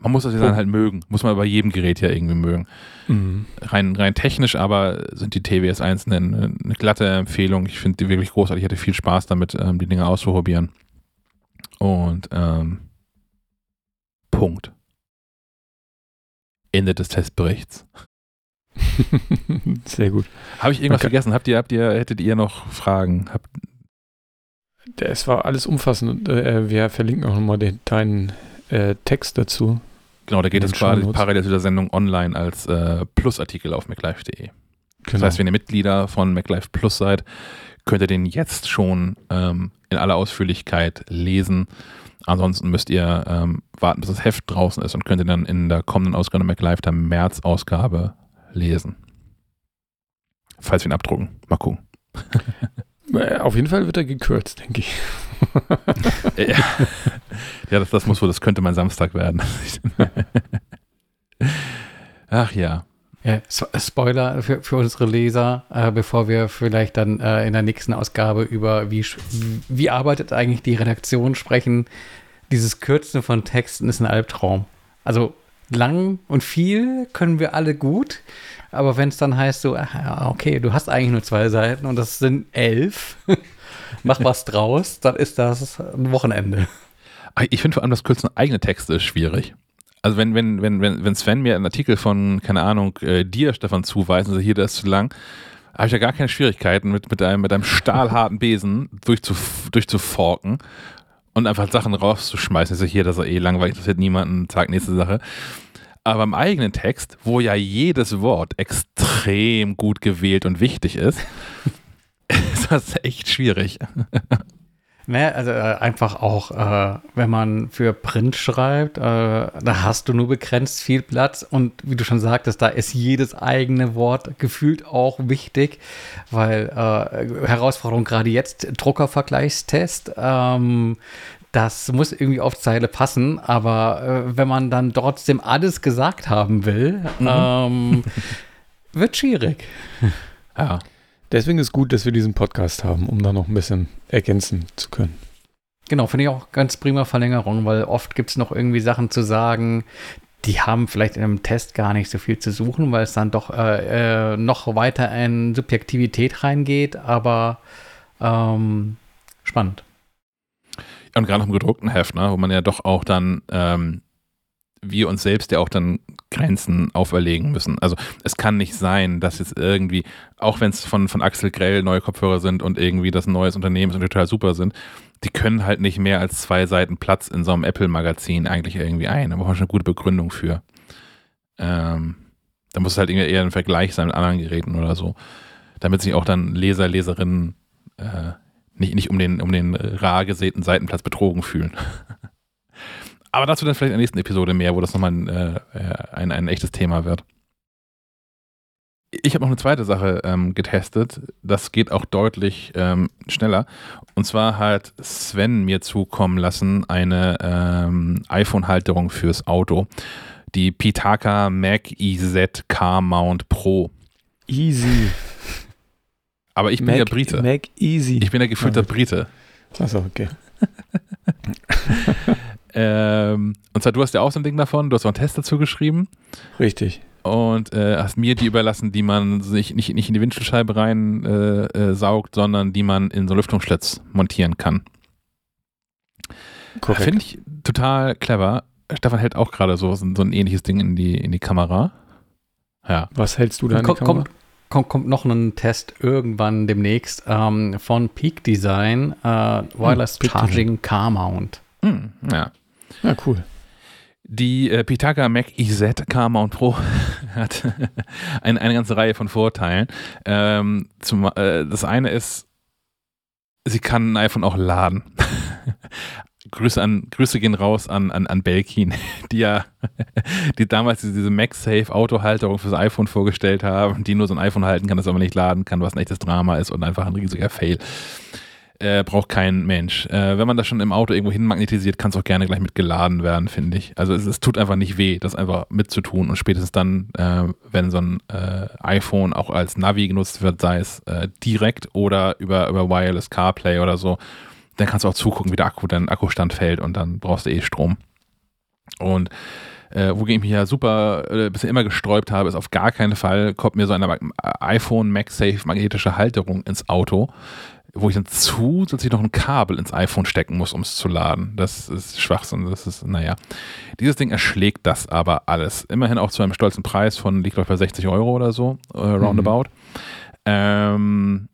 man muss das Design oh. halt mögen. Muss man bei jedem Gerät ja irgendwie mögen. Mhm. Rein, rein technisch aber sind die TWS 1 eine, eine glatte Empfehlung. Ich finde die wirklich großartig. Ich hatte viel Spaß damit, ähm, die Dinge auszuprobieren. Und ähm, Punkt. Ende des Testberichts. Sehr gut. Habe ich irgendwas okay. vergessen? Habt ihr, habt ihr, hättet ihr noch Fragen? Habt es war alles umfassend. Äh, wir verlinken auch nochmal den, deinen äh, Text dazu. Genau, der geht jetzt quasi parallel zu der Sendung online als äh, Plusartikel auf MacLife.de. Genau. Das heißt, wenn ihr Mitglieder von MacLife Plus seid, könnt ihr den jetzt schon ähm, in aller Ausführlichkeit lesen. Ansonsten müsst ihr ähm, warten, bis das Heft draußen ist und könnt ihr dann in der kommenden Ausgabe MacLife, der März-Ausgabe, lesen. Falls wir ihn abdrucken. Mal gucken. Äh, auf jeden Fall wird er gekürzt, denke ich. ja, das, das muss wohl, das könnte mein Samstag werden. Ach ja. ja Spoiler für, für unsere Leser, äh, bevor wir vielleicht dann äh, in der nächsten Ausgabe über wie, wie arbeitet eigentlich die Redaktion sprechen. Dieses Kürzen von Texten ist ein Albtraum. Also lang und viel können wir alle gut. Aber wenn es dann heißt so, okay, du hast eigentlich nur zwei Seiten und das sind elf, mach was draus, dann ist das ein Wochenende. Ich finde vor allem das Kürzen eigene Texte ist schwierig. Also wenn, wenn, wenn, wenn, wenn Sven mir einen Artikel von, keine Ahnung, äh, dir, Stefan, zuweist und sagt, hier, der ist zu lang, habe ich ja gar keine Schwierigkeiten, mit, mit, einem, mit einem stahlharten Besen durchzuf, durchzuforken und einfach Sachen rauszuschmeißen. Ich sage, hier, das ist eh langweilig, das wird niemanden, Tag nächste Sache. Aber im eigenen Text, wo ja jedes Wort extrem gut gewählt und wichtig ist, ist das echt schwierig. Naja, also äh, einfach auch, äh, wenn man für Print schreibt, äh, da hast du nur begrenzt viel Platz und wie du schon sagtest, da ist jedes eigene Wort gefühlt auch wichtig, weil äh, Herausforderung gerade jetzt, Druckervergleichstest, ähm, das muss irgendwie auf Zeile passen, aber äh, wenn man dann trotzdem alles gesagt haben will, mhm. ähm, wird schwierig. Ja. Deswegen ist gut, dass wir diesen Podcast haben, um da noch ein bisschen ergänzen zu können. Genau, finde ich auch ganz prima Verlängerung, weil oft gibt es noch irgendwie Sachen zu sagen, die haben vielleicht in einem Test gar nicht so viel zu suchen, weil es dann doch äh, äh, noch weiter in Subjektivität reingeht, aber ähm, spannend. Und gerade noch im gedruckten Heft, ne, wo man ja doch auch dann ähm, wir uns selbst ja auch dann Grenzen auferlegen müssen. Also es kann nicht sein, dass jetzt irgendwie, auch wenn es von, von Axel Grell neue Kopfhörer sind und irgendwie das neues Unternehmen und total super sind, die können halt nicht mehr als zwei Seiten Platz in so einem Apple-Magazin eigentlich irgendwie ein. Da braucht man schon eine gute Begründung für. Ähm, da muss es halt eher ein Vergleich sein mit anderen Geräten oder so, damit sich auch dann Leser, Leserinnen äh, nicht, nicht um den, um den rar gesäten Seitenplatz betrogen fühlen. Aber dazu dann vielleicht in der nächsten Episode mehr, wo das nochmal ein, äh, ein, ein echtes Thema wird. Ich habe noch eine zweite Sache ähm, getestet. Das geht auch deutlich ähm, schneller. Und zwar hat Sven mir zukommen lassen eine ähm, iPhone-Halterung fürs Auto. Die Pitaka Mac EZ Car Mount Pro. Easy. Aber ich bin Mac, ja Brite. Mac Easy. Ich bin ja gefühlter Brite. Achso, okay. ähm, und zwar, du hast ja auch so ein Ding davon, du hast auch einen Test dazu geschrieben. Richtig und äh, hast mir die überlassen, die man sich nicht, nicht in die Windschutzscheibe rein äh, äh, saugt, sondern die man in so Lüftungsschlitz montieren kann. Finde ich total clever. Stefan hält auch gerade so, so ein ähnliches Ding in die, in die Kamera. Ja. Was hältst du da in die Kamera? Kommt, kommt, kommt noch ein Test irgendwann demnächst ähm, von Peak Design, äh, Wireless hm, Charging Car Mount. Hm, ja. Ja, cool. Die äh, Pitaka Mac EZ K-Mount Pro hat eine, eine ganze Reihe von Vorteilen. Ähm, zum, äh, das eine ist, sie kann ein iPhone auch laden. Grüße, an, Grüße gehen raus an, an, an Belkin, die ja die damals diese MagSafe Autohalterung fürs iPhone vorgestellt haben, die nur so ein iPhone halten kann, das aber nicht laden kann, was ein echtes Drama ist und einfach ein riesiger Fail äh, braucht kein Mensch. Äh, wenn man das schon im Auto irgendwo hin magnetisiert, kann es auch gerne gleich mit geladen werden, finde ich. Also es, es, tut einfach nicht weh, das einfach mitzutun. Und spätestens dann, äh, wenn so ein äh, iPhone auch als Navi genutzt wird, sei es äh, direkt oder über, über Wireless CarPlay oder so, dann kannst du auch zugucken, wie der Akku, dein Akkustand fällt und dann brauchst du eh Strom. Und äh, wogegen ich mich ja super äh, bisher immer gesträubt habe, ist auf gar keinen Fall, kommt mir so eine iPhone MagSafe magnetische Halterung ins Auto wo ich dann zusätzlich noch ein Kabel ins iPhone stecken muss, um es zu laden. Das ist Schwachsinn. Das ist, naja. Dieses Ding erschlägt das aber alles. Immerhin auch zu einem stolzen Preis von, liegt glaube ich bei 60 Euro oder so, äh, roundabout. Mhm. Ähm,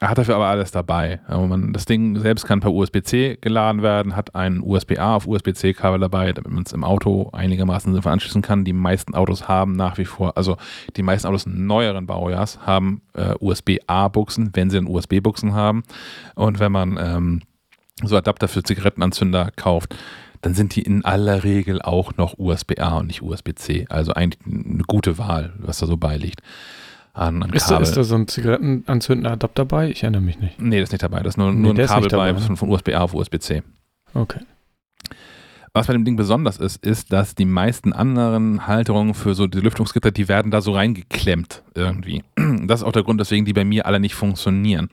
er hat dafür aber alles dabei. Also man, das Ding selbst kann per USB-C geladen werden, hat ein USB-A auf USB-C-Kabel dabei, damit man es im Auto einigermaßen sinnvoll anschließen kann. Die meisten Autos haben nach wie vor, also die meisten Autos neueren Baujahrs haben äh, USB-A-Buchsen, wenn sie dann USB-Buchsen haben. Und wenn man ähm, so Adapter für Zigarettenanzünder kauft, dann sind die in aller Regel auch noch USB-A und nicht USB-C. Also eigentlich eine gute Wahl, was da so beiliegt an, an ist, Kabel. Da, ist da so ein Zigarettenanzünder Adapter dabei? Ich erinnere mich nicht. Nee, das ist nicht dabei. Das ist nur, Nee, nur ein Kabel nicht bei dabei, ne? von, von USB-A auf USB-C. Okay. Was bei dem Ding besonders ist, ist, dass die meisten anderen Halterungen für so die Lüftungsgitter, die werden da so reingeklemmt irgendwie. Das ist auch der Grund, weswegen die bei mir alle nicht funktionieren.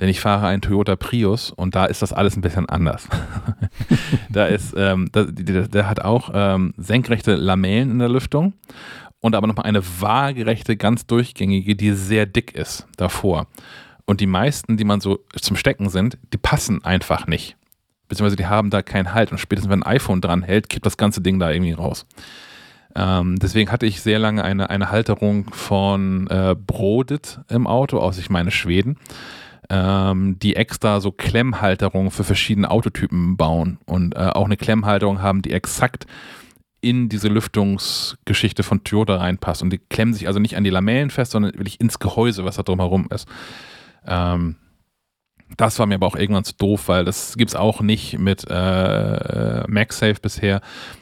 Denn ich fahre einen Toyota Prius und da ist das alles ein bisschen anders. da ist, ähm, da, der, der hat auch ähm, senkrechte Lamellen in der Lüftung und aber nochmal eine waagerechte, ganz durchgängige, die sehr dick ist davor. Und die meisten, die man so zum Stecken sind, die passen einfach nicht. Beziehungsweise die haben da keinen Halt und spätestens wenn ein iPhone dran hält, kippt das ganze Ding da irgendwie raus. Ähm, deswegen hatte ich sehr lange eine, eine Halterung von äh, Brodit im Auto, aus ich meine Schweden, ähm, die extra so Klemmhalterungen für verschiedene Autotypen bauen und äh, auch eine Klemmhalterung haben, die exakt in diese Lüftungsgeschichte von Toyota reinpasst. Und die klemmen sich also nicht an die Lamellen fest, sondern wirklich ins Gehäuse, was da drumherum ist. Ähm, das war mir aber auch irgendwann zu doof, weil das gibt es auch nicht mit äh, MagSafe bisher.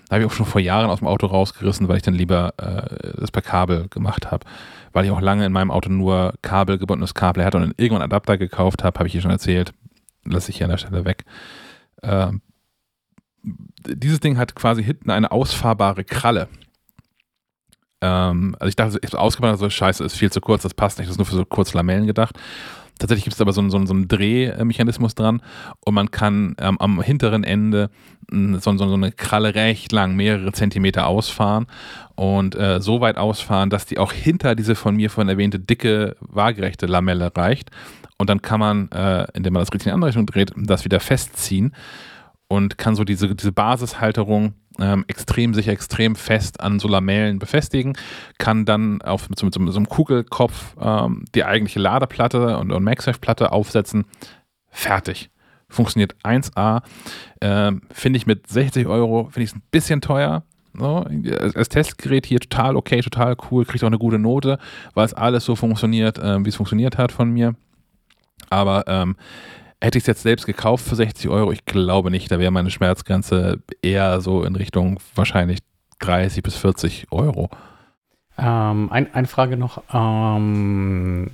Da habe ich auch schon vor Jahren aus dem Auto rausgerissen, weil ich dann lieber äh, das per Kabel gemacht habe. Weil ich auch lange in meinem Auto nur kabelgebundenes Kabel hatte und dann irgendwann einen Adapter gekauft habe, habe ich hier schon erzählt. Lasse ich hier an der Stelle weg. Ähm, dieses Ding hat quasi hinten eine ausfahrbare Kralle. Ähm, also ich dachte, ich habe ausgebaut, so scheiße, ist viel zu kurz, das passt nicht, das ist nur für so kurze Lamellen gedacht. Tatsächlich gibt es aber so, einen- so, einen- so einen Drehmechanismus dran und man kann ähm, am hinteren Ende mh, so, so, so eine Kralle recht lang, mehrere Zentimeter ausfahren und äh, so weit ausfahren, dass die auch hinter diese von mir vorhin erwähnte dicke, waagerechte Lamelle reicht. Und dann kann man, äh, indem man das richtig in die andere Richtung dreht, das wieder festziehen und kann so diese, diese Basishalterung ähm, extrem sicher, extrem fest an so Lamellen befestigen, kann dann auf, mit, so, mit so einem Kugelkopf ähm, die eigentliche Ladeplatte und, und MagSafe-Platte aufsetzen. Fertig. Funktioniert 1A. Ähm, finde ich mit 60 Euro, finde ich es ein bisschen teuer. So, als Testgerät hier total okay, total cool, kriegt auch eine gute Note, weil es alles so funktioniert, ähm, wie es funktioniert hat von mir. Aber ähm, Hätte ich es jetzt selbst gekauft für 60 Euro? Ich glaube nicht. Da wäre meine Schmerzgrenze eher so in Richtung wahrscheinlich 30 bis 40 Euro. Ähm, ein, eine Frage noch. Ähm,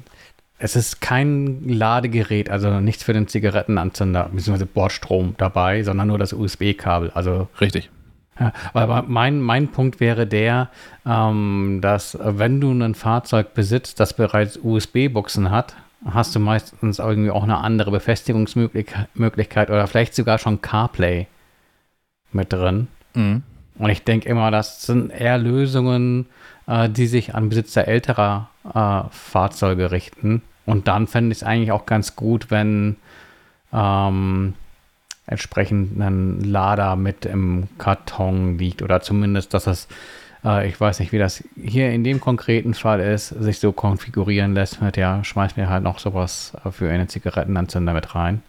es ist kein Ladegerät, also nichts für den Zigarettenanzünder bzw. Bordstrom dabei, sondern nur das USB-Kabel. Also Richtig. ja, aber mein, mein Punkt wäre der, ähm, dass äh, wenn du ein Fahrzeug besitzt, das bereits USB-Buchsen hat, hast du meistens irgendwie auch eine andere Befestigungsmöglichkeit oder vielleicht sogar schon CarPlay mit drin. Mhm. Und ich denke immer, das sind eher Lösungen, äh, die sich an Besitzer älterer äh, Fahrzeuge richten. Und dann fände ich es eigentlich auch ganz gut, wenn ähm, entsprechend ein Lader mit im Karton liegt oder zumindest, dass es, äh, ich weiß nicht, wie das hier in dem konkreten Fall ist, sich so konfigurieren lässt mit, ja, schmeiß mir halt noch sowas äh, für eine Zigarettenanzünder mit rein.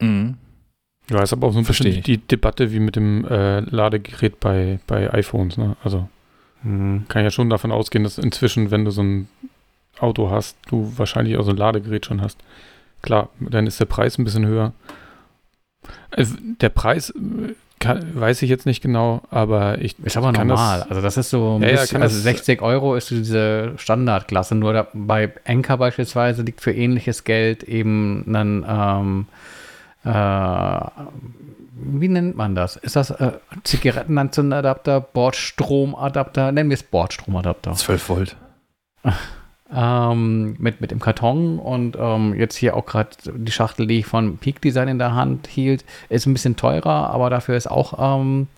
Mhm. Ja, ist aber auch so ein bisschen ich. die Debatte wie mit dem äh, Ladegerät bei, bei iPhones. Ne? Also Hm. kann ja schon davon ausgehen, dass inzwischen, wenn du so ein Auto hast, du wahrscheinlich auch so ein Ladegerät schon hast. Klar, dann ist der Preis ein bisschen höher. Also, der Preis äh, kann, weiß ich jetzt nicht genau, aber ich Ist aber kann normal. Das, also das ist so ein Ja, bisschen, also das- 60 Euro ist so diese Standardklasse. Nur da, bei Enka beispielsweise liegt für ähnliches Geld eben ein, ähm, äh, wie nennt man das? Ist das äh, Zigarettenanzünderadapter, Bordstromadapter? Nennen wir es Bordstromadapter. 12 Volt. Ähm, mit, mit dem Karton und ähm, jetzt hier auch gerade die Schachtel, die ich von Peak Design in der Hand hielt, ist ein bisschen teurer, aber dafür ist auch ähm,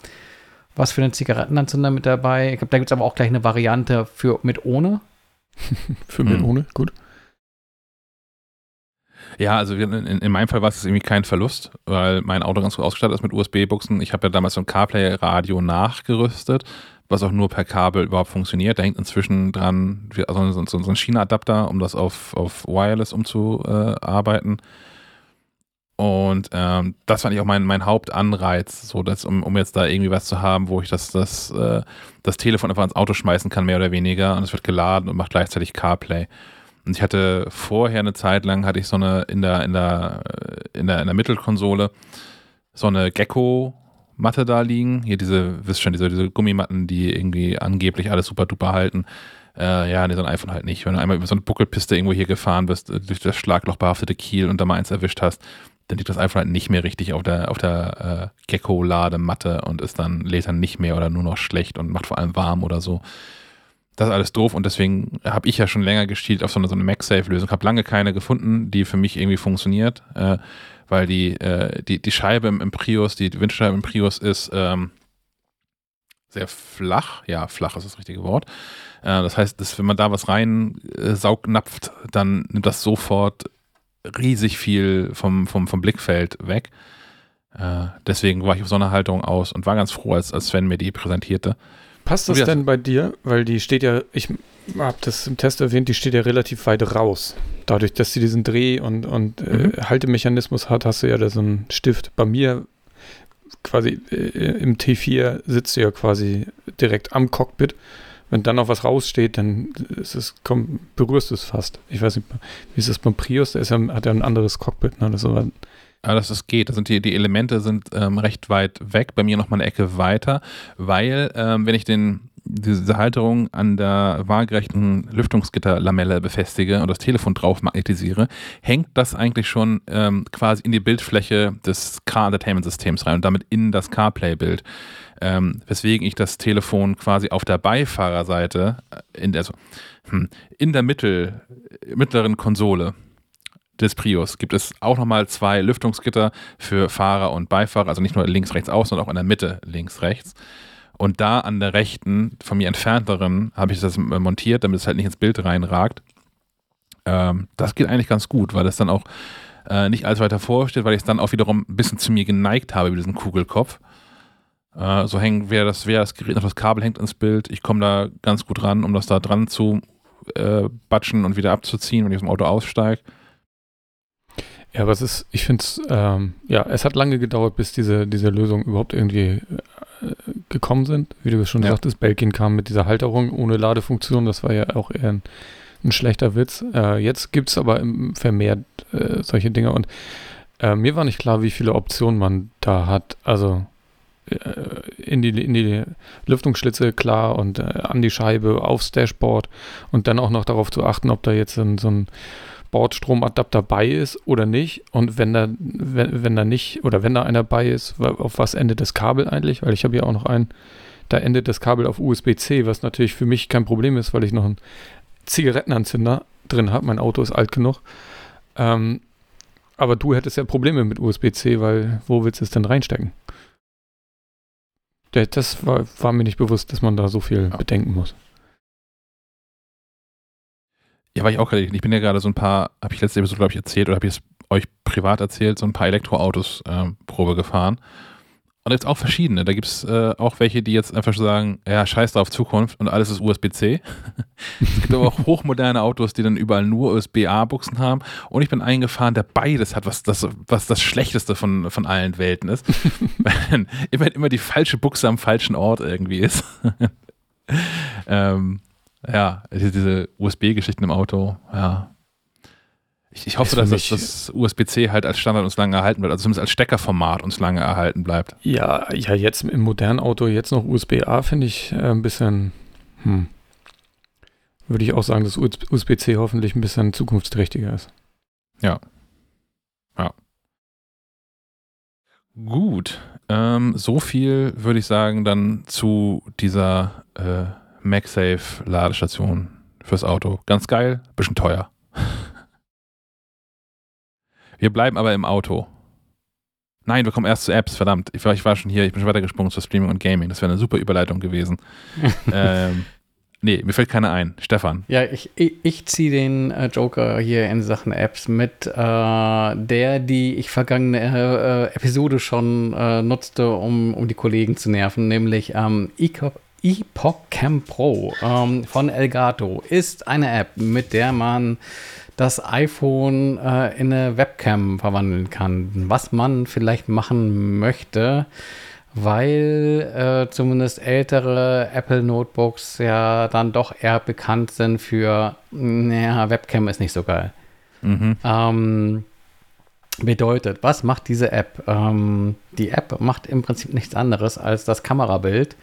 was für einen Zigarettenanzünder mit dabei. Ich glaube, da gibt es aber auch gleich eine Variante für mit ohne. für mich Hm. ohne, gut. Ja, also in, in meinem Fall war es irgendwie kein Verlust, weil mein Auto ganz gut ausgestattet ist mit USB-Buchsen. Ich habe ja damals so ein CarPlay-Radio nachgerüstet, was auch nur per Kabel überhaupt funktioniert. Da hängt inzwischen dran also so, ein China-Adapter, um das auf, auf Wireless umzuarbeiten. Und ähm, das fand ich auch mein, mein Hauptanreiz, so dass, um, um jetzt da irgendwie was zu haben, wo ich das, das, äh, das Telefon einfach ins Auto schmeißen kann, mehr oder weniger. Und es wird geladen und macht gleichzeitig CarPlay. Und ich hatte vorher eine Zeit lang, hatte ich so eine in der, in der, äh, in der, in der Mittelkonsole so eine Gecko-Matte da liegen. Hier diese, wisst schon, diese, diese Gummimatten, die irgendwie angeblich alles super duper halten. Äh, ja, nee, so ein iPhone halt nicht. Wenn du einmal über so eine Buckelpiste irgendwo hier gefahren bist, äh, durch das schlaglochbehaftete Kiel und da mal eins erwischt hast, dann liegt das iPhone halt nicht mehr richtig auf der, auf der äh, Gecko-Ladematte und ist dann, lädt dann nicht mehr oder nur noch schlecht und macht vor allem warm oder so das ist alles doof und deswegen habe ich ja schon länger gestielt auf so eine, so eine MagSafe-Lösung. Habe lange keine gefunden, die für mich irgendwie funktioniert, äh, weil die, äh, die, die Scheibe im, im, Prius, die Windscheibe im Prius ist ähm, sehr flach. Ja, flach ist das richtige Wort. Äh, das heißt, dass, wenn man da was rein äh, saugnapft, dann nimmt das sofort riesig viel vom, vom, vom Blickfeld weg. Äh, deswegen war ich auf so einer Haltung aus und war ganz froh, als, als Sven mir die präsentierte. Passt das denn bei dir? Weil die steht ja, ich habe das im Test erwähnt, die steht ja relativ weit raus. Dadurch, dass sie diesen Dreh- und, und äh, mhm. äh, Haltemechanismus hat, hast du ja da so einen Stift. Bei mir quasi äh, im T4 sitzt du ja quasi direkt am Cockpit. Wenn dann noch was raussteht, dann ist es, komm, berührst du es fast. Ich weiß nicht, wie ist das beim Prius? Der ist ja, hat ja ein anderes Cockpit. Ne? Das ist aber ja, dass es geht. Das sind die, die Elemente sind ähm, recht weit weg, bei mir nochmal eine Ecke weiter, weil ähm, wenn ich den, diese Halterung an der waagerechten Lüftungsgitterlamelle befestige und das Telefon drauf magnetisiere, hängt das eigentlich schon ähm, quasi in die Bildfläche des Car-Entertainment-Systems rein und damit in das CarPlay-Bild. Ähm, weswegen ich das Telefon quasi auf der Beifahrerseite äh, in, also, hm, in der Mittel, mittleren Konsole des Prius gibt es auch nochmal zwei Lüftungsgitter für Fahrer und Beifahrer, also nicht nur links, rechts aus, sondern auch in der Mitte links, rechts. Und da an der rechten, von mir entfernteren, habe ich das montiert, damit es halt nicht ins Bild reinragt. Ähm, das geht eigentlich ganz gut, weil es dann auch äh, nicht allzu weit davor steht, weil ich es dann auch wiederum ein bisschen zu mir geneigt habe über diesen Kugelkopf. Äh, so hängen, wer das, wer das Gerät noch das Kabel hängt ins Bild. Ich komme da ganz gut ran, um das da dran zu äh, batschen und wieder abzuziehen, wenn ich aus dem Auto aussteige. Ja, aber es ist, ich finde es, ähm, ja, es hat lange gedauert, bis diese, diese Lösungen überhaupt irgendwie äh, gekommen sind. Wie du schon ja. sagtest, Belkin kam mit dieser Halterung ohne Ladefunktion, das war ja auch eher ein, ein schlechter Witz. Äh, jetzt gibt es aber vermehrt äh, solche Dinge und äh, mir war nicht klar, wie viele Optionen man da hat. Also äh, in die, in die Lüftungsschlitze klar und äh, an die Scheibe, aufs Dashboard und dann auch noch darauf zu achten, ob da jetzt ein, so ein Bordstromadapter bei ist oder nicht. Und wenn da, wenn, wenn da nicht, oder wenn da einer bei ist, auf was endet das Kabel eigentlich? Weil ich habe ja auch noch einen, da endet das Kabel auf USB-C, was natürlich für mich kein Problem ist, weil ich noch einen Zigarettenanzünder drin habe. Mein Auto ist alt genug. Ähm, aber du hättest ja Probleme mit USB-C, weil wo willst du es denn reinstecken? Das war, war, mir nicht bewusst, dass man da so viel bedenken muss. Ja, war ich auch gerade. Ich bin ja gerade so ein paar, habe ich letzte Episode, glaube ich, erzählt oder habe ich es euch privat erzählt, so ein paar Elektroautos äh, Probe gefahren. Und jetzt auch verschiedene. Da gibt es äh, auch welche, die jetzt einfach sagen, ja, scheiß drauf Zukunft und alles ist USB-C. es gibt aber auch hochmoderne Autos, die dann überall nur USB-A-Buchsen haben. Und ich bin eingefahren, der beides hat, was das, was das Schlechteste von, von allen Welten ist. Weil immer, immer die falsche Buchse am falschen Ort irgendwie ist. ähm, ja, diese USB-Geschichten im Auto, ja. Ich, ich hoffe, dass das, das USB-C halt als Standard uns lange erhalten bleibt, also zumindest als Steckerformat uns lange erhalten bleibt. Ja, ja, jetzt im modernen Auto jetzt noch USB-A finde ich äh, ein bisschen, hm. Würde ich auch sagen, dass USB-C hoffentlich ein bisschen zukunftsträchtiger ist. Ja. Ja. Gut. Ähm, so viel würde ich sagen dann zu dieser äh, MagSafe-Ladestation fürs Auto. Ganz geil, bisschen teuer. Wir bleiben aber im Auto. Nein, wir kommen erst zu Apps, verdammt. Ich war, ich war schon hier, ich bin schon weitergesprungen zu Streaming und Gaming. Das wäre eine super Überleitung gewesen. ähm, Nee, mir fällt keiner ein. Stefan. Ja, ich, ich, ich ziehe den äh, Joker hier in Sachen Apps mit, äh, der, die ich vergangene äh, Episode schon äh, nutzte, um, um die Kollegen zu nerven, nämlich ähm, Epoch Cam Pro ähm, von Elgato ist eine App, mit der man das iPhone äh, in eine Webcam verwandeln kann. Was man vielleicht machen möchte, weil äh, zumindest ältere Apple Notebooks ja dann doch eher bekannt sind für, naja, Webcam ist nicht so geil. Mhm. Ähm, bedeutet, was macht diese App? Ähm, die App macht im Prinzip nichts anderes als das Kamerabild,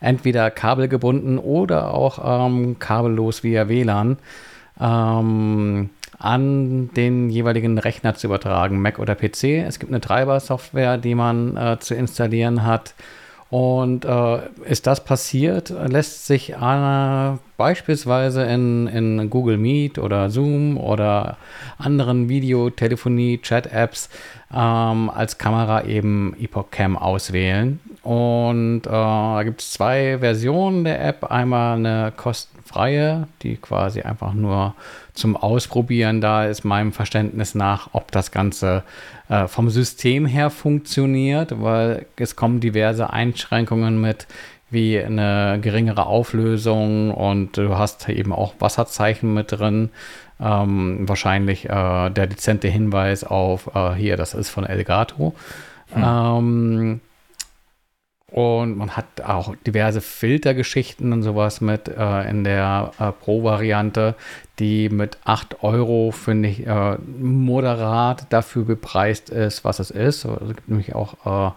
entweder kabelgebunden oder auch ähm, kabellos via WLAN. Ähm, an den jeweiligen Rechner zu übertragen, Mac oder PC. Es gibt eine Treiber-Software, die man äh, zu installieren hat. Und äh, ist das passiert, lässt sich äh, beispielsweise in, in Google Meet oder Zoom oder anderen Videotelefonie, Chat-Apps ähm, als Kamera eben Epoch Cam auswählen. Und äh, da gibt es zwei Versionen der App. Einmal eine kostenfreie, die quasi einfach nur zum Ausprobieren da ist, meinem Verständnis nach, ob das Ganze äh, vom System her funktioniert, weil es kommen diverse Einschränkungen mit, wie eine geringere Auflösung und du hast eben auch Wasserzeichen mit drin. Ähm, wahrscheinlich äh, der dezente Hinweis auf äh, hier, das ist von Elgato. Hm. Ähm, und man hat auch diverse Filtergeschichten und sowas mit äh, in der äh, Pro-Variante, die mit 8 Euro, finde ich, äh, moderat dafür bepreist ist, was es ist. Also, es gibt nämlich auch äh,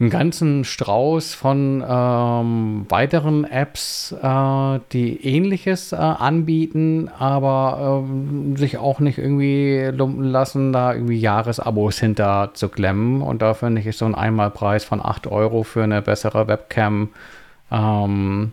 einen ganzen Strauß von ähm, weiteren Apps, äh, die ähnliches äh, anbieten, aber ähm, sich auch nicht irgendwie lumpen lassen, da irgendwie Jahresabos hinter zu klemmen. Und da finde ich, so ein Einmalpreis von 8 Euro für eine bessere Webcam ähm,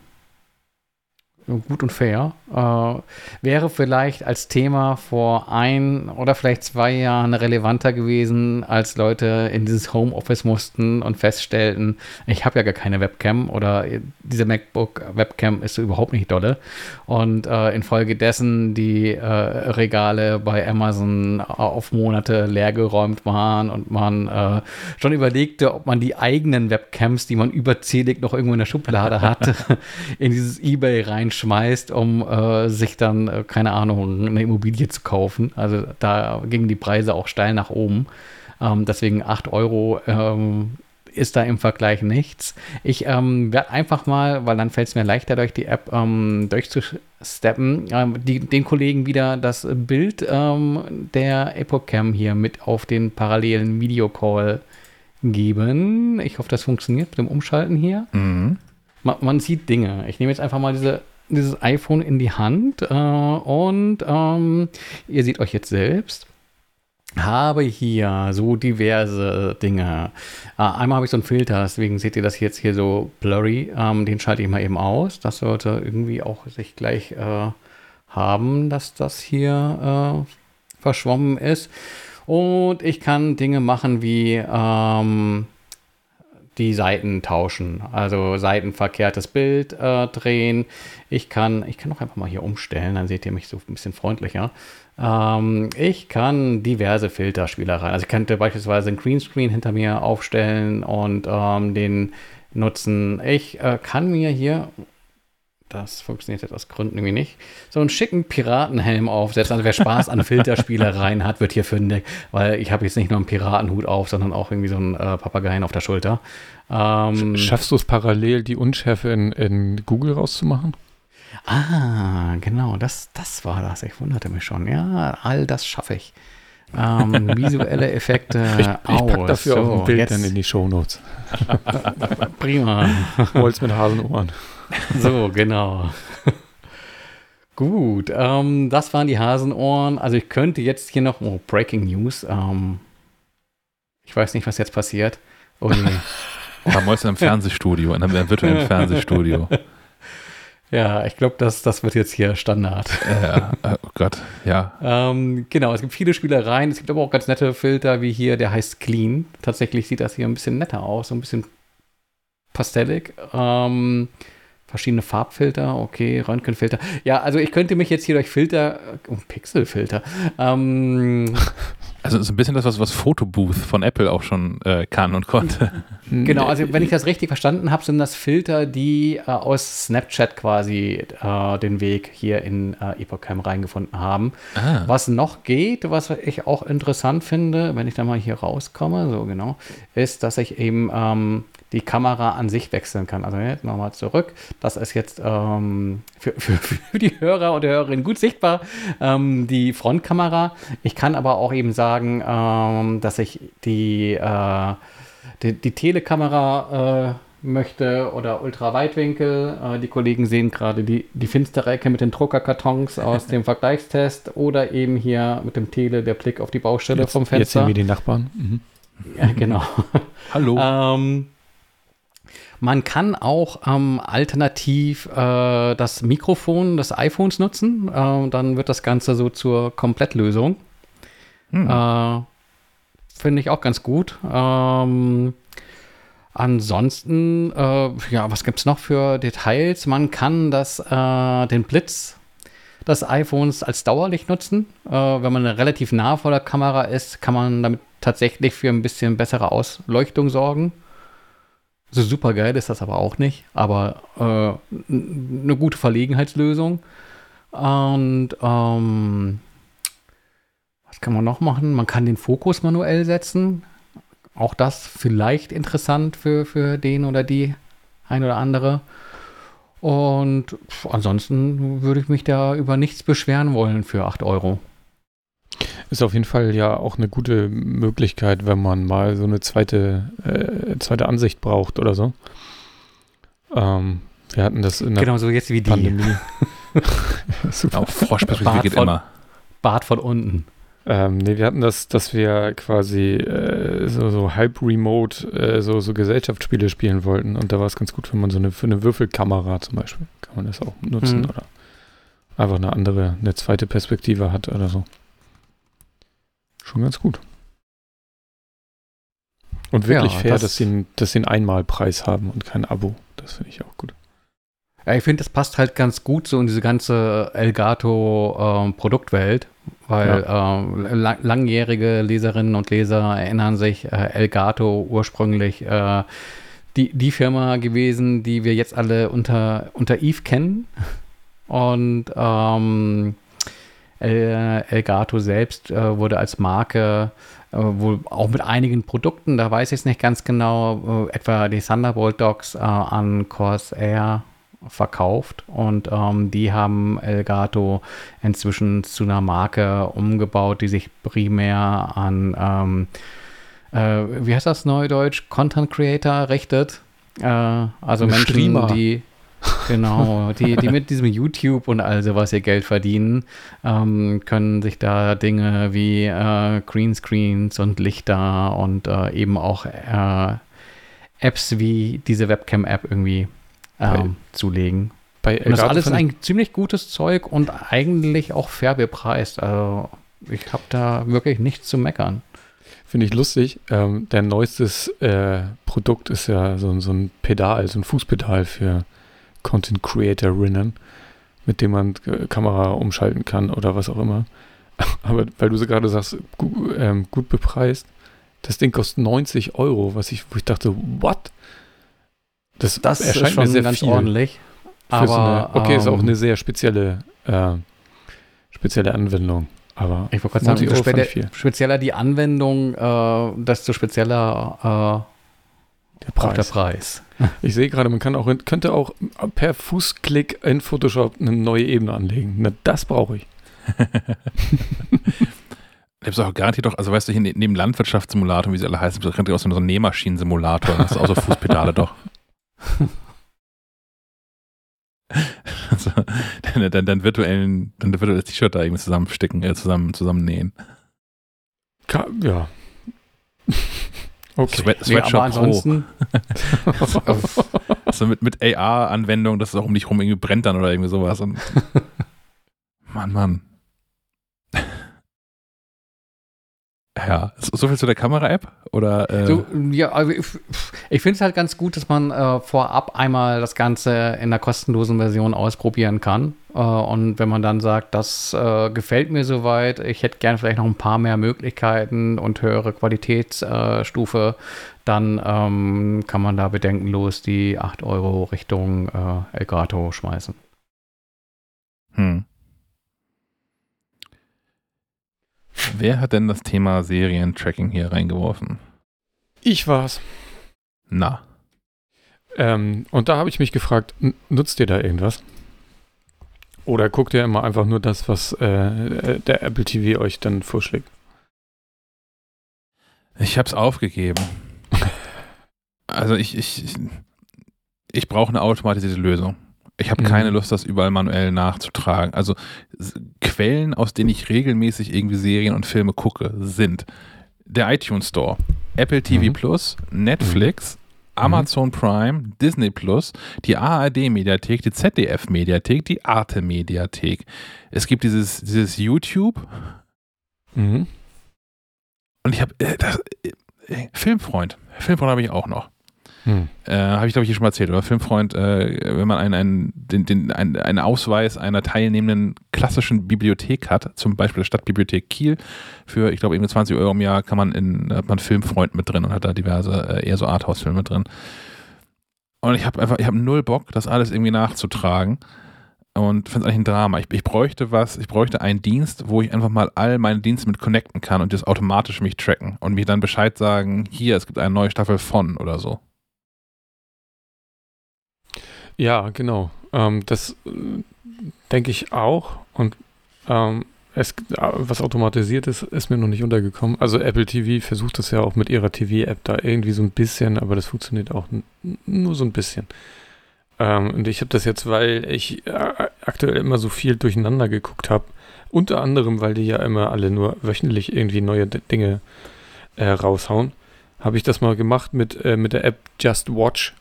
gut und fair. Äh, wäre vielleicht als Thema vor ein oder vielleicht zwei Jahren relevanter gewesen, als Leute in dieses Homeoffice mussten und feststellten, ich habe ja gar keine Webcam oder diese MacBook-Webcam ist überhaupt nicht dolle. Und äh, infolgedessen die äh, Regale bei Amazon auf Monate leergeräumt waren und man äh, schon überlegte, ob man die eigenen Webcams, die man überzählig noch irgendwo in der Schublade hatte, in dieses Ebay reinschreibt schmeißt, um äh, sich dann, äh, keine Ahnung, eine Immobilie zu kaufen. Also da gingen die Preise auch steil nach oben. Ähm, deswegen 8 Euro ähm, ist da im Vergleich nichts. Ich ähm, werde einfach mal, weil dann fällt es mir leichter durch die App ähm, durchzusteppen, ähm, die, den Kollegen wieder das Bild ähm, der EpochCam hier mit auf den parallelen Videocall geben. Ich hoffe, das funktioniert mit dem Umschalten hier. Mhm. Man, man, sieht Dinge. Ich nehme jetzt einfach mal diese dieses iPhone in die Hand äh, und ähm, ihr seht euch jetzt selbst. Habe hier so diverse Dinge. Äh, einmal habe ich so einen Filter, deswegen seht ihr das jetzt hier so blurry. Ähm, den schalte ich mal eben aus. Das sollte irgendwie auch sich gleich äh, haben, dass das hier äh, verschwommen ist. Und ich kann Dinge machen wie ähm, die Seiten tauschen. Also seitenverkehrtes Bild äh, drehen. Ich kann, ich kann auch einfach mal hier umstellen, dann seht ihr mich so ein bisschen freundlicher. Ähm, ich kann diverse Filterspielereien. Also ich könnte beispielsweise einen Greenscreen hinter mir aufstellen und ähm, den nutzen. Ich äh, kann mir hier das funktioniert jetzt aus Gründen irgendwie nicht. So einen schicken Piratenhelm aufsetzen. Also wer Spaß an Filterspielereien hat, wird hier fündig, weil ich habe jetzt nicht nur einen Piratenhut auf, sondern auch irgendwie so einen äh, Papageien auf der Schulter. Ähm, Schaffst du es parallel, die Unschärfe in, in Google rauszumachen? Ah, genau, das, das war das. Ich wunderte mich schon. Ja, all das schaffe ich. Ähm, visuelle Effekte ich, ich pack dafür so, auch ein Bild jetzt. dann in die Shownotes. Prima. Holz mit Hasenohren. So, genau. Gut, ähm, das waren die Hasenohren. Also ich könnte jetzt hier noch, oh, Breaking News. Ähm, ich weiß nicht, was jetzt passiert. Oh nee. Haben wir im Fernsehstudio, in einem virtuellen Fernsehstudio. Ja, ich glaube, das, das wird jetzt hier Standard. Ja, oh Gott, ja. ähm, genau, es gibt viele Spielereien. Es gibt aber auch ganz nette Filter, wie hier, der heißt Clean. Tatsächlich sieht das hier ein bisschen netter aus, so ein bisschen pastellig. Ähm, verschiedene Farbfilter, okay, Röntgenfilter. Ja, also ich könnte mich jetzt hier durch Filter, oh, Pixelfilter. Ähm, also so ein bisschen das, was, was Photobooth von Apple auch schon äh, kann und konnte. Genau, also wenn ich das richtig verstanden habe, sind das Filter, die äh, aus Snapchat quasi äh, den Weg hier in äh, Epocam reingefunden haben. Ah. Was noch geht, was ich auch interessant finde, wenn ich da mal hier rauskomme, so genau, ist, dass ich eben ähm, die Kamera an sich wechseln kann. Also jetzt nochmal zurück. Das ist jetzt ähm, für, für, für, die Hörer und Hörerinnen gut sichtbar, ähm, die Frontkamera. Ich kann aber auch eben sagen, ähm, dass ich die, äh, die, die, Telekamera äh, möchte oder Ultraweitwinkel. Äh, die Kollegen sehen gerade die, die finstere Ecke mit den Druckerkartons aus dem Vergleichstest oder eben hier mit dem Tele der Blick auf die Baustelle jetzt, vom Fenster. Jetzt sehen wir die Nachbarn. Mhm. Ja, genau. Hallo. ähm, man kann auch ähm, alternativ äh, das Mikrofon des iPhones nutzen. Äh, dann wird das Ganze so zur Komplettlösung. Hm. Äh, Finde ich auch ganz gut. Ähm, ansonsten, äh, ja, was gibt es noch für Details? Man kann das, äh, den Blitz des iPhones als Dauerlicht nutzen. Äh, wenn man relativ nah vor der Kamera ist, kann man damit tatsächlich für ein bisschen bessere Ausleuchtung sorgen. So super geil ist das aber auch nicht, aber äh, eine gute Verlegenheitslösung. Und ähm, was kann man noch machen? Man kann den Fokus manuell setzen. Auch das vielleicht interessant für, für den oder die ein oder andere. Und ansonsten würde ich mich da über nichts beschweren wollen für 8 Euro. Ist auf jeden Fall ja auch eine gute Möglichkeit, wenn man mal so eine zweite, äh, zweite Ansicht braucht oder so. Ähm, wir hatten das in der Genau, so jetzt wie die. Pandemie. Super. Auch Froschperspektive geht immer. Bart von unten. Ähm, nee, wir hatten das, dass wir quasi äh, so, so halb remote äh, so, so Gesellschaftsspiele spielen wollten. Und da war es ganz gut, wenn man so eine, für eine Würfelkamera zum Beispiel, kann man das auch nutzen mhm. oder einfach eine andere, eine zweite Perspektive hat oder so schon ganz gut. Und wirklich ja, fair, das dass sie, dass sie einen Einmalpreis haben und kein Abo. Das finde ich auch gut. Ja, ich finde, das passt halt ganz gut so in diese ganze Elgato-Produktwelt, ähm, weil ja. ähm, lang langjährige Leserinnen und Leser erinnern sich, äh, Elgato ursprünglich äh, die, die Firma gewesen, die wir jetzt alle unter, unter Eve kennen. Und ähm, El, Elgato selbst äh, wurde als Marke äh, wohl auch mit einigen Produkten, da weiß ich es nicht ganz genau, äh, etwa die Thunderbolt Dogs äh, an Corsair verkauft und ähm, die haben Elgato inzwischen zu einer Marke umgebaut, die sich primär an, ähm, äh, wie heißt das neudeutsch, Content Creator richtet. Äh, also Menschen, Streamer. die Genau, die, die mit diesem YouTube und all sowas ihr Geld verdienen, ähm, können sich da Dinge wie äh, Greenscreens und Lichter und äh, eben auch äh, Apps wie diese Webcam-App irgendwie ähm, zulegen. Bei und das alles ein ziemlich gutes Zeug und eigentlich auch fair bepreist. Also ich habe da wirklich nichts zu meckern. Finde ich lustig. Ähm, der neuestes äh, Produkt ist ja so, so ein Pedal, so ein Fußpedal für Content Creatorinnen, mit dem man äh, Kamera umschalten kann oder was auch immer. Aber weil du so gerade sagst, gut, ähm, gut bepreist, das Ding kostet 90 Euro, was ich, wo ich dachte, what? Das, das erscheint mir sehr ganz viel ordentlich. Aber so eine, okay, ähm, ist auch ähm, eine sehr spezielle, äh, spezielle Anwendung. Aber ich wollte gerade sagen, speziell, spezieller die Anwendung, äh, desto spezieller äh, der Preis. Auch der Preis. Ich sehe gerade, man kann auch, könnte auch per Fußklick in Photoshop eine neue Ebene anlegen. Na, das brauche ich. Ich habe auch garantiert doch, also weißt du, hier ne-, neben Landwirtschaftssimulator, wie sie alle heißen, könnte auch so ein Nähmaschinen-Simulator. Das ist auch so Fußpedale doch. also, dann, dann, dann virtuellen, dann virtuelles T-Shirt da irgendwie zusammensticken, äh, zusammen, zusammennähen. Ja. Okay. Sweat, Sweatshop nee, ansonsten also mit, mit AR-Anwendung, dass es auch um dich rum irgendwie brennt dann oder irgendwie sowas. Und Mann, Mann. Ja, so viel zu der Kamera-App? Oder, äh so, ja, also ich, finde es halt ganz gut, dass man äh, vorab einmal das Ganze in der kostenlosen Version ausprobieren kann. Äh, und wenn man dann sagt, das äh, gefällt mir soweit, ich hätte gerne vielleicht noch ein paar mehr Möglichkeiten und höhere Qualitätsstufe, dann ähm, kann man da bedenkenlos die 8 Euro Richtung äh, Elgato schmeißen. Hm. Wer hat denn das Thema Serientracking hier reingeworfen? Ich war's. Na. Ähm, und da habe ich mich gefragt, nutzt ihr da irgendwas? Oder guckt ihr immer einfach nur das, was äh, der Apple TV euch dann vorschlägt? Ich habe es aufgegeben. also ich, ich, ich, ich brauche eine automatisierte Lösung. Ich habe mhm. keine Lust, das überall manuell nachzutragen. Also Quellen, aus denen ich regelmäßig irgendwie Serien und Filme gucke, sind der iTunes Store, Apple TV mhm. Plus, Netflix, mhm. Amazon Prime, Disney Plus, die ARD Mediathek, die ZDF Mediathek, die Arte Mediathek. Es gibt dieses, dieses YouTube. Mhm. Und ich habe äh, äh, Filmfreund. Filmfreund habe ich auch noch. Hm. Äh, Habe ich, glaube ich, hier schon mal erzählt. Aber Filmfreund, äh, wenn man einen, einen, den, den, einen, einen Ausweis einer teilnehmenden klassischen Bibliothek hat, zum Beispiel der Stadtbibliothek Kiel, für, ich glaube, irgendwie 20 Euro im Jahr kann man in, hat man Filmfreund mit drin und hat da diverse, äh, eher so Arthouse-Filme drin. Und ich habe einfach, ich habe null Bock, das alles irgendwie nachzutragen und finde es eigentlich ein Drama. Ich, ich bräuchte was, ich bräuchte einen Dienst, wo ich einfach mal all meine Dienste mit connecten kann und das automatisch mich tracken und mir dann Bescheid sagen, hier, es gibt eine neue Staffel von oder so. Ja, genau. Ähm, das äh, denke ich auch. Und ähm, es, was automatisiert ist, ist mir noch nicht untergekommen. Also Apple TV versucht das ja auch mit ihrer TV-App da irgendwie so ein bisschen, aber das funktioniert auch nur so ein bisschen. Ähm, und ich habe das jetzt, weil ich äh, aktuell immer so viel durcheinander geguckt habe. Unter anderem, weil die ja immer alle nur wöchentlich irgendwie neue Dinge äh, raushauen. Habe ich das mal gemacht mit, äh, mit der App Just Watch.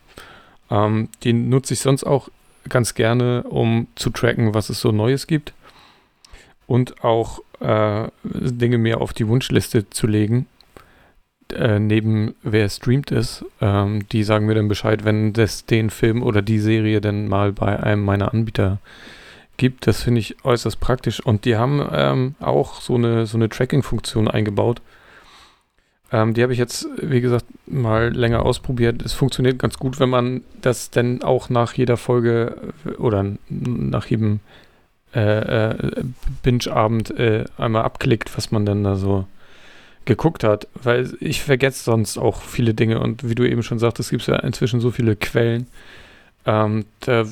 Ähm, die nutze ich sonst auch ganz gerne, um zu tracken, was es so Neues gibt. Und auch äh, Dinge mehr auf die Wunschliste zu legen. Äh, neben wer streamt ist, ähm, die sagen mir dann Bescheid, wenn das den Film oder die Serie dann mal bei einem meiner Anbieter gibt. Das finde ich äußerst praktisch. Und die haben ähm, auch so eine, so eine Tracking-Funktion eingebaut, ähm, die habe ich jetzt, wie gesagt, mal länger ausprobiert. Es funktioniert ganz gut, wenn man das dann auch nach jeder Folge äh, oder nach jedem äh, äh, Binge-Abend äh, einmal abklickt, was man dann da so geguckt hat. Weil ich vergesse sonst auch viele Dinge und wie du eben schon sagtest, gibt es ja inzwischen so viele Quellen. Ähm, da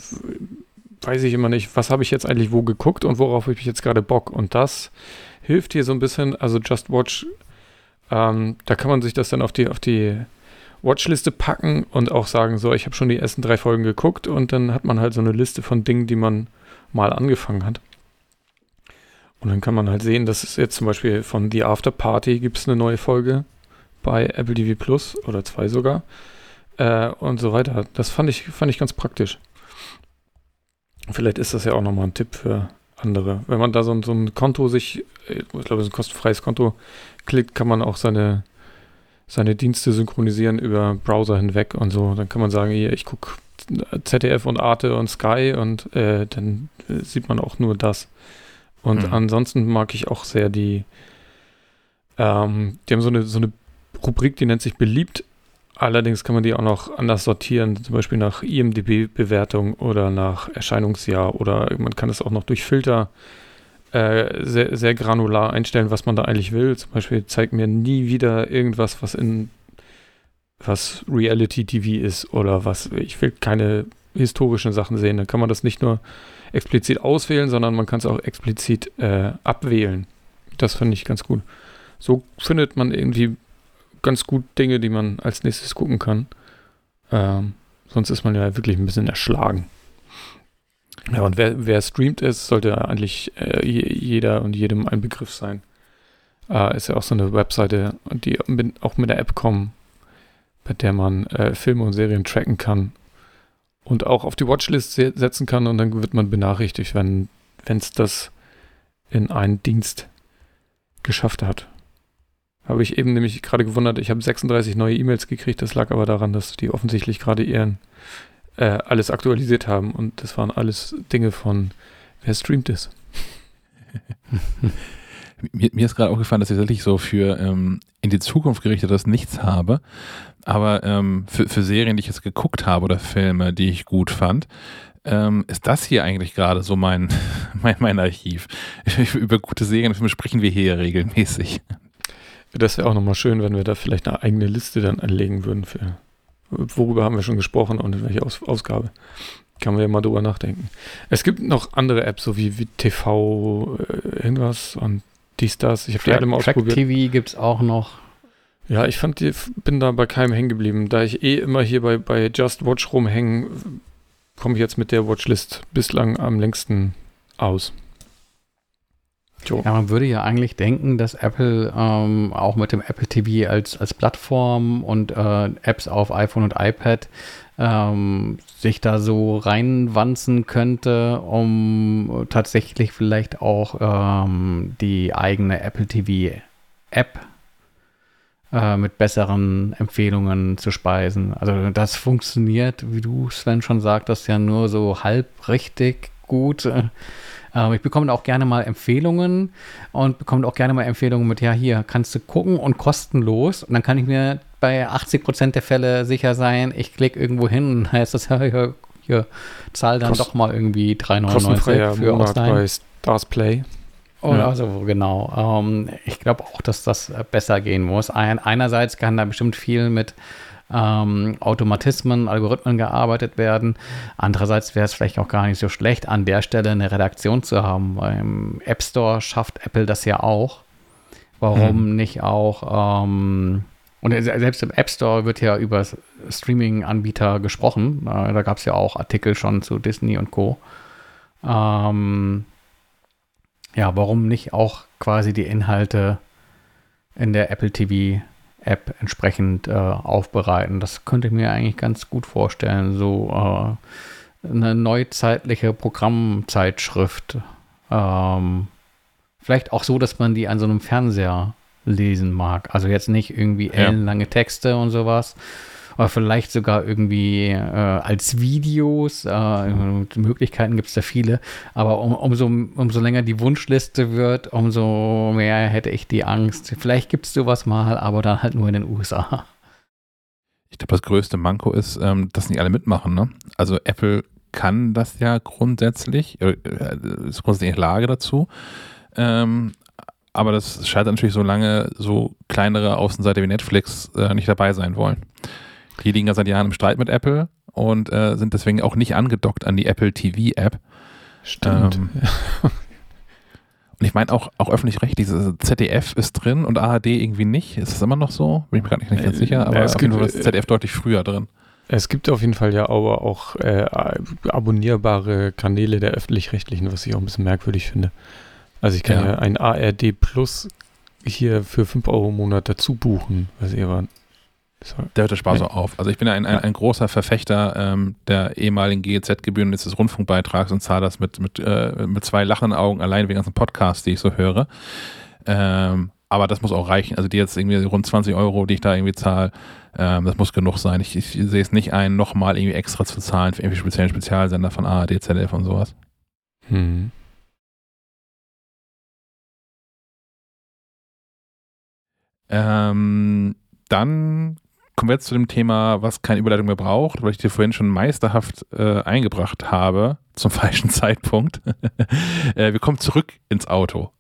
weiß ich immer nicht, was habe ich jetzt eigentlich wo geguckt und worauf habe ich jetzt gerade Bock. Und das hilft hier so ein bisschen. Also Just Watch ähm, da kann man sich das dann auf die, auf die Watchliste packen und auch sagen, so, ich habe schon die ersten drei Folgen geguckt und dann hat man halt so eine Liste von Dingen, die man mal angefangen hat. Und dann kann man halt sehen, dass es jetzt zum Beispiel von The After Party gibt es eine neue Folge bei Apple TV Plus oder zwei sogar äh, und so weiter. Das fand ich, fand ich ganz praktisch. Vielleicht ist das ja auch nochmal ein Tipp für andere. Wenn man da so, so ein Konto sich, äh, ich glaube, es ist ein kostenfreies Konto, klickt, kann man auch seine, seine Dienste synchronisieren über Browser hinweg und so. Dann kann man sagen, hier, ich gucke ZDF und Arte und Sky und äh, dann äh, sieht man auch nur das. Und mhm. ansonsten mag ich auch sehr die, ähm, die haben so eine, so eine Rubrik, die nennt sich beliebt. Allerdings kann man die auch noch anders sortieren, zum Beispiel nach IMDB-Bewertung oder nach Erscheinungsjahr oder man kann es auch noch durch Filter äh, sehr, sehr granular einstellen, was man da eigentlich will. Zum Beispiel zeigt mir nie wieder irgendwas, was in was Reality TV ist oder was. Ich will keine historischen Sachen sehen. Dann kann man das nicht nur explizit auswählen, sondern man kann es auch explizit äh, abwählen. Das finde ich ganz gut. So findet man irgendwie ganz gut Dinge, die man als nächstes gucken kann. Ähm, sonst ist man ja wirklich ein bisschen erschlagen. Ja, und wer, wer streamt ist, sollte eigentlich äh, jeder und jedem ein Begriff sein. Äh, ist ja auch so eine Webseite, die mit, auch mit der App kommen, bei der man äh, Filme und Serien tracken kann und auch auf die Watchlist se setzen kann und dann wird man benachrichtigt, wenn es das in einen Dienst geschafft hat. Habe ich eben nämlich gerade gewundert, ich habe 36 neue E-Mails gekriegt, das lag aber daran, dass die offensichtlich gerade ihren äh, alles aktualisiert haben und das waren alles Dinge von, wer streamt es? mir, mir, ist gerade aufgefallen, dass ich tatsächlich so für ähm, in die Zukunft gerichtetes nichts habe, aber ähm, für, für Serien, die ich jetzt geguckt habe oder Filme, die ich gut fand, ähm, ist das hier eigentlich gerade so mein, mein, mein Archiv. Über gute Serien sprechen wir hier regelmäßig. Das wäre auch nochmal schön, wenn wir da vielleicht eine eigene Liste dann anlegen würden für worüber haben wir schon gesprochen und in welcher Aus Ausgabe. Kann man ja mal drüber nachdenken. Es gibt noch andere Apps, so wie, wie TV, äh, irgendwas und dies, das. Ich habe die alle mal Track ausprobiert. TV gibt es auch noch. Ja, ich fand die, bin da bei keinem hängen geblieben. Da ich eh immer hier bei, bei Just Watch rumhänge, komme ich jetzt mit der Watchlist bislang am längsten aus. Jo. Ja, man würde ja eigentlich denken, dass Apple ähm, auch mit dem Apple TV als, als Plattform und äh, Apps auf iPhone und iPad ähm, sich da so reinwanzen könnte, um tatsächlich vielleicht auch ähm, die eigene Apple TV App äh, mit besseren Empfehlungen zu speisen. Also das funktioniert, wie du Sven schon sagtest, ja nur so halb richtig gut. Äh, ich bekomme auch gerne mal Empfehlungen und bekomme auch gerne mal Empfehlungen mit, ja, hier kannst du gucken und kostenlos. Und dann kann ich mir bei 80 Prozent der Fälle sicher sein, ich klicke irgendwo hin und heißt das, ja, hier, hier zahl dann Kost doch mal irgendwie 3,99 für Monat bei Stars Play. Oh, ja. Also genau. Ähm, ich glaube auch, dass das besser gehen muss. Ein, einerseits kann da bestimmt viel mit ähm, Automatismen, Algorithmen gearbeitet werden. Andererseits wäre es vielleicht auch gar nicht so schlecht, an der Stelle eine Redaktion zu haben. Beim App Store schafft Apple das ja auch. Warum mhm. nicht auch ähm, und selbst im App Store wird ja über Streaming-Anbieter gesprochen. Äh, da gab es ja auch Artikel schon zu Disney und Co. Ähm, ja, warum nicht auch quasi die Inhalte in der Apple TV App entsprechend äh, aufbereiten. Das könnte ich mir eigentlich ganz gut vorstellen. So äh, eine neuzeitliche Programmzeitschrift. Ähm, vielleicht auch so, dass man die an so einem Fernseher lesen mag. Also jetzt nicht irgendwie ellenlange Texte und sowas, oder vielleicht sogar irgendwie äh, als Videos. Äh, Möglichkeiten gibt es da viele. Aber um, umso, umso länger die Wunschliste wird, umso mehr hätte ich die Angst. Vielleicht gibt es sowas mal, aber dann halt nur in den USA. Ich glaube, das größte Manko ist, ähm, dass nicht alle mitmachen. Ne? Also Apple kann das ja grundsätzlich, äh, ist grundsätzlich in der Lage dazu. Ähm, aber das scheitert natürlich, solange so kleinere Außenseiter wie Netflix äh, nicht dabei sein wollen. Die liegen ja seit Jahren im Streit mit Apple und äh, sind deswegen auch nicht angedockt an die Apple TV App. Stimmt. Ähm, und ich meine auch, auch öffentlich-rechtlich, ZDF ist drin und ARD irgendwie nicht. Ist das immer noch so? Bin ich mir gerade nicht, nicht ganz äh, sicher, aber es gibt das ZDF deutlich früher drin. Es gibt auf jeden Fall ja aber auch äh, abonnierbare Kanäle der öffentlich-rechtlichen, was ich auch ein bisschen merkwürdig finde. Also ich kann ja, ja ein ARD Plus hier für 5 Euro im Monat dazu buchen, weiß ich aber der hört der Spaß auch auf. Also ich bin ja ein, ein, ein großer Verfechter ähm, der ehemaligen GEZ-Gebühren und des Rundfunkbeitrags und zahle das mit, mit, äh, mit zwei lachenden Augen allein wegen ganzen Podcasts, die ich so höre. Ähm, aber das muss auch reichen. Also die jetzt irgendwie rund 20 Euro, die ich da irgendwie zahle, ähm, das muss genug sein. Ich, ich sehe es nicht ein, nochmal irgendwie extra zu zahlen für irgendwie speziellen Spezialsender von ARD, ZDF und sowas. Hm. Ähm, dann kommen wir jetzt zu dem Thema, was keine Überleitung mehr braucht, weil ich dir vorhin schon meisterhaft äh, eingebracht habe, zum falschen Zeitpunkt. äh, wir kommen zurück ins Auto.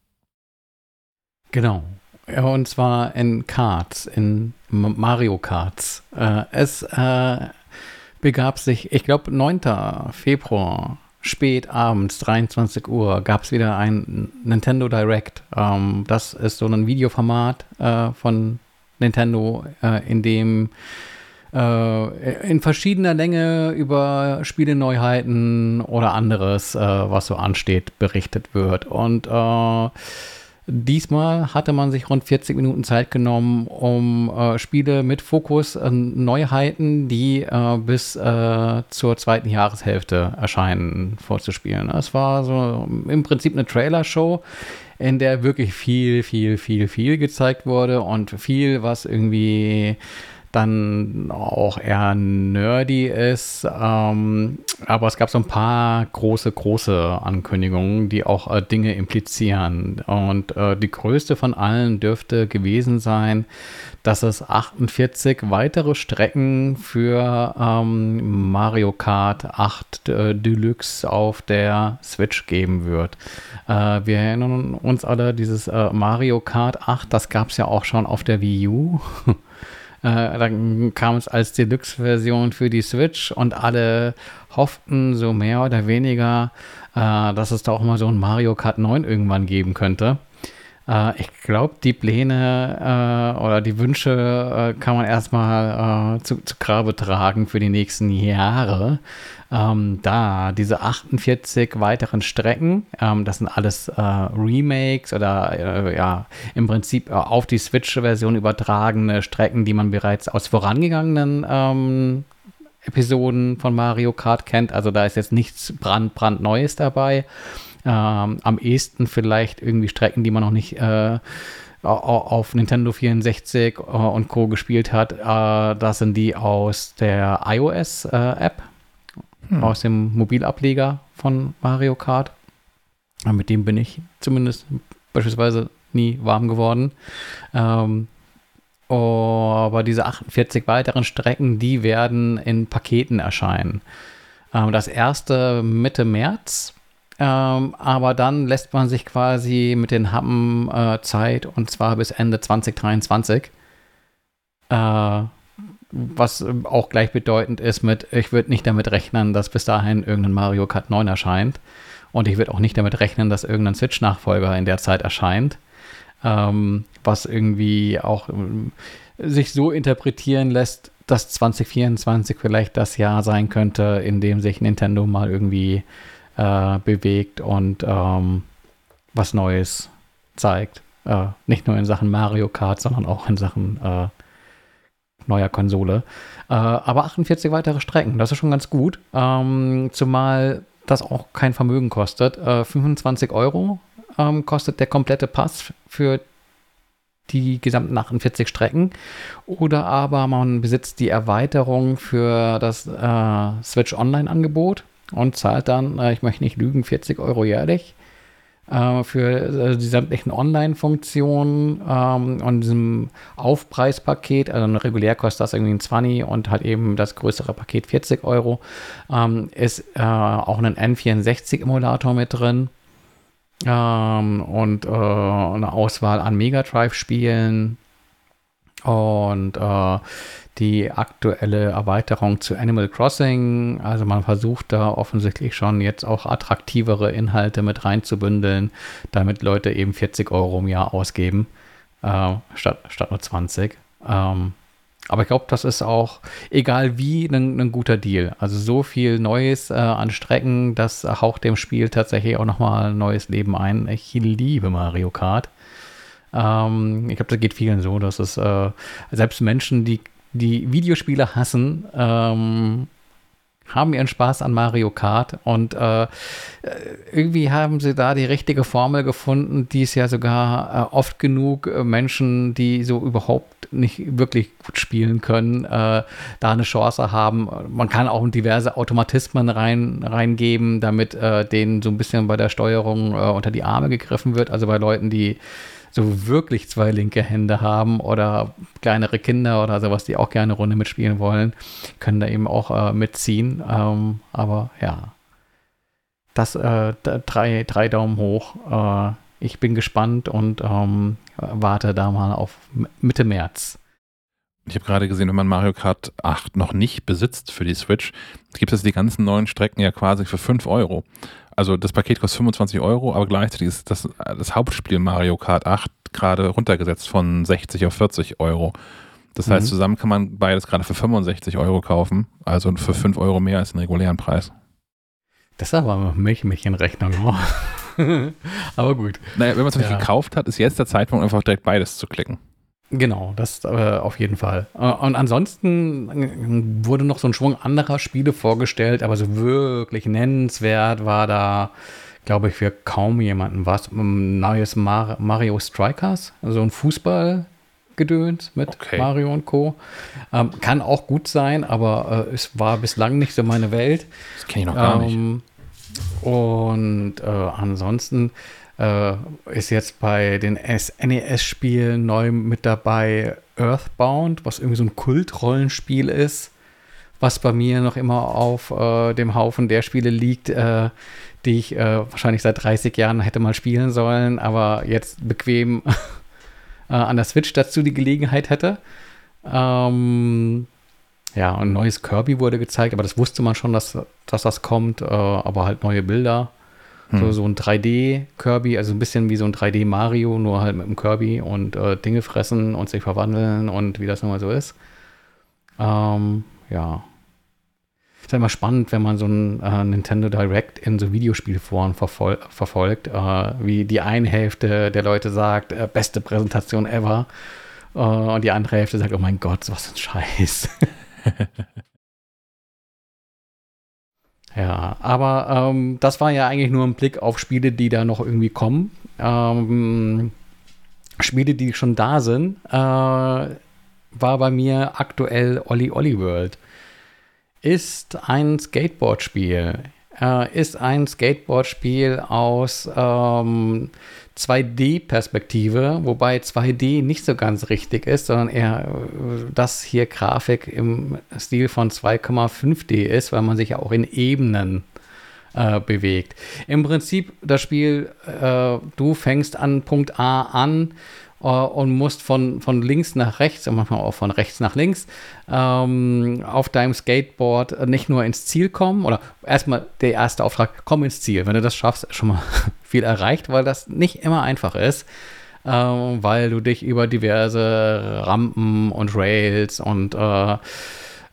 Genau. Und zwar in Karts, in Mario Karts. Äh, es äh, begab sich, ich glaube, 9. Februar, spät abends, 23 Uhr, gab es wieder ein Nintendo Direct. Ähm, das ist so ein Videoformat äh, von Nintendo, äh, in dem äh, in verschiedener Länge über Spieleneuheiten oder anderes, äh, was so ansteht, berichtet wird. Und äh, Diesmal hatte man sich rund 40 Minuten Zeit genommen, um äh, Spiele mit Fokus äh, Neuheiten, die äh, bis äh, zur zweiten Jahreshälfte erscheinen, vorzuspielen. Es war so im Prinzip eine Trailer-Show. In der wirklich viel, viel, viel, viel gezeigt wurde und viel, was irgendwie dann auch eher nerdy ist. Ähm, aber es gab so ein paar große, große Ankündigungen, die auch äh, Dinge implizieren. Und äh, die größte von allen dürfte gewesen sein, dass es 48 weitere Strecken für ähm, Mario Kart 8 äh, Deluxe auf der Switch geben wird. Äh, wir erinnern uns alle, dieses äh, Mario Kart 8, das gab es ja auch schon auf der Wii U. Äh, dann kam es als Deluxe-Version für die Switch und alle hofften so mehr oder weniger, äh, dass es da auch mal so ein Mario Kart 9 irgendwann geben könnte. Äh, ich glaube, die Pläne äh, oder die Wünsche äh, kann man erstmal äh, zu, zu Grabe tragen für die nächsten Jahre. Ähm, da diese 48 weiteren Strecken, ähm, das sind alles äh, Remakes oder ja, im Prinzip auf die Switch-Version übertragene Strecken, die man bereits aus vorangegangenen ähm, Episoden von Mario Kart kennt. Also da ist jetzt nichts brand, brandneues dabei. Ähm, am ehesten vielleicht irgendwie Strecken, die man noch nicht äh, auf Nintendo 64 äh, und Co. gespielt hat. Äh, das sind die aus der iOS-App, äh, hm. aus dem Mobilableger von Mario Kart. Mit dem bin ich zumindest beispielsweise nie warm geworden. Ähm, aber diese 48 weiteren Strecken, die werden in Paketen erscheinen. Ähm, das erste Mitte März ähm, aber dann lässt man sich quasi mit den Happen äh, Zeit und zwar bis Ende 2023. Äh, was auch gleichbedeutend ist mit, ich würde nicht damit rechnen, dass bis dahin irgendein Mario Kart 9 erscheint. Und ich würde auch nicht damit rechnen, dass irgendein Switch-Nachfolger in der Zeit erscheint. Ähm, was irgendwie auch äh, sich so interpretieren lässt, dass 2024 vielleicht das Jahr sein könnte, in dem sich Nintendo mal irgendwie äh, bewegt und ähm, was Neues zeigt. Äh, nicht nur in Sachen Mario Kart, sondern auch in Sachen äh, neuer Konsole. Äh, aber 48 weitere Strecken, das ist schon ganz gut. Ähm, zumal das auch kein Vermögen kostet. 25 äh, Euro ähm, kostet der komplette Pass für die gesamten 48 Strecken. Oder aber man besitzt die Erweiterung für das äh, Switch Online-Angebot und zahlt dann, äh, ich möchte nicht lügen, 40 Euro jährlich äh, für äh, die sämtlichen Online-Funktionen ähm, und diesem Aufpreispaket. Also regulär kostet das irgendwie ein 20 und hat eben das größere Paket 40 Euro. Ähm, ist äh, auch ein N64-Emulator mit drin. Ähm, und äh, eine Auswahl an Mega Drive-Spielen. Und äh, die aktuelle Erweiterung zu Animal Crossing. Also man versucht da offensichtlich schon jetzt auch attraktivere Inhalte mit reinzubündeln, damit Leute eben 40 Euro im Jahr ausgeben, äh, statt, statt nur 20. Ähm, aber ich glaube, das ist auch, egal wie, ein, guter Deal. Also so viel Neues äh, an Strecken, das haucht dem Spiel tatsächlich auch nochmal ein neues Leben ein. Ich liebe Mario Kart. Ähm, ich glaube, das geht vielen so, dass es äh, selbst Menschen, die die Videospiele hassen, ähm, haben ihren Spaß an Mario Kart und äh, irgendwie haben sie da die richtige Formel gefunden, die es ja sogar äh, oft genug äh, Menschen, die so überhaupt nicht wirklich gut spielen können, äh, da eine Chance haben. Man kann auch diverse Automatismen rein, reingeben, damit äh, denen so ein bisschen bei der Steuerung äh, unter die Arme gegriffen wird. Also bei Leuten, die so wirklich zwei linke Hände haben oder kleinere Kinder oder sowas, die auch gerne eine Runde mitspielen wollen, können da eben auch äh, mitziehen. Ähm, aber ja, das äh, drei, drei Daumen hoch. Äh, ich bin gespannt und ähm, warte da mal auf Mitte März. Ich habe gerade gesehen, wenn man Mario Kart 8 noch nicht besitzt für die Switch, gibt es die ganzen neuen Strecken ja quasi für 5 Euro. Also das Paket kostet 25 Euro, aber gleichzeitig ist das, das Hauptspiel Mario Kart 8 gerade runtergesetzt von 60 auf 40 Euro. Das heißt, mhm. zusammen kann man beides gerade für 65 Euro kaufen, also für 5 Euro mehr als den regulären Preis. Das ist aber mich in Rechnung. aber gut. Naja, wenn man es ja. gekauft hat, ist jetzt der Zeitpunkt, einfach direkt beides zu klicken. Genau, das äh, auf jeden Fall. Äh, und ansonsten äh, wurde noch so ein Schwung anderer Spiele vorgestellt, aber so wirklich nennenswert war da glaube ich, für kaum jemanden was. Ein neues Mar Mario Strikers, also ein Fußballgedöns mit okay. Mario und Co. Ähm, kann auch gut sein, aber äh, es war bislang nicht so meine Welt. Das kenne ich noch gar ähm, nicht. Und äh, ansonsten äh, ist jetzt bei den NES-Spielen neu mit dabei Earthbound, was irgendwie so ein Kultrollenspiel ist, was bei mir noch immer auf äh, dem Haufen der Spiele liegt, äh, die ich äh, wahrscheinlich seit 30 Jahren hätte mal spielen sollen, aber jetzt bequem äh, an der Switch dazu die Gelegenheit hätte. Ähm, ja, ein neues Kirby wurde gezeigt, aber das wusste man schon, dass, dass das kommt, äh, aber halt neue Bilder. Hm. So, so ein 3D-Kirby, also ein bisschen wie so ein 3D-Mario, nur halt mit dem Kirby und äh, Dinge fressen und sich verwandeln und wie das nun mal so ist. Ähm, ja. Ist ja immer spannend, wenn man so ein äh, Nintendo Direct in so Videospielforen verfol verfolgt, äh, wie die eine Hälfte der Leute sagt, äh, beste Präsentation ever. Äh, und die andere Hälfte sagt, oh mein Gott, was ein Scheiß. Ja, aber ähm, das war ja eigentlich nur ein Blick auf Spiele, die da noch irgendwie kommen. Ähm, Spiele, die schon da sind, äh, war bei mir aktuell Olli Olli World. Ist ein Skateboard-Spiel. Äh, ist ein Skateboard-Spiel aus ähm, 2D-Perspektive, wobei 2D nicht so ganz richtig ist, sondern eher äh, das hier Grafik im Stil von 2,5D ist, weil man sich ja auch in Ebenen äh, bewegt. Im Prinzip das Spiel, äh, du fängst an Punkt A an äh, und musst von, von links nach rechts und manchmal auch von rechts nach links ähm, auf deinem Skateboard nicht nur ins Ziel kommen oder erstmal der erste Auftrag, komm ins Ziel. Wenn du das schaffst, schon mal viel erreicht, weil das nicht immer einfach ist. Ähm, weil du dich über diverse Rampen und Rails und äh,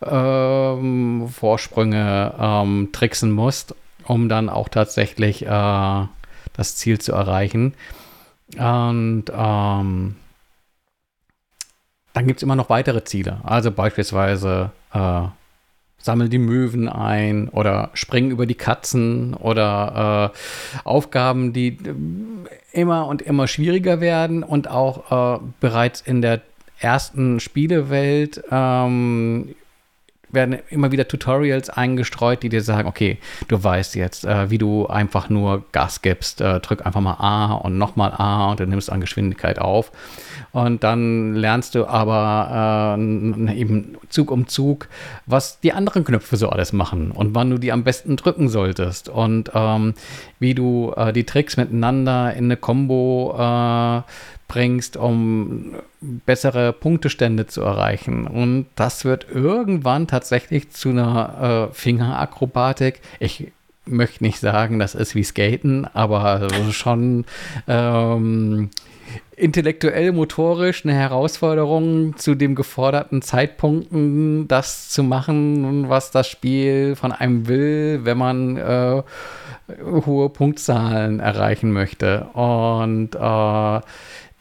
ähm, Vorsprünge ähm, tricksen musst, um dann auch tatsächlich äh, das Ziel zu erreichen. Und ähm, dann gibt es immer noch weitere Ziele. Also beispielsweise äh, sammel die Möwen ein oder spring über die Katzen oder äh, Aufgaben, die äh, immer und immer schwieriger werden und auch äh, bereits in der ersten Spielewelt ähm, werden immer wieder Tutorials eingestreut, die dir sagen, okay, du weißt jetzt, äh, wie du einfach nur Gas gibst, äh, drück einfach mal A und nochmal A und dann nimmst du an Geschwindigkeit auf. Und dann lernst du aber äh, eben Zug um Zug, was die anderen Knöpfe so alles machen und wann du die am besten drücken solltest und ähm, wie du äh, die Tricks miteinander in eine Combo äh, bringst, um bessere Punktestände zu erreichen. Und das wird irgendwann tatsächlich zu einer äh, Fingerakrobatik. Ich möchte nicht sagen, das ist wie Skaten, aber schon ähm, intellektuell, motorisch eine Herausforderung zu dem geforderten Zeitpunkten, das zu machen, was das Spiel von einem will, wenn man äh, hohe Punktzahlen erreichen möchte. Und äh,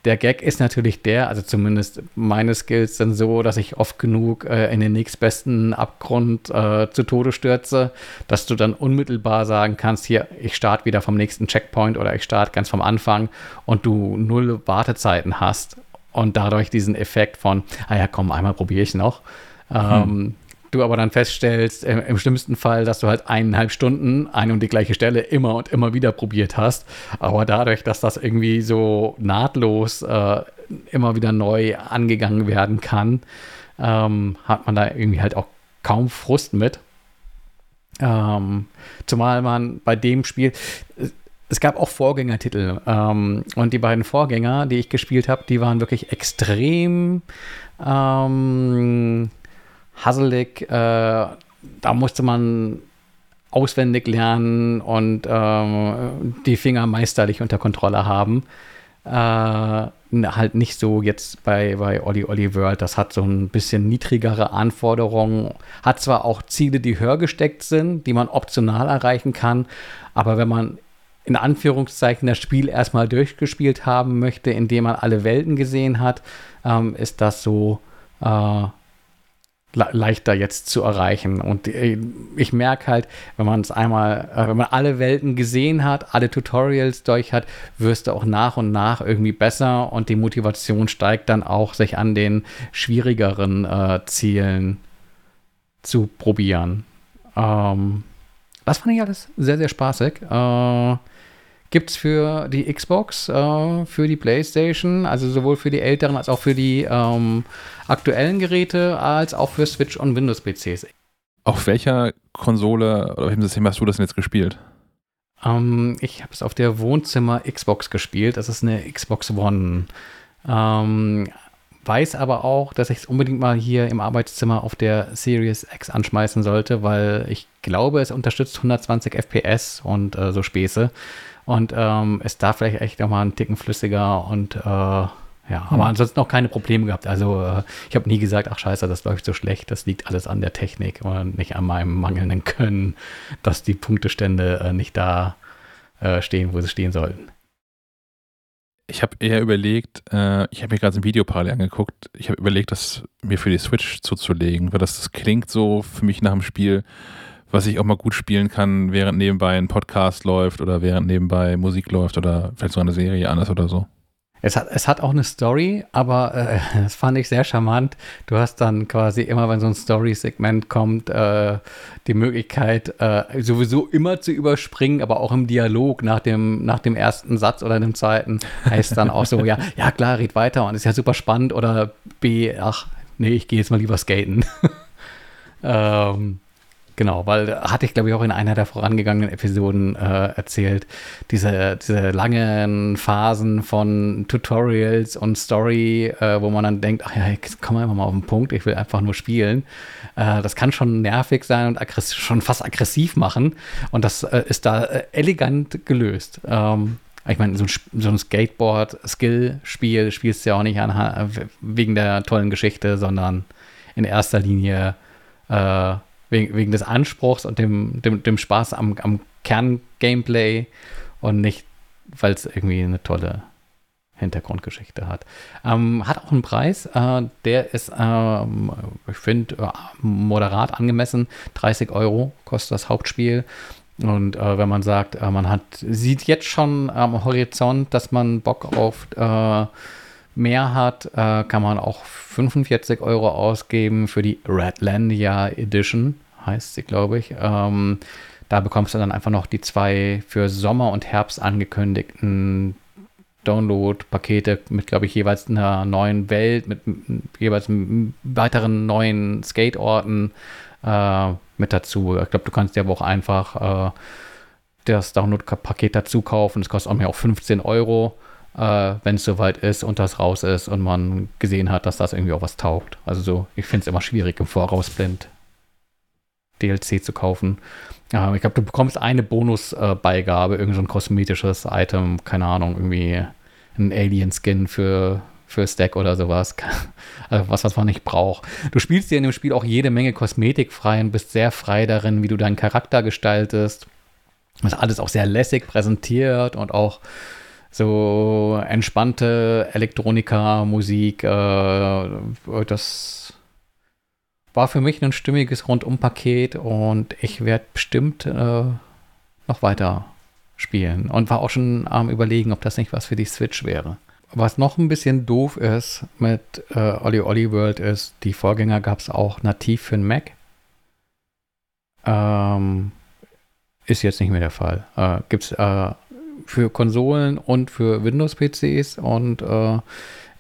der Gag ist natürlich der, also zumindest meine Skills sind so, dass ich oft genug äh, in den nächstbesten Abgrund äh, zu Tode stürze, dass du dann unmittelbar sagen kannst, hier, ich starte wieder vom nächsten Checkpoint oder ich starte ganz vom Anfang und du null Wartezeiten hast und dadurch diesen Effekt von, ah ja, komm, einmal probiere ich noch. Hm. Du aber dann feststellst, im, im, schlimmsten Fall, dass du halt eineinhalb Stunden eine und die gleiche Stelle immer und immer wieder probiert hast. Aber dadurch, dass das irgendwie so nahtlos äh, immer wieder neu angegangen werden kann, ähm, hat man da irgendwie halt auch kaum Frust mit. Ähm, zumal man bei dem Spiel, es gab auch Vorgängertitel ähm, und die beiden Vorgänger, die ich gespielt habe, die waren wirklich extrem ähm, hasselig. Äh, da musste man auswendig lernen und äh, die Finger meisterlich unter Kontrolle haben. Äh, halt nicht so jetzt bei, bei Olli Olli World. Das hat so ein bisschen niedrigere Anforderungen. Hat zwar auch Ziele, die höher gesteckt sind, die man optional erreichen kann, aber wenn man in Anführungszeichen das Spiel erstmal durchgespielt haben möchte, indem man alle Welten gesehen hat, ähm, ist das so äh, leichter jetzt zu erreichen. Und äh, ich merke halt, wenn man es einmal, äh, wenn man alle Welten gesehen hat, alle Tutorials durch hat, wirst du auch nach und nach irgendwie besser und die Motivation steigt dann auch, sich an den schwierigeren äh, Zielen zu probieren. Ähm, das fand ich alles sehr, sehr spaßig. Äh, Gibt es für die Xbox, äh, für die PlayStation, also sowohl für die älteren als auch für die ähm, aktuellen Geräte, als auch für Switch und Windows-PCs. Auf welcher Konsole oder welchem System hast du das denn jetzt gespielt? Ähm, ich habe es auf der Wohnzimmer Xbox gespielt. Das ist eine Xbox One. Ähm, weiß aber auch, dass ich es unbedingt mal hier im Arbeitszimmer auf der Series X anschmeißen sollte, weil ich glaube, es unterstützt 120 FPS und äh, so Späße. Und ähm, ist da vielleicht echt nochmal einen Ticken flüssiger und äh, ja, aber hm. ansonsten auch keine Probleme gehabt. Also äh, ich habe nie gesagt, ach scheiße, das läuft so schlecht, das liegt alles an der Technik und nicht an meinem mangelnden Können, dass die Punktestände äh, nicht da äh, stehen, wo sie stehen sollten. Ich habe eher überlegt, äh, ich habe mir gerade ein Video parallel angeguckt, ich habe überlegt, das mir für die Switch zuzulegen, weil das, das klingt so für mich nach dem Spiel, was ich auch mal gut spielen kann, während nebenbei ein Podcast läuft oder während nebenbei Musik läuft oder vielleicht sogar eine Serie anders oder so. Es hat, es hat auch eine Story, aber äh, das fand ich sehr charmant. Du hast dann quasi immer, wenn so ein Story-Segment kommt, äh, die Möglichkeit, äh, sowieso immer zu überspringen, aber auch im Dialog nach dem, nach dem ersten Satz oder dem zweiten heißt dann auch so, ja, ja klar, red weiter und ist ja super spannend oder B, ach, nee, ich gehe jetzt mal lieber skaten. ähm, Genau, weil hatte ich, glaube ich, auch in einer der vorangegangenen Episoden äh, erzählt, diese, diese langen Phasen von Tutorials und Story, äh, wo man dann denkt, ach ja, jetzt wir einfach mal auf den Punkt, ich will einfach nur spielen. Äh, das kann schon nervig sein und schon fast aggressiv machen. Und das äh, ist da äh, elegant gelöst. Ähm, ich meine, so ein, so ein Skateboard-Skill-Spiel spielst du ja auch nicht an, wegen der tollen Geschichte, sondern in erster Linie äh, wegen, wegen des Anspruchs und dem, dem, dem Spaß am, am Kern-Gameplay und nicht, weil es irgendwie eine tolle Hintergrundgeschichte hat. Ähm, hat auch einen Preis, äh, der ist, ähm, ich finde, äh, moderat angemessen. 30 Euro kostet das Hauptspiel. Und äh, wenn man sagt, äh, man hat, sieht jetzt schon am Horizont, dass man Bock auf äh, mehr hat, äh, kann man auch 45 Euro ausgeben für die Redlandia Edition, heißt sie, glaube ich. Ähm, da bekommst du dann einfach noch die zwei für Sommer und Herbst angekündigten Download-Pakete mit, glaube ich, jeweils einer neuen Welt, mit jeweils weiteren neuen Skateorten äh, mit dazu. Ich glaube, du kannst dir aber auch einfach äh, das Download-Paket dazu kaufen. Das kostet auch mehr auch 15 Euro äh, wenn es soweit ist und das raus ist und man gesehen hat, dass das irgendwie auch was taugt. Also so, ich finde es immer schwierig, im Voraus blind DLC zu kaufen. Äh, ich glaube, du bekommst eine Bonusbeigabe, äh, irgend so kosmetisches Item, keine Ahnung, irgendwie ein Alien-Skin für, für Stack oder sowas. Also was, was man nicht braucht. Du spielst dir in dem Spiel auch jede Menge Kosmetik frei und bist sehr frei darin, wie du deinen Charakter gestaltest. Das ist alles auch sehr lässig präsentiert und auch so entspannte Elektronika-Musik. Äh, das war für mich ein stimmiges Rundumpaket und ich werde bestimmt äh, noch weiter spielen und war auch schon am überlegen, ob das nicht was für die Switch wäre. Was noch ein bisschen doof ist mit äh, Olli Olli World ist, die Vorgänger gab es auch nativ für den Mac. Ähm, ist jetzt nicht mehr der Fall. Äh, Gibt es äh, für Konsolen und für Windows-PCs. Und äh,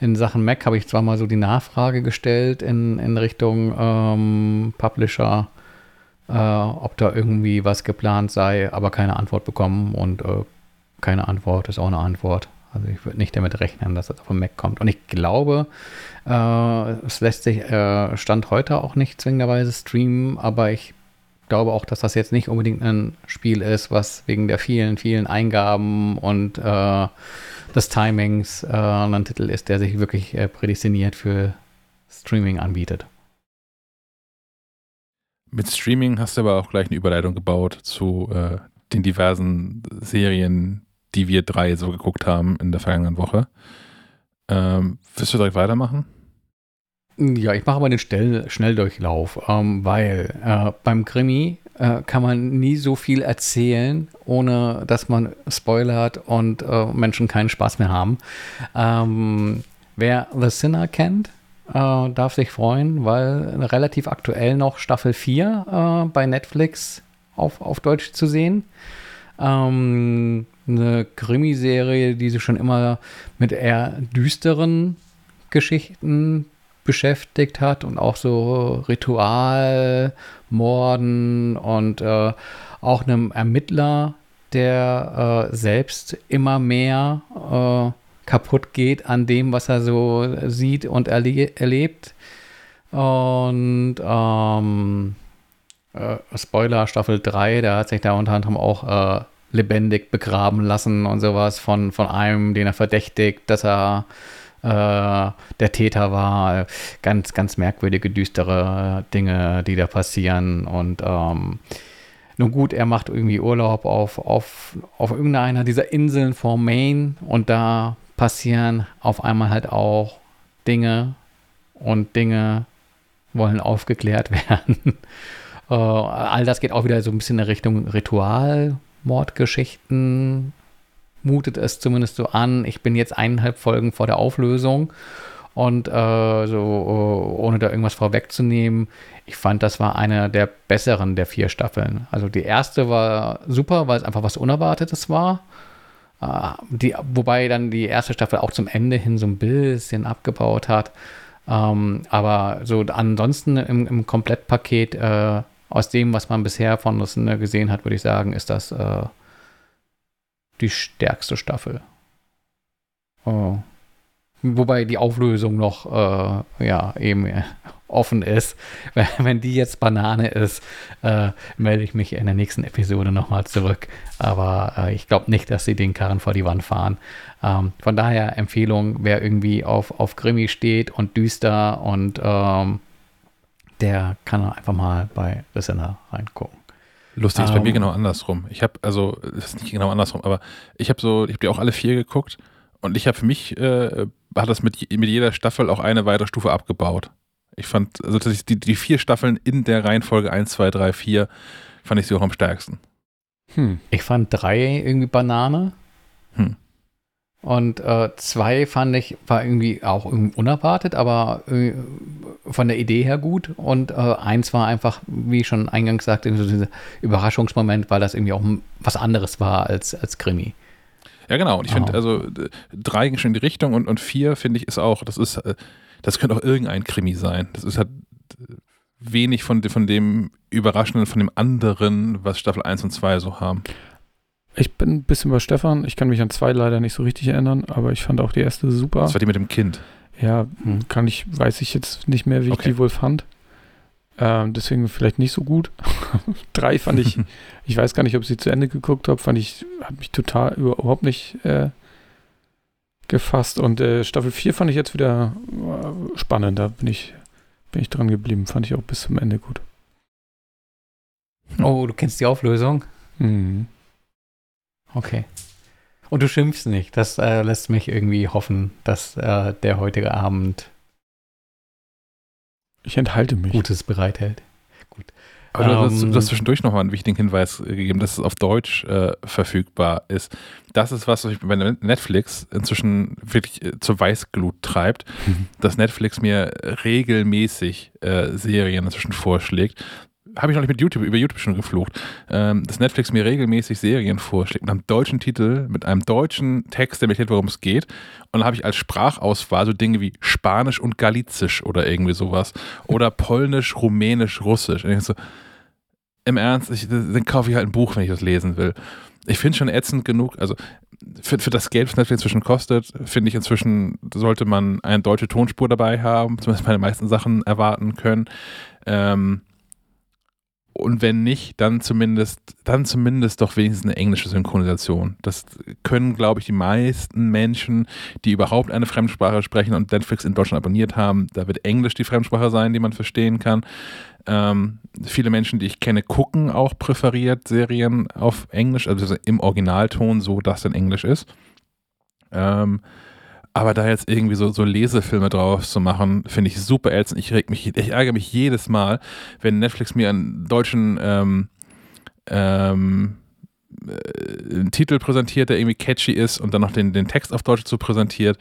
in Sachen Mac habe ich zwar mal so die Nachfrage gestellt in, in Richtung ähm, Publisher, äh, ob da irgendwie was geplant sei, aber keine Antwort bekommen. Und äh, keine Antwort ist auch eine Antwort. Also ich würde nicht damit rechnen, dass das auf dem Mac kommt. Und ich glaube, äh, es lässt sich äh, Stand heute auch nicht zwingenderweise streamen, aber ich glaube auch, dass das jetzt nicht unbedingt ein Spiel ist, was wegen der vielen, vielen Eingaben und äh, des Timings äh, ein Titel ist, der sich wirklich äh, prädestiniert für Streaming anbietet. Mit Streaming hast du aber auch gleich eine Überleitung gebaut zu äh, den diversen Serien, die wir drei so geguckt haben in der vergangenen Woche. Ähm, willst du direkt weitermachen? Ja, ich mache aber den Stell Schnelldurchlauf, ähm, weil äh, beim Krimi äh, kann man nie so viel erzählen, ohne dass man spoilert und äh, Menschen keinen Spaß mehr haben. Ähm, wer The Sinner kennt, äh, darf sich freuen, weil relativ aktuell noch Staffel 4 äh, bei Netflix auf, auf Deutsch zu sehen. Ähm, eine Krimiserie, die sich schon immer mit eher düsteren Geschichten beschäftigt hat und auch so Ritualmorden und äh, auch einem Ermittler, der äh, selbst immer mehr äh, kaputt geht an dem, was er so sieht und erle erlebt. Und ähm, äh, Spoiler Staffel 3, der hat sich da unter anderem auch äh, lebendig begraben lassen und sowas von, von einem, den er verdächtigt, dass er äh, der Täter war. Ganz, ganz merkwürdige, düstere Dinge, die da passieren. Und ähm, nun gut, er macht irgendwie Urlaub auf, auf, auf irgendeiner dieser Inseln vor Maine und da passieren auf einmal halt auch Dinge und Dinge wollen aufgeklärt werden. äh, all das geht auch wieder so ein bisschen in Richtung Ritualmordgeschichten, mutet es zumindest so an. Ich bin jetzt eineinhalb Folgen vor der Auflösung und äh, so, uh, ohne da irgendwas vorwegzunehmen, ich fand, das war eine der besseren der vier Staffeln. Also die erste war super, weil es einfach was Unerwartetes war. Uh, die, wobei dann die erste Staffel auch zum Ende hin so ein bisschen abgebaut hat. Ähm, aber so ansonsten im, im Komplettpaket uh, aus dem, was man bisher von uns gesehen hat, würde ich sagen, ist das uh, die stärkste Staffel. Oh. Wobei die Auflösung noch, äh, ja, eben äh, offen ist. Wenn die jetzt Banane ist, äh, melde ich mich in der nächsten Episode nochmal zurück. Aber äh, ich glaube nicht, dass sie den Karren vor die Wand fahren. Ähm, von daher Empfehlung, wer irgendwie auf, auf Krimi steht und düster und ähm, der kann einfach mal bei Sinner reingucken. Lustig ist bei um, mir genau andersrum. Ich habe, also, das ist nicht genau andersrum, aber ich habe so, ich habe die auch alle vier geguckt und ich habe für mich, äh, hat das mit, mit jeder Staffel auch eine weitere Stufe abgebaut. Ich fand, also dass ich die, die vier Staffeln in der Reihenfolge 1, 2, 3, 4 fand ich sie auch am stärksten. Hm. Ich fand drei irgendwie Banane. Und äh, zwei fand ich, war irgendwie auch irgendwie unerwartet, aber äh, von der Idee her gut. Und äh, eins war einfach, wie ich schon eingangs sagte, so dieser Überraschungsmoment, weil das irgendwie auch was anderes war als, als Krimi. Ja, genau. Und ich finde, oh. also drei ging schon in die Richtung und, und vier, finde ich, ist auch, das ist, äh, das könnte auch irgendein Krimi sein. Das ist halt wenig von, von dem Überraschenden, von dem anderen, was Staffel 1 und 2 so haben. Ich bin ein bisschen bei Stefan. Ich kann mich an zwei leider nicht so richtig erinnern, aber ich fand auch die erste super. Das war die mit dem Kind. Ja, hm. kann ich, weiß ich jetzt nicht mehr, wie okay. ich die wohl fand. Ähm, deswegen vielleicht nicht so gut. Drei fand ich, ich weiß gar nicht, ob ich sie zu Ende geguckt habe, fand ich, hat mich total überhaupt nicht äh, gefasst. Und äh, Staffel 4 fand ich jetzt wieder äh, spannend. Da bin ich, bin ich dran geblieben. Fand ich auch bis zum Ende gut. Oh, du kennst die Auflösung? Mhm. Okay. Und du schimpfst nicht. Das äh, lässt mich irgendwie hoffen, dass äh, der heutige Abend ich enthalte mich. Gutes bereithält. Gut. Aber du, hast, du hast ähm, zwischendurch nochmal einen wichtigen Hinweis gegeben, dass es auf Deutsch äh, verfügbar ist. Das ist was, was ich bei Netflix inzwischen wirklich äh, zur Weißglut treibt, mhm. dass Netflix mir regelmäßig äh, Serien inzwischen vorschlägt, habe ich noch nicht mit YouTube, über YouTube schon geflucht, ähm, dass Netflix mir regelmäßig Serien vorschlägt mit einem deutschen Titel, mit einem deutschen Text, der mir erklärt, worum es geht. Und dann habe ich als Sprachauswahl so Dinge wie Spanisch und Galizisch oder irgendwie sowas. Oder Polnisch, Rumänisch, Russisch. Und ich so, im Ernst, ich, dann kaufe ich halt ein Buch, wenn ich das lesen will. Ich finde schon ätzend genug, also für, für das Geld, was Netflix inzwischen kostet, finde ich inzwischen, sollte man eine deutsche Tonspur dabei haben, zumindest bei den meisten Sachen erwarten können. Ähm, und wenn nicht, dann zumindest, dann zumindest doch wenigstens eine englische Synchronisation. Das können, glaube ich, die meisten Menschen, die überhaupt eine Fremdsprache sprechen und Netflix in Deutschland abonniert haben, da wird Englisch die Fremdsprache sein, die man verstehen kann. Ähm, viele Menschen, die ich kenne, gucken auch präferiert Serien auf Englisch, also im Originalton, so dass in Englisch ist. Ähm, Aber da jetzt irgendwie so, so Lesefilme drauf zu machen, finde ich super ätzend. Ich reg mich, ich ärgere mich jedes Mal, wenn Netflix mir einen deutschen ähm, ähm, äh, einen Titel präsentiert, der irgendwie catchy ist und dann noch den, den Text auf Deutsch zu präsentiert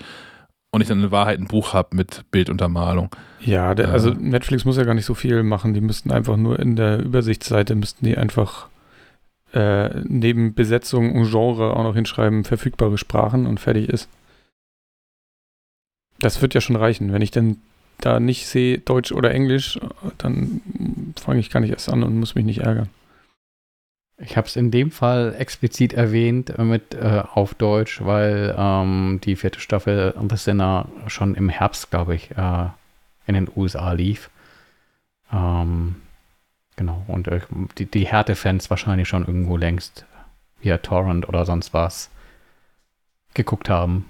und ich dann in Wahrheit ein Buch habe mit Bilduntermalung. Ja, der, also Netflix muss ja gar nicht so viel machen. Die müssten einfach nur in der Übersichtsseite müssten die einfach äh, neben Besetzung und Genre auch noch hinschreiben, verfügbare Sprachen und fertig ist. Das wird ja schon reichen. Wenn ich dann da nicht sehe, Deutsch oder Englisch, dann fange ich gar nicht erst an und muss mich nicht ärgern. Ich habe es in dem Fall explizit erwähnt mit äh, auf Deutsch, weil ähm, die vierte Staffel ein bisschen schon im Herbst, glaube ich, äh, in den USA lief. Ähm, genau, und äh, die, die Härte-Fans wahrscheinlich schon irgendwo längst via Torrent oder sonst was geguckt haben.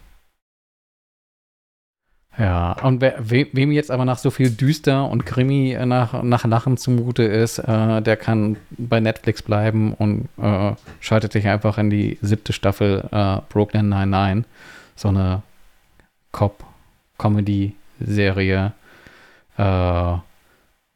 Ja, und we, wem jetzt aber nach so viel Düster und Krimi nach, nach Lachen zumute ist, äh, der kann bei Netflix bleiben und äh, schaltet sich einfach in die siebte Staffel äh, Brooklyn 99. So eine Cop-Comedy-Serie. Äh,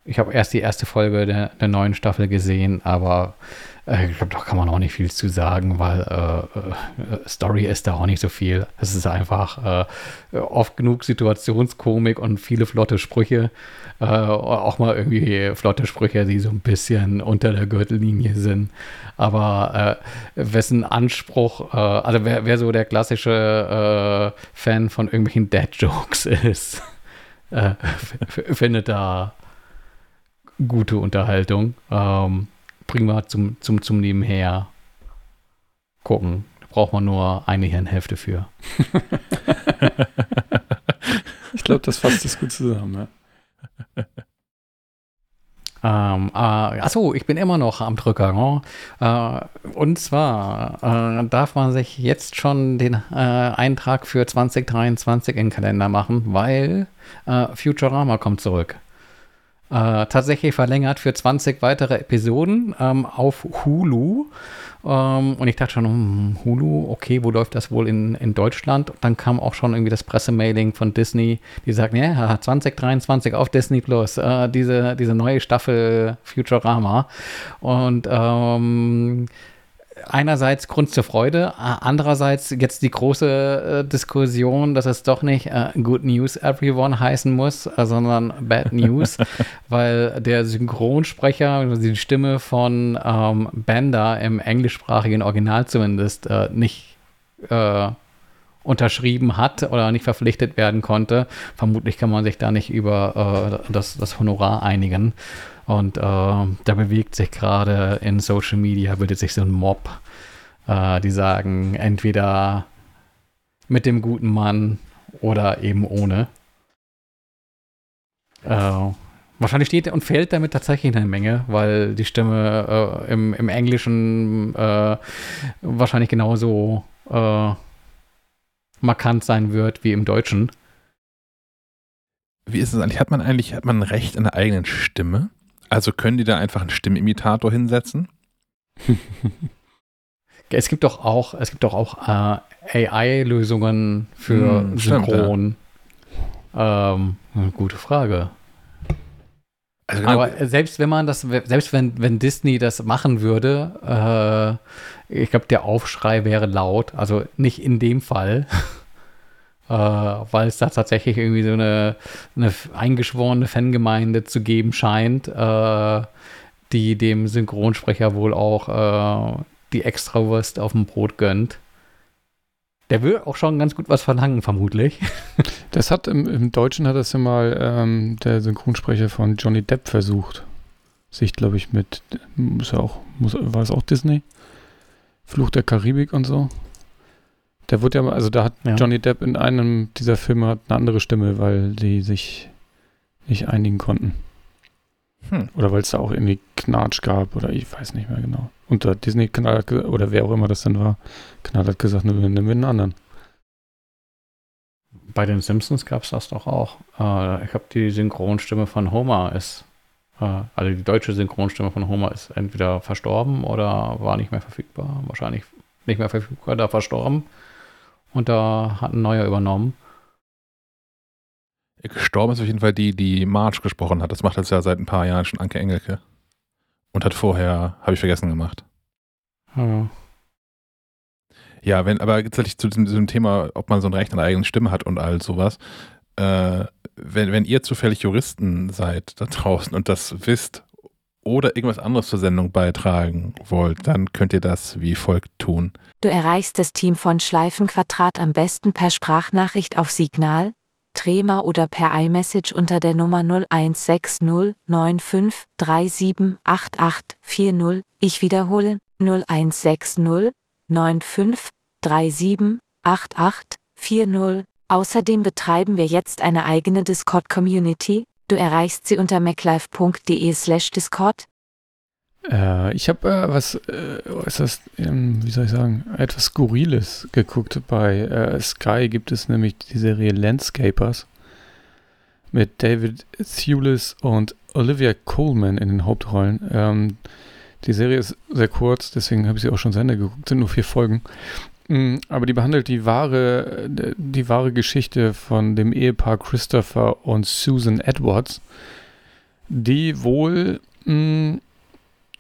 ich habe erst die erste Folge der, der neuen Staffel gesehen, aber äh, ich glaube, da kann man auch nicht viel zu sagen, weil äh, äh, Story ist da auch nicht so viel. Es ist einfach äh, oft genug Situationskomik und viele flotte Sprüche. Äh, auch mal irgendwie flotte Sprüche, die so ein bisschen unter der Gürtellinie sind. Aber äh, wessen Anspruch, also wer, wer, so der klassische Fan von irgendwelchen Dad-Jokes ist, findet da gute Unterhaltung. Ähm, prima zum, zum, zum Nebenher gucken. Da braucht man nur eine Hirnhälfte für. ich glaube, das fasst das gut zusammen. Ja. Ähm, äh, achso, ich bin immer noch am Drücker. Ne? Äh, und zwar äh, darf man sich jetzt schon den äh, Eintrag für 2023 in den Kalender machen, weil äh, Futurama kommt zurück. Äh, tatsächlich verlängert für 20 weitere Episoden ähm, auf Hulu. Ähm, und ich dachte schon, hm, Hulu, okay, wo läuft das wohl in, in Deutschland? Und dann kam auch schon irgendwie das Pressemailing von Disney, die sagten, ja, 2023 auf Disney Plus, äh, diese, diese neue Staffel Futurama. Und ähm, einerseits Grund zur Freude, andererseits jetzt die große äh, Diskussion, dass es doch nicht äh, Good News Everyone heißen muss, äh, sondern Bad News, weil der Synchronsprecher, also die Stimme von ähm, Bender im englischsprachigen Original zumindest äh, nicht äh, unterschrieben hat oder nicht verpflichtet werden konnte. Vermutlich kann man sich da nicht über äh, das, das Honorar einigen. Und äh, da bewegt sich gerade in Social Media, bildet sich so ein Mob, äh, die sagen, entweder mit dem guten Mann oder eben ohne. Äh, wahrscheinlich steht und fällt damit tatsächlich eine Menge, weil die Stimme äh, im, im, Englischen äh, wahrscheinlich genauso äh, markant sein wird wie im Deutschen. Wie ist es eigentlich? Hat man eigentlich, hat man Recht an der eigenen Stimme? Also können die da einfach einen Stimmimitator hinsetzen? es gibt doch auch, es gibt doch auch äh, AI-Lösungen für hm, Synchron. Stimmt, ja. ähm, gute Frage. Also genau. Aber selbst wenn man das, selbst wenn, wenn Disney das machen würde, äh, ich glaube, der Aufschrei wäre laut. Also nicht in dem Fall. äh, weil es da tatsächlich irgendwie so eine, eine eingeschworene Fangemeinde zu geben scheint, äh, die dem Synchronsprecher wohl auch äh, die Extrawurst auf dem Brot gönnt. Der will auch schon ganz gut was verlangen, vermutlich. Das hat im, im Deutschen hat das ja mal ähm, der Synchronsprecher von Johnny Depp versucht. Sich, glaube ich, mit, muss ja auch, muss, war es auch Disney? Fluch der Karibik und so. Der wurde ja, also da hat ja. Johnny Depp in einem dieser Filme eine andere Stimme, weil die sich nicht einigen konnten. Hm. Oder weil es da auch irgendwie Knatsch gab oder ich weiß nicht mehr genau. Und der Disney-Kanal hat oder wer auch immer das dann war, Kanal hat gesagt, ne, nehmen wir einen anderen. Bei den Simpsons gab es das doch auch. Äh, ich habe die Synchronstimme von Homer ist, äh, also die deutsche Synchronstimme von Homer ist entweder verstorben oder war nicht mehr verfügbar. Wahrscheinlich nicht mehr verfügbar, da verstorben. Und da hat ein neuer übernommen. Gestorben ist auf jeden Fall die, die Marge gesprochen hat. Das macht jetzt ja seit ein paar Jahren schon Anke Engelke. Und hat vorher, habe ich vergessen gemacht. Ja. Ja, wenn, aber tatsächlich zu diesem, diesem Thema, ob man so ein Recht an der eigenen Stimme hat und all sowas, äh, wenn, wenn ihr zufällig Juristen seid da draußen und das wisst oder irgendwas anderes zur Sendung beitragen wollt, dann könnt ihr das wie folgt tun. Du erreichst das Team von Schleifenquadrat am besten per Sprachnachricht auf Signal, Trema oder per iMessage unter der Nummer 0160 95 37 88 40. Ich wiederhole 0160 95 37 88 40. Außerdem betreiben wir jetzt eine eigene Discord-Community. Du erreichst sie unter maclife.de slash Discord. Äh, ich habe äh, was, äh, was ähm, wie soll ich sagen, etwas Skurriles geguckt. Bei äh, Sky gibt es nämlich die Serie Landscapers mit David Thewlis und Olivia Coleman in den Hauptrollen. Ähm, die Serie ist sehr kurz, deswegen habe ich sie auch schon zu Ende geguckt, sind nur vier Folgen. Mm, Aber die behandelt die wahre, die wahre Geschichte von dem Ehepaar Christopher und Susan Edwards, die wohl, mh,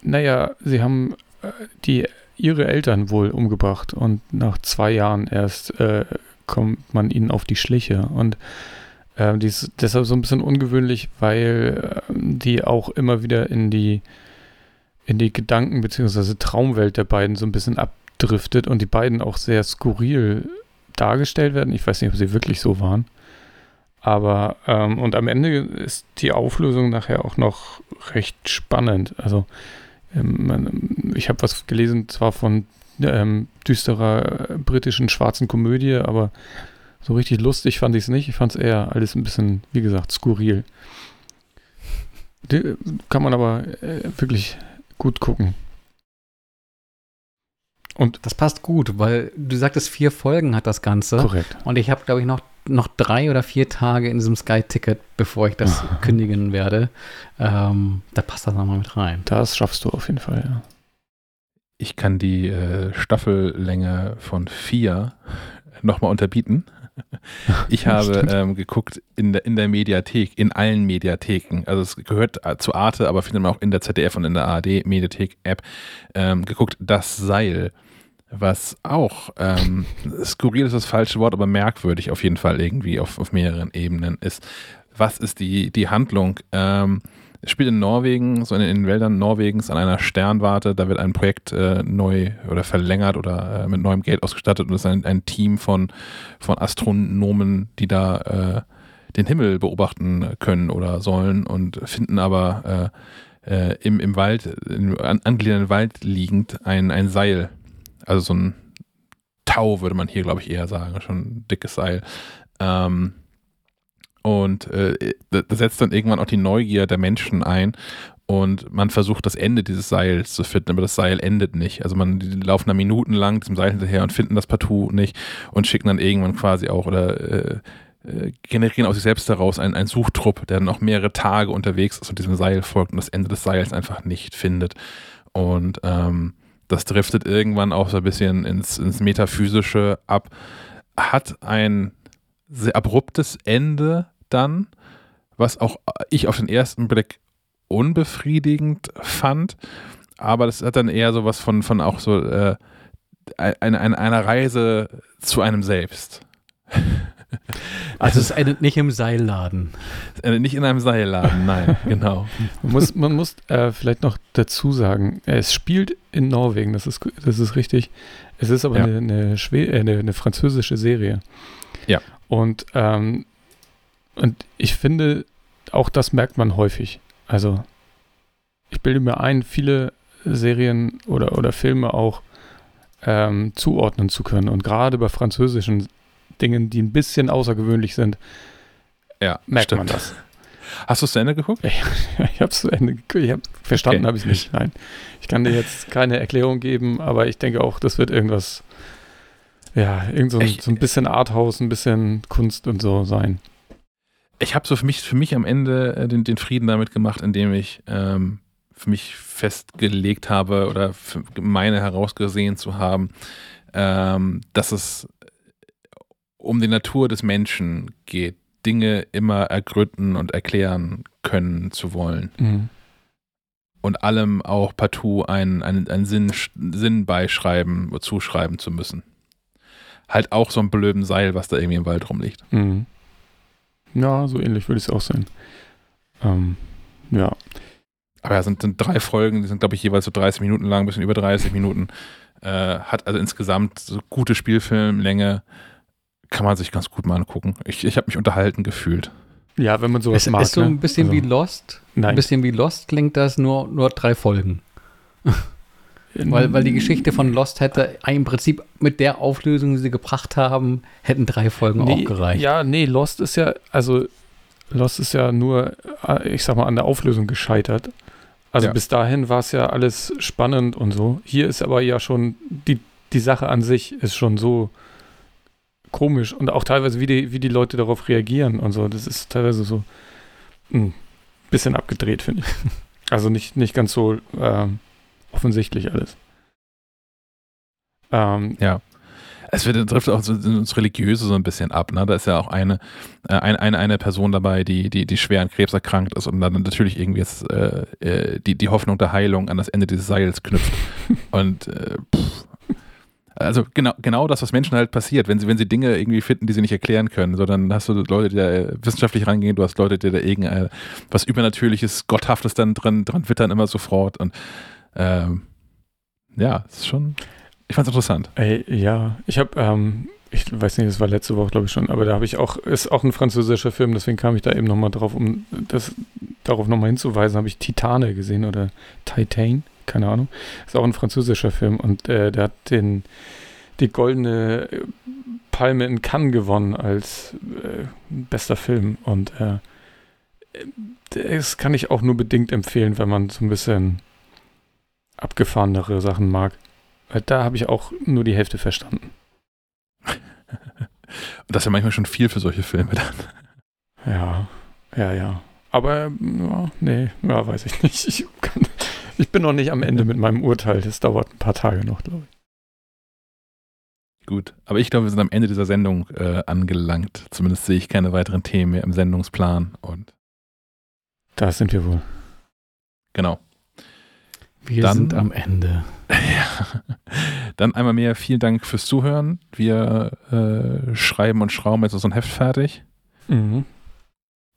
naja, sie haben äh, die, ihre Eltern wohl umgebracht und nach zwei Jahren erst äh, kommt man ihnen auf die Schliche. Und äh, die ist deshalb so ein bisschen ungewöhnlich, weil äh, die auch immer wieder in die in die Gedanken bzw. Traumwelt der beiden so ein bisschen abdriftet und die beiden auch sehr skurril dargestellt werden. Ich weiß nicht, ob sie wirklich so waren. Aber, ähm, und am Ende ist die Auflösung nachher auch noch recht spannend. Also, ähm, ich habe was gelesen, zwar von ähm, düsterer äh, britischen schwarzen Komödie, aber so richtig lustig fand ich es nicht. Ich fand es eher alles ein bisschen, wie gesagt, skurril. Die, kann man aber äh, wirklich gut gucken. Und das passt gut, weil du sagtest, vier Folgen hat das Ganze. korrekt. Und ich habe, glaube ich, noch, noch drei oder vier Tage in diesem Sky-Ticket, bevor ich das kündigen werde. Ähm, da passt das nochmal mit rein. Das schaffst du auf jeden Fall, ja. Ich kann die äh, Staffellänge von vier nochmal unterbieten. Ich habe ähm, geguckt in der, in der Mediathek, in allen Mediatheken. Also es gehört äh, zu Arte, aber findet man auch in der ZDF und in der ARD-Mediathek-App ähm, geguckt. Das Seil, was auch ähm, skurril ist das falsche Wort, aber merkwürdig auf jeden Fall irgendwie auf, auf mehreren Ebenen ist. Was ist die, die Handlung? Ähm, spielt in Norwegen, so in den Wäldern Norwegens an einer Sternwarte. Da wird ein Projekt äh, neu oder verlängert oder äh, mit neuem Geld ausgestattet und es ist ein, ein Team von, von Astronomen, die da äh, den Himmel beobachten können oder sollen und finden aber äh, äh, im, im Wald, im an, angegliederten Wald liegend ein, ein Seil. Also so ein Tau, würde man hier, glaube ich, eher sagen. Schon ein dickes Seil. Ähm, und äh, da setzt dann irgendwann auch die Neugier der Menschen ein und man versucht das Ende dieses Seils zu finden, aber das Seil endet nicht. Also man die laufen da minutenlang diesem Seil hinterher und finden das partout nicht und schicken dann irgendwann quasi auch oder äh, äh, generieren aus sich selbst heraus einen, einen Suchtrupp, der dann auch mehrere Tage unterwegs ist und diesem Seil folgt und das Ende des Seils einfach nicht findet. Und ähm, das driftet irgendwann auch so ein bisschen ins, ins Metaphysische ab, hat ein sehr abruptes Ende dann, was auch ich auf den ersten Blick unbefriedigend fand, aber das hat dann eher so was von, von auch so äh, eine, eine, einer Reise zu einem selbst. Also es endet nicht im Seilladen. Äh, Nicht in einem Seilladen, nein, genau. Man muss, man muss äh, vielleicht noch dazu sagen, es spielt in Norwegen, das ist, das ist richtig. Es ist aber Ja. eine, eine, äh, eine, eine französische Serie. Ja. Und, ähm, und ich finde, auch das merkt man häufig. Also, ich bilde mir ein, viele Serien oder, oder Filme auch ähm, zuordnen zu können. Und gerade bei französischen Dingen, die ein bisschen außergewöhnlich sind, Ja, merkt stimmt. man das. Hast du es zu Ende geguckt? Ich habe es zu Ende geguckt. Ich hab, verstanden Okay. habe ich es nicht. Nein. Ich kann dir jetzt keine Erklärung geben, aber ich denke auch, das wird irgendwas, ja, irgend so ein, Ich- so ein bisschen Arthouse, ein bisschen Kunst und so sein. Ich habe so für mich, für mich am Ende äh, den, den Frieden damit gemacht, indem ich ähm, für mich festgelegt habe oder meine herausgesehen zu haben, ähm, dass es um die Natur des Menschen geht, Dinge immer ergründen und erklären können zu wollen. Mhm. Und allem auch partout einen, einen, einen Sinn, Sinn beischreiben, zuschreiben zu müssen. Halt auch so ein blöden Seil, was da irgendwie im Wald rumliegt. Mhm. Ja, so ähnlich würde ich es auch sehen. Ähm, ja. Aber ja, sind, sind drei Folgen, die sind, glaube ich, jeweils so 30 Minuten lang, ein bisschen über 30 Minuten. Äh, hat also insgesamt so gute Spielfilmlänge. Kann man sich ganz gut mal angucken. Ich, ich habe mich unterhalten gefühlt. Ja, wenn man sowas Es mag. ist so ne? ein bisschen Also, wie Lost. Nein. Ein bisschen wie Lost klingt das, nur, nur drei Folgen. Weil, weil die Geschichte von Lost hätte im Prinzip mit der Auflösung, die sie gebracht haben, hätten drei Folgen nee, auch gereicht. Ja, nee, Lost ist ja, also Lost ist ja nur, äh, ich sag mal, an der Auflösung gescheitert. Also Ja. bis dahin war es ja alles spannend und so. Hier ist aber ja schon, die, die Sache an sich ist schon so komisch und auch teilweise, wie die, wie die Leute darauf reagieren und so. Das ist teilweise so ein bisschen abgedreht, finde ich. Also nicht, nicht ganz so ähm, offensichtlich alles. Ähm, Es wird, trifft auch so, ins Religiöse so ein bisschen ab. Ne? Da ist ja auch eine, äh, eine, eine, eine Person dabei, die, die, die schwer an Krebs erkrankt ist und dann natürlich irgendwie jetzt äh, äh, die, die Hoffnung der Heilung an das Ende dieses Seils knüpft. und äh, pff. also genau, genau das, was Menschen halt passiert, wenn sie, wenn sie Dinge irgendwie finden, die sie nicht erklären können. So, dann hast du Leute, die da äh, wissenschaftlich rangehen, du hast Leute, die da irgendein was Übernatürliches, Gotthaftes dann dran, dran wittern immer sofort. Und ähm, ja, es ist schon. Ich fand's interessant. Ey, ja, ich habe, ähm, ich weiß nicht, das war letzte Woche, glaube ich schon, aber da habe ich auch, ist auch ein französischer Film, deswegen kam ich da eben nochmal drauf, um das darauf nochmal hinzuweisen, habe ich Titane gesehen oder Titan, keine Ahnung. Ist auch ein französischer Film und äh, der hat den, die goldene äh, Palme in Cannes gewonnen als äh, bester Film und äh, das kann ich auch nur bedingt empfehlen, wenn man so ein bisschen abgefahrenere Sachen mag. Da habe ich auch nur die Hälfte verstanden. Und das ist ja manchmal schon viel für solche Filme dann. Ja, ja, ja. Aber, ja, nee, ja, weiß ich nicht. Ich, kann, ich bin noch nicht am Ende mit meinem Urteil. Das dauert ein paar Tage noch, glaube ich. Gut, aber ich glaube, wir sind am Ende dieser Sendung äh, angelangt. Zumindest sehe ich keine weiteren Themen mehr im Sendungsplan. Und Da sind wir wohl. genau. Wir Dann- sind am Ende. Ja. Dann einmal mehr vielen Dank fürs Zuhören. Wir äh, schreiben und schrauben jetzt so ein Heft fertig. Mhm.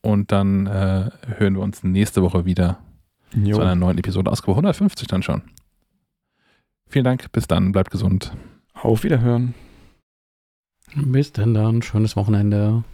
Und dann äh, hören wir uns nächste Woche wieder Jo. zu einer neuen Episode. Ausgabe 150 dann schon. Vielen Dank, bis dann, bleibt gesund. Auf Wiederhören. Bis denn dann. Schönes Wochenende.